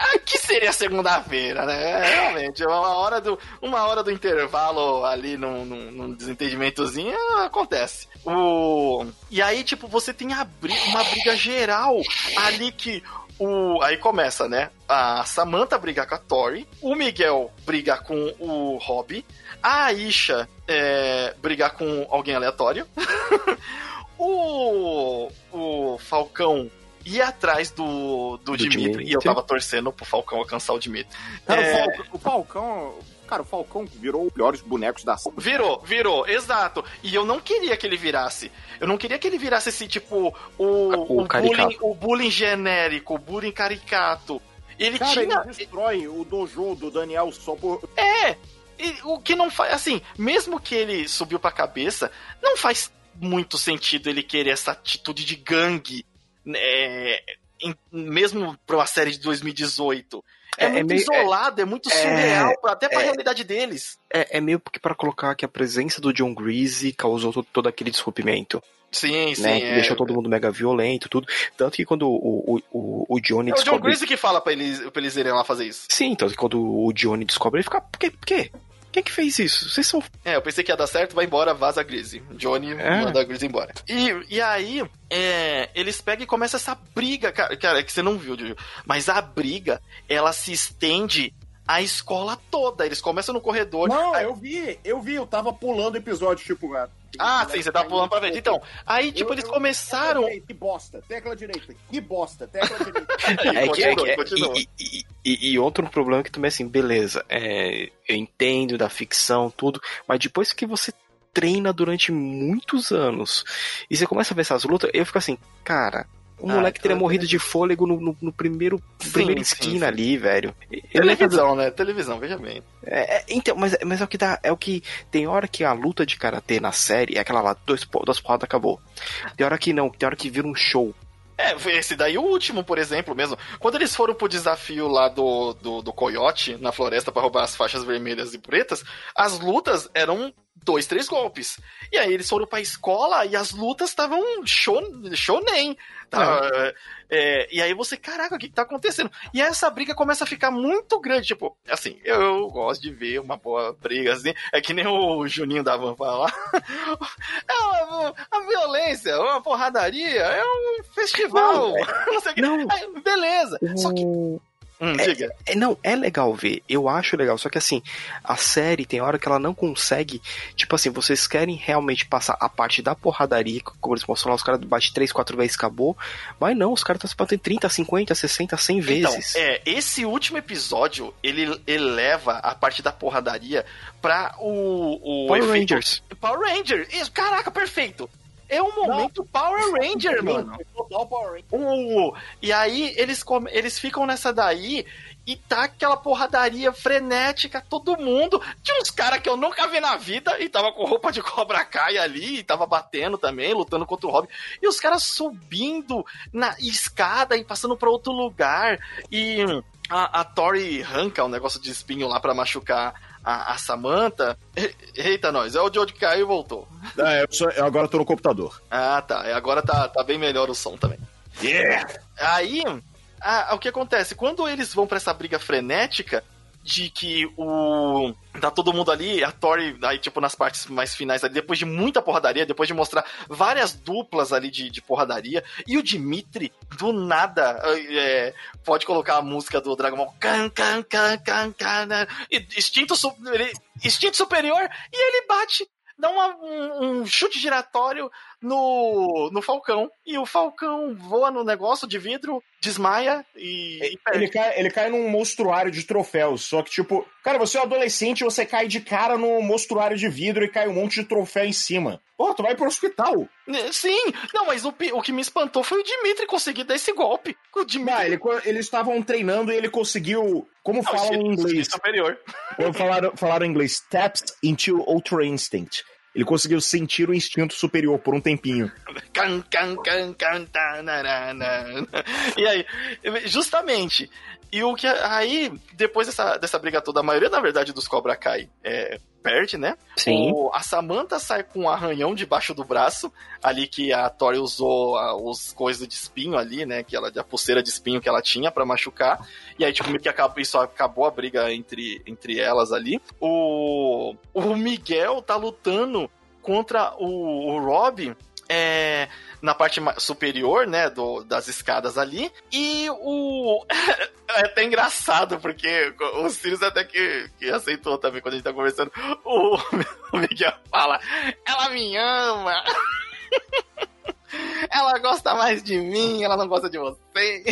Aqui seria segunda-feira, né? Realmente, uma hora do, uma hora do intervalo ali num, num, num desentendimentozinho acontece. O... E aí, tipo, você tem a bri- uma briga geral ali que o. Aí começa, né? A Samantha briga com a Tori, o Miguel briga com o Robbie, a Aisha é, brigar com alguém aleatório, o, o Falcão ir atrás do, do, Do Dimitri, Dimitri. e eu tava torcendo pro Falcão alcançar o Dimitri. Cara, É. o, Falcão. Cara, o Falcão virou os piores bonecos da ação. Virou, virou, exato. E eu não queria que ele virasse. Eu não queria que ele virasse esse tipo o, O o, bullying, o bullying genérico, o bullying caricato. Ele Cara, tinha. ele destrói o dojo do Daniel só por. É! e o que não faz. Assim, mesmo que ele subiu pra cabeça, não faz muito sentido ele querer essa atitude de gangue. Né, em- mesmo pra uma série de 2018. É, É- é muito meio- isolado, é, muito é- surreal, pra- até pra é- realidade deles. É, é meio que pra colocar que a presença do John Greasy causou todo, todo aquele desrompimento, Sim, sim. né? é. Deixou todo mundo mega violento, tudo. Tanto que quando o, o, o, o Johnny É o John. Greasy que fala pra eles, pra eles irem lá fazer isso. Sim, tanto que quando o Johnny descobre, ele fica, por quê? Por quê? Quem que fez isso? Vocês são... É, eu pensei que ia dar certo, vai embora, vaza a Grizzly. Johnny É. manda a Grizzly embora. E, e aí, é, eles pegam e começa essa briga, cara, cara, é que você não viu, Juju, mas a briga, ela se estende a escola toda. Eles começam no corredor. Não, eu vi, eu vi, eu tava pulando episódio, tipo, cara. Ah, sim, você tá pulando pra ver. Então, aí, tipo, Eu- eles eu- começaram. direita, Que bosta, tecla direita, que bosta, tecla direita. É que, é que- continua. e, e- e- e outro problema que também, assim, beleza, é, eu entendo da ficção, tudo, mas depois que você treina durante muitos anos e você começa a ver essas lutas, eu fico assim, cara, o Ah, moleque teria cara, morrido de fôlego no, no- no primeiro Sim, primeira esquina sim. ali, velho. Fazer- Televisão, né? Televisão, veja bem. é, é, então, mas, mas é o que dá, é o que tem hora que a luta de karatê na série é aquela lá, dois, duas porradas acabou. Tem hora que não, tem hora que vira um show. É, esse daí o último, por exemplo, mesmo. Quando eles foram pro desafio lá do, do, do coiote na floresta pra roubar as faixas vermelhas e pretas, as lutas eram dois, três golpes. E aí eles foram pra escola e as lutas estavam show, shonen. Tá, é, e aí você, caraca, o que, que tá acontecendo? E aí essa briga começa a ficar muito grande. Tipo, assim, eu gosto de ver uma boa briga, assim. É que nem o Juninho da Van falar. É uma, a violência, uma porradaria, é um festival. Não, sei o que. Não. Aí, beleza. Só que. Hum, diga. É, não, é legal ver, eu acho legal, só que assim, a série tem hora que ela não consegue, tipo assim, vocês querem realmente passar a parte da porradaria, como eles mostram lá, os caras batem 3, 4 vezes acabou, mas não, os caras estão se batendo 30, 50, 60, 100 Então, vezes. é, esse último episódio, ele eleva a parte da porradaria pra o, o Power efeito- Rangers. Power Ranger. Isso, caraca, perfeito. É um momento Power Ranger, mano. Total Power Ranger. Uh, e aí eles, eles ficam nessa daí e tá aquela porradaria frenética, todo mundo. Tinha uns caras que eu nunca vi na vida e tava com roupa de cobra Kai ali, e tava batendo também, lutando contra o Robin. E os caras subindo na escada e passando pra outro lugar. E a, a Tori arranca um negócio de espinho lá pra machucar a, a Samantha. Eita, nós, é o Joe que caiu e voltou. É, eu, só- eu agora tô no computador. Ah, tá. E Agora tá, tá bem melhor o som também. Yeah! Aí, a- o que acontece? Quando eles vão pra essa briga frenética de que o. Tá todo mundo ali, a Tori, aí, tipo, nas partes mais finais ali, depois de muita porradaria, depois de mostrar várias duplas ali de, de porradaria, e o Dimitri, do nada, é, pode colocar a música do Dragon Ball. Can, can, can, can, can, né? Instinto, ele- instinto superior, e ele bate. Dá uma- um, um chute giratório no, no Falcão. E o Falcão voa no negócio de vidro, desmaia e. e. Ele cai, ele cai num monstruário de troféus. Só que, tipo, cara, você é um adolescente, você cai de cara no monstruário de vidro e cai um monte de troféu em cima. Pô, tu vai pro hospital. Sim, não, mas o, o que me espantou foi o Dimitri conseguir dar esse golpe. O Dimitri. Ah, ele, eles estavam treinando e ele conseguiu. Como falam em inglês? superior. Falaram, falaram em inglês? Taps into Ultra Instinct. Ele conseguiu sentir o instinto superior por um tempinho. E aí, justamente. E o que aí, depois dessa, dessa briga toda, a maioria, na verdade, dos Cobra Kai é, perde, né? Sim. O- a Samantha sai com um arranhão debaixo do braço, ali que a Tori usou a- os coisas de espinho ali, né? Que ela, a pulseira de espinho que ela tinha pra machucar. E aí, tipo, meio que acabou, isso acabou a briga entre, entre elas ali. O, o Miguel tá lutando contra o, o Rob. É, na parte superior, né, do, das escadas ali, e o... é até engraçado, porque o Sirius até que, que aceitou também quando a gente tá conversando, o, o Miguel fala, ela me ama, ela gosta mais de mim, ela não gosta de você,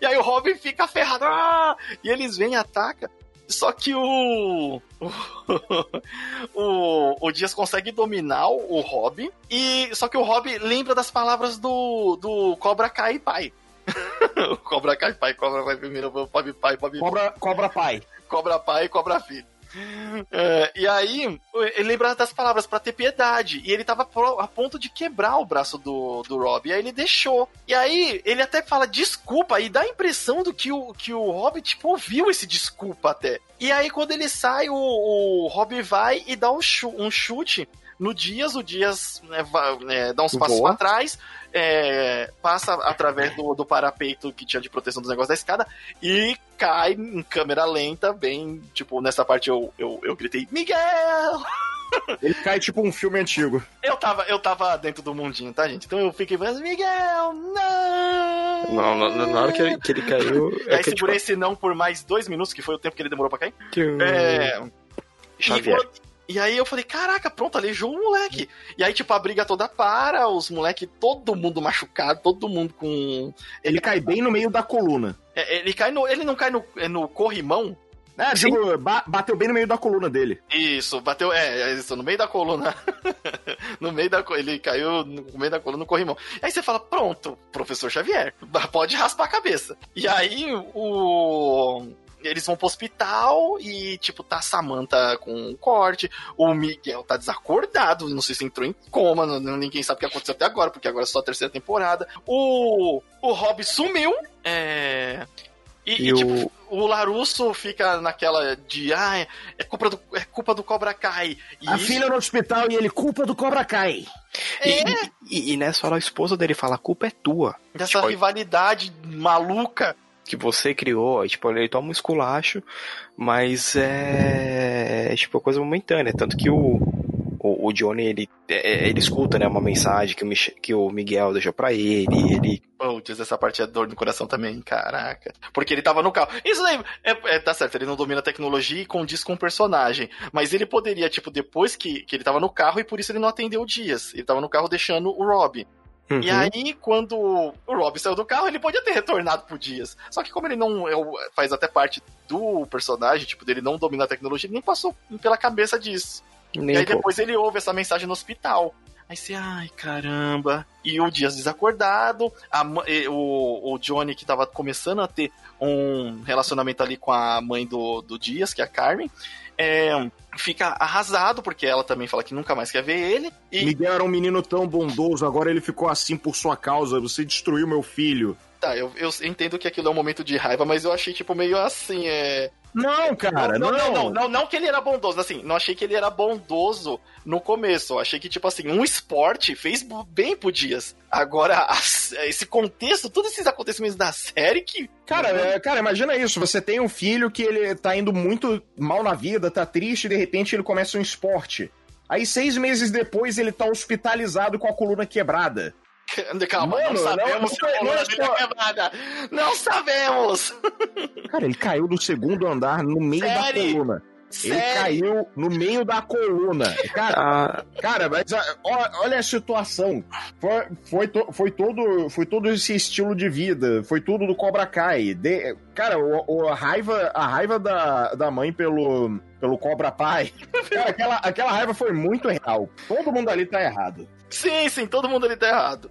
e aí o Robin fica ferrado, "Ah!" e eles vêm e atacam, só que o, o, o Dias consegue dominar o Robin, e só que o Robin lembra das palavras do, do Cobra Kai pai. Cobra Kai pai, Cobra Pai primeiro, Bob pai, Bob Cobra, cobra pai. Cobra pai e Cobra filho. É, e aí, ele lembra das palavras pra ter piedade. E ele tava a ponto de quebrar o braço do, do Rob. E aí ele deixou. E aí, ele até fala desculpa. E dá a impressão do que o, que o Rob, tipo, ouviu esse desculpa até. E aí, quando ele sai, o, o Rob vai e dá um, chu- um chute no Dias. O Dias né, va- né, dá uns passos Voa. pra trás. É, passa através do, do parapeito que tinha de proteção dos negócios da escada e cai em câmera lenta, bem, tipo, nessa parte eu, eu, eu gritei, Miguel! Ele cai tipo um filme antigo. Eu tava, eu tava dentro do mundinho, tá, gente? Então eu fiquei falando, Miguel, não! Não, na, na hora que ele, que ele caiu. E aí é que, segurei esse não por mais dois minutos, que foi o tempo que ele demorou pra cair. tipo, É. E, Xavier. quando- e aí eu falei, caraca, pronto, aleijou o moleque. E aí, tipo, a briga toda para, os moleques, todo mundo machucado, todo mundo com. Ele cai bem no meio da coluna. É, Ele cai no. Ele não cai no, é no corrimão. É, tipo, ba- bateu bem no meio da coluna dele. Isso, bateu. É, é isso, no meio da coluna. no meio da Ele caiu no meio da coluna no corrimão. Aí você fala, pronto, professor Xavier, pode raspar a cabeça. E aí o. Eles vão pro hospital e, tipo, tá a Samantha com um corte, o Miguel tá desacordado, não sei se entrou em coma, não- ninguém sabe o que aconteceu até agora, porque agora é só a terceira temporada. O, o Rob sumiu, é... E, E e, o- tipo, o Larusso fica naquela de, ah, é culpa do, é culpa do Cobra Kai. E A isso- filha no hospital e ele, culpa do Cobra Kai. E, e- e- e nessa hora a esposa dele fala: a culpa é tua. dessa tipo, rivalidade maluca. Que você criou. Aí, tipo, ele toma um esculacho, mas é. é, Tipo, coisa momentânea. Tanto que o. O, o Johnny, ele, é, ele escuta, né, uma mensagem que o, Mich- que o Miguel deixou pra ele, ele Putz, essa parte é dor no coração também, caraca. Porque ele tava no carro. Isso daí, é, é, tá certo, ele não domina a tecnologia e condiz com o personagem. Mas ele poderia, tipo, depois que, que ele tava no carro e por isso ele não atendeu o Dias. Ele tava no carro deixando o Rob. Uhum. E aí, quando o Rob saiu do carro, ele podia ter retornado pro Dias. Só que como ele não faz até parte do personagem, tipo, dele não dominar a tecnologia, ele nem passou pela cabeça disso. nem E aí pouco. depois ele ouve essa mensagem no hospital. Aí você, ai, caramba. E o Dias desacordado, a o, o Johnny que tava começando a ter um relacionamento ali com a mãe do, do Dias, que é a Carmen, é, fica arrasado, porque ela também fala que nunca mais quer ver ele. E Miguel era um menino tão bondoso, agora ele ficou assim por sua causa. Você destruiu meu filho. Tá, eu, eu entendo que aquilo é um momento de raiva, mas eu achei, tipo, meio assim, é. Não, cara, não, não. não, não, não, não que ele era bondoso, assim, não achei que ele era bondoso no começo. Eu achei que, tipo assim, um esporte fez bem pro Dias. Agora, esse contexto, todos esses acontecimentos da série que. Cara, é, cara, imagina isso. Você tem um filho que ele tá indo muito mal na vida, tá triste, e de repente ele começa um esporte. Aí, seis meses depois, ele tá hospitalizado com a coluna quebrada. Calma, Mano, não sabemos não- se não- a coluna não é dele é quebrada. Não sabemos! Cara, ele caiu do segundo andar no meio da Sério? coluna. Ele Sério? caiu no meio da coluna. Cara, Ah, cara mas ó- olha a situação. Foi, foi, to- foi todo, foi todo esse estilo de vida. Foi tudo do Cobra Kai. De- cara, o, o- a raiva, a raiva da, da mãe pelo, pelo Cobra Pai. Cara, aquela, aquela raiva foi muito real. Todo mundo ali tá errado. Sim, sim, todo mundo ali tá errado.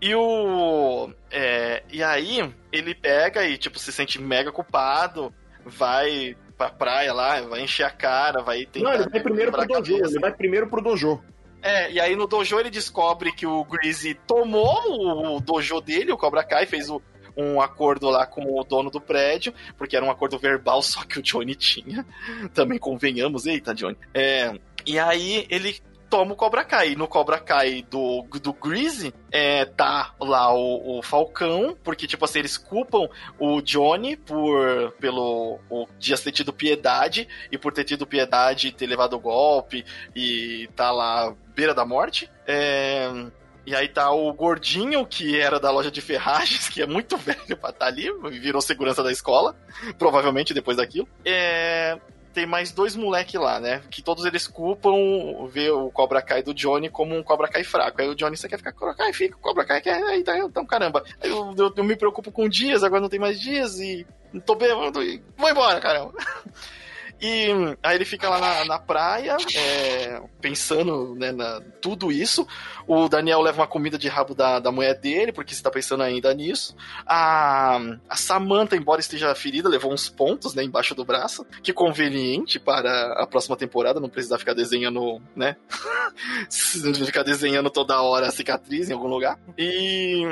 E o. é, e aí, ele pega e, tipo, se sente mega culpado, vai pra praia lá, vai encher a cara, vai tentar. Não, ele vai primeiro pro dojo. Ele vai primeiro pro dojo. É, e aí no dojo ele descobre que o Greasy tomou o, o dojo dele, o Cobra Kai, fez o- um acordo lá com o dono do prédio, porque era um acordo verbal só que o Johnny tinha. Também convenhamos, eita, Johnny. É, e aí ele toma o Cobra Kai. E no Cobra Kai do, do Greasy, é, tá lá o, o Falcão, porque, tipo assim, eles culpam o Johnny por pelo o Dias ter tido piedade, e por ter tido piedade e ter levado o golpe, e tá lá beira da morte. É, e aí tá o gordinho, que era da loja de ferragens, que é muito velho pra estar ali, virou segurança da escola, provavelmente depois daquilo. É, tem mais dois moleque lá, né? Que todos eles culpam ver o Cobra Kai do Johnny como um Cobra Kai fraco. Aí o Johnny, você quer ficar Cobra Kai? Fica, Cobra Kai quer. Aí tá, então caramba. Eu, eu- eu me preocupo com dias, agora não tem mais dias e não tô bêbado e vou embora, caramba. E aí ele fica lá na, na praia, é, pensando né, na tudo isso. O Daniel leva uma comida de rabo da, da mulher dele, porque você tá pensando ainda nisso. A, a Samantha, embora esteja ferida, levou uns pontos né, embaixo do braço. Que conveniente para a próxima temporada, não precisar ficar desenhando, né? ficar desenhando toda hora a cicatriz em algum lugar. E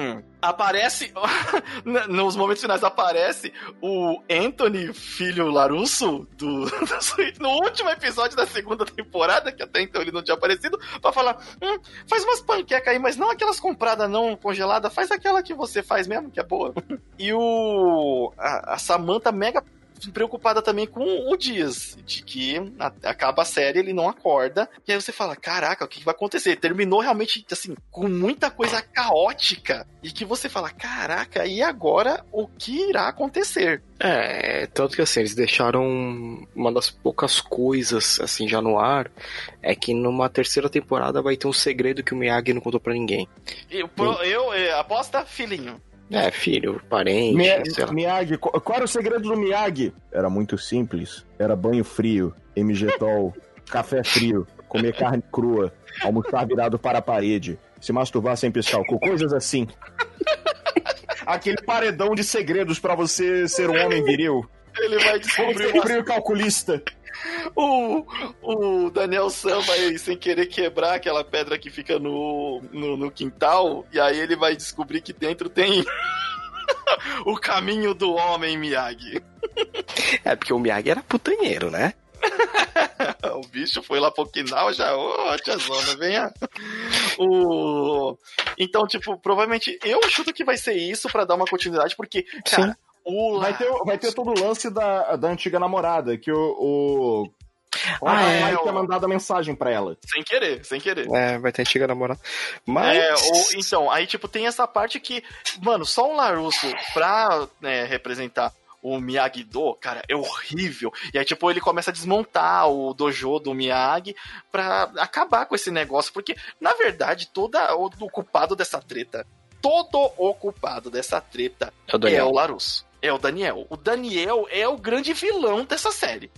aparece, nos momentos finais aparece o Anthony, filho Larusso, do- no último episódio da segunda temporada, que até então ele não tinha aparecido, pra falar: hum, faz umas panquecas aí, mas não aquelas compradas não congeladas, faz aquela que você faz mesmo, que é boa. E o. A, a Samantha mega preocupada também com o Dias, de que acaba a série, ele não acorda, e aí você fala, caraca, o que vai acontecer? Terminou realmente, assim, com muita coisa caótica, e que você fala, caraca, e agora o que irá acontecer? É, tanto que assim, eles deixaram uma das poucas coisas, assim, já no ar, é que numa terceira temporada vai ter um segredo que o Miyagi não contou pra ninguém. Eu, pro- eu, eh, aposta, filhinho. É, filho, parente, Mi- sei lá. Miyagi, qual, qual era o segredo do Miyagi? Era muito simples. Era banho frio, MG-Tol, café frio, comer carne crua, almoçar virado para a parede, se masturbar sem piscar, com coisas assim. Aquele paredão de segredos pra você ser um homem viril. Ele vai descobrir frio calculista. O, o Daniel Sam vai sem querer quebrar aquela pedra que fica no, no, no quintal, e aí ele vai descobrir que dentro tem o caminho do homem Miyagi. É, porque o Miyagi era putanheiro, né? O bicho foi lá pro Okinawa já, ô, tia Zona, venha. O... Então, tipo, provavelmente eu chuto que vai ser isso pra dar uma continuidade, porque, cara, o Vai ter, vai ter todo o lance da, da antiga namorada, que o. o... Ah, o é, o- tinha mandado a mensagem pra ela. sem querer, sem querer. É, vai ter antiga namorada. Mas. É, ou- então, aí, tipo, tem essa parte que, mano, só um Larusso pra né, representar o Miyagi-Do, cara, é horrível. E aí, tipo, ele começa a desmontar o dojo do Miyagi pra acabar com esse negócio, porque, na verdade, toda o, o culpado dessa treta, todo o culpado dessa treta É o é o Larusso. É o Daniel. O Daniel é o grande vilão dessa série.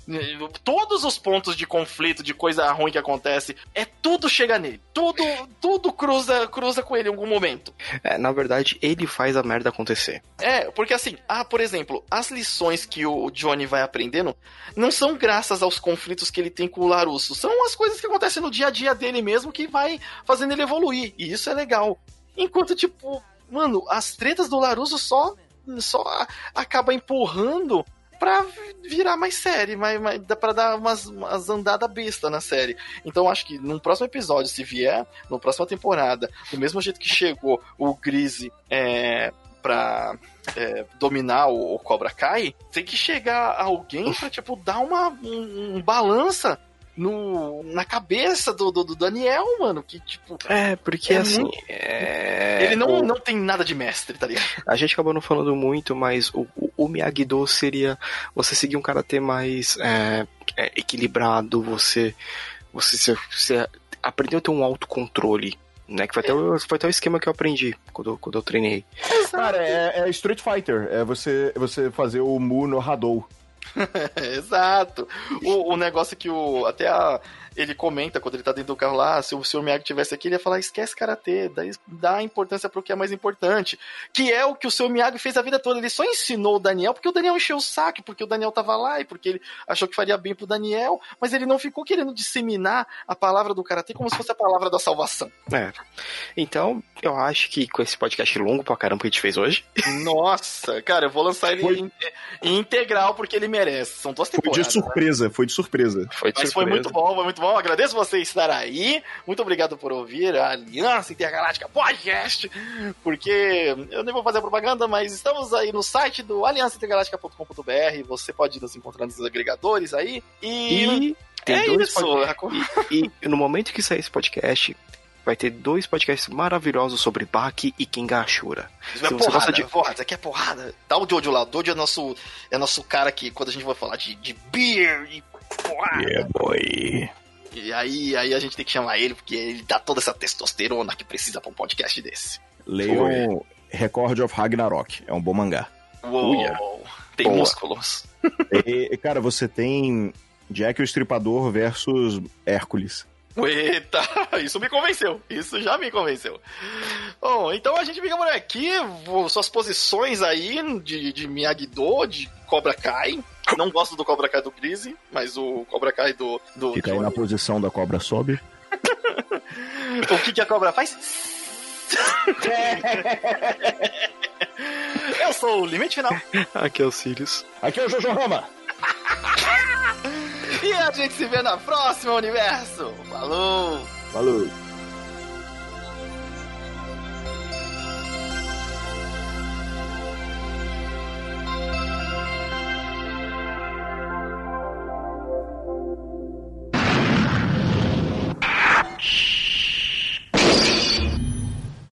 Todos os pontos de conflito, de coisa ruim que acontece, é tudo chega nele. Tudo, tudo cruza, cruza com ele em algum momento. É, na verdade, ele faz a merda acontecer. É, porque assim, ah, por exemplo, as lições que o Johnny vai aprendendo não são graças aos conflitos que ele tem com o Larusso, são as coisas que acontecem no dia a dia dele mesmo que vai fazendo ele evoluir. E isso é legal. Enquanto, tipo, mano, as tretas do Larusso só, só acaba empurrando pra virar mais série, mais, mais, pra dar umas, umas andadas besta na série. Então acho que num próximo episódio, se vier, na próxima temporada, do mesmo jeito que chegou o Grise é, pra é, dominar o, o Cobra Kai, tem que chegar alguém pra, tipo, dar uma um, um balança no, na cabeça do, do, do Daniel, mano, que, tipo, É, porque É assim. muito- é, ele não, o- não tem nada de mestre, tá ligado? A gente acabou não falando muito, mas o, o, o Miyagi-Do seria você seguir um karatê mais é, é, equilibrado, você, você, você, você aprendeu a ter um autocontrole. Né, que foi até, o, foi até o esquema que eu aprendi quando, quando eu treinei. Cara, é, é Street Fighter. É você, você fazer o Mu no Hadou. Exato. O, o negócio que o. Até a. ele comenta quando ele tá dentro do carro lá, se o Sr. Miyagi tivesse aqui, ele ia falar, esquece Karatê, dá, dá importância pro que é mais importante. Que é o que o Sr. Miyagi fez a vida toda. Ele só ensinou o Daniel porque o Daniel encheu o saco, porque o Daniel tava lá e porque ele achou que faria bem pro Daniel, mas ele não ficou querendo disseminar a palavra do Karatê como se fosse a palavra da salvação. É. Então, eu acho que com esse podcast longo pra caramba que a gente fez hoje. Nossa, cara, eu vou lançar ele Foi- integral porque ele merece. São duas Foi temporadas. de surpresa, foi de surpresa. Foi de Mas foi surpresa. muito bom, foi muito bom. Agradeço você estar aí. Muito obrigado por ouvir a Aliança Intergaláctica Podcast. Porque eu nem vou fazer propaganda, mas estamos aí no site do aliançaintergaláctica.com.br. Você pode nos encontrar nos agregadores aí. E, E tem é dois podcasts. E, e no momento que sair esse podcast, vai ter dois podcasts maravilhosos sobre Baki e Kingashura. Isso é você porrada, de- porrada, isso aqui é porrada. Dá o Jojo lá. O Jojo é nosso, é nosso cara que, quando a gente vai falar de, de beer e porrada. boy. E aí, aí a gente tem que chamar ele, porque ele dá toda essa testosterona que precisa pra um podcast desse. Leiam Record of Ragnarok. É um bom mangá. Uou, Uia. tem Boa. músculos. E, cara, você tem Jack o Estripador versus Hércules. Eita, isso me convenceu. Isso já me convenceu. Bom, então a gente fica por aqui. Suas posições aí de, de Miyagi-Do, de Cobra Kai. Não gosto do Cobra Kai do Grise, mas o Cobra Kai do. do Fica aí na posição da cobra sobe. O que, que a cobra faz? Eu sou o Limite Final. Aqui é o Sirius. Aqui é o Jojo Rama. E a gente se vê na próxima universo. Falou! Falou.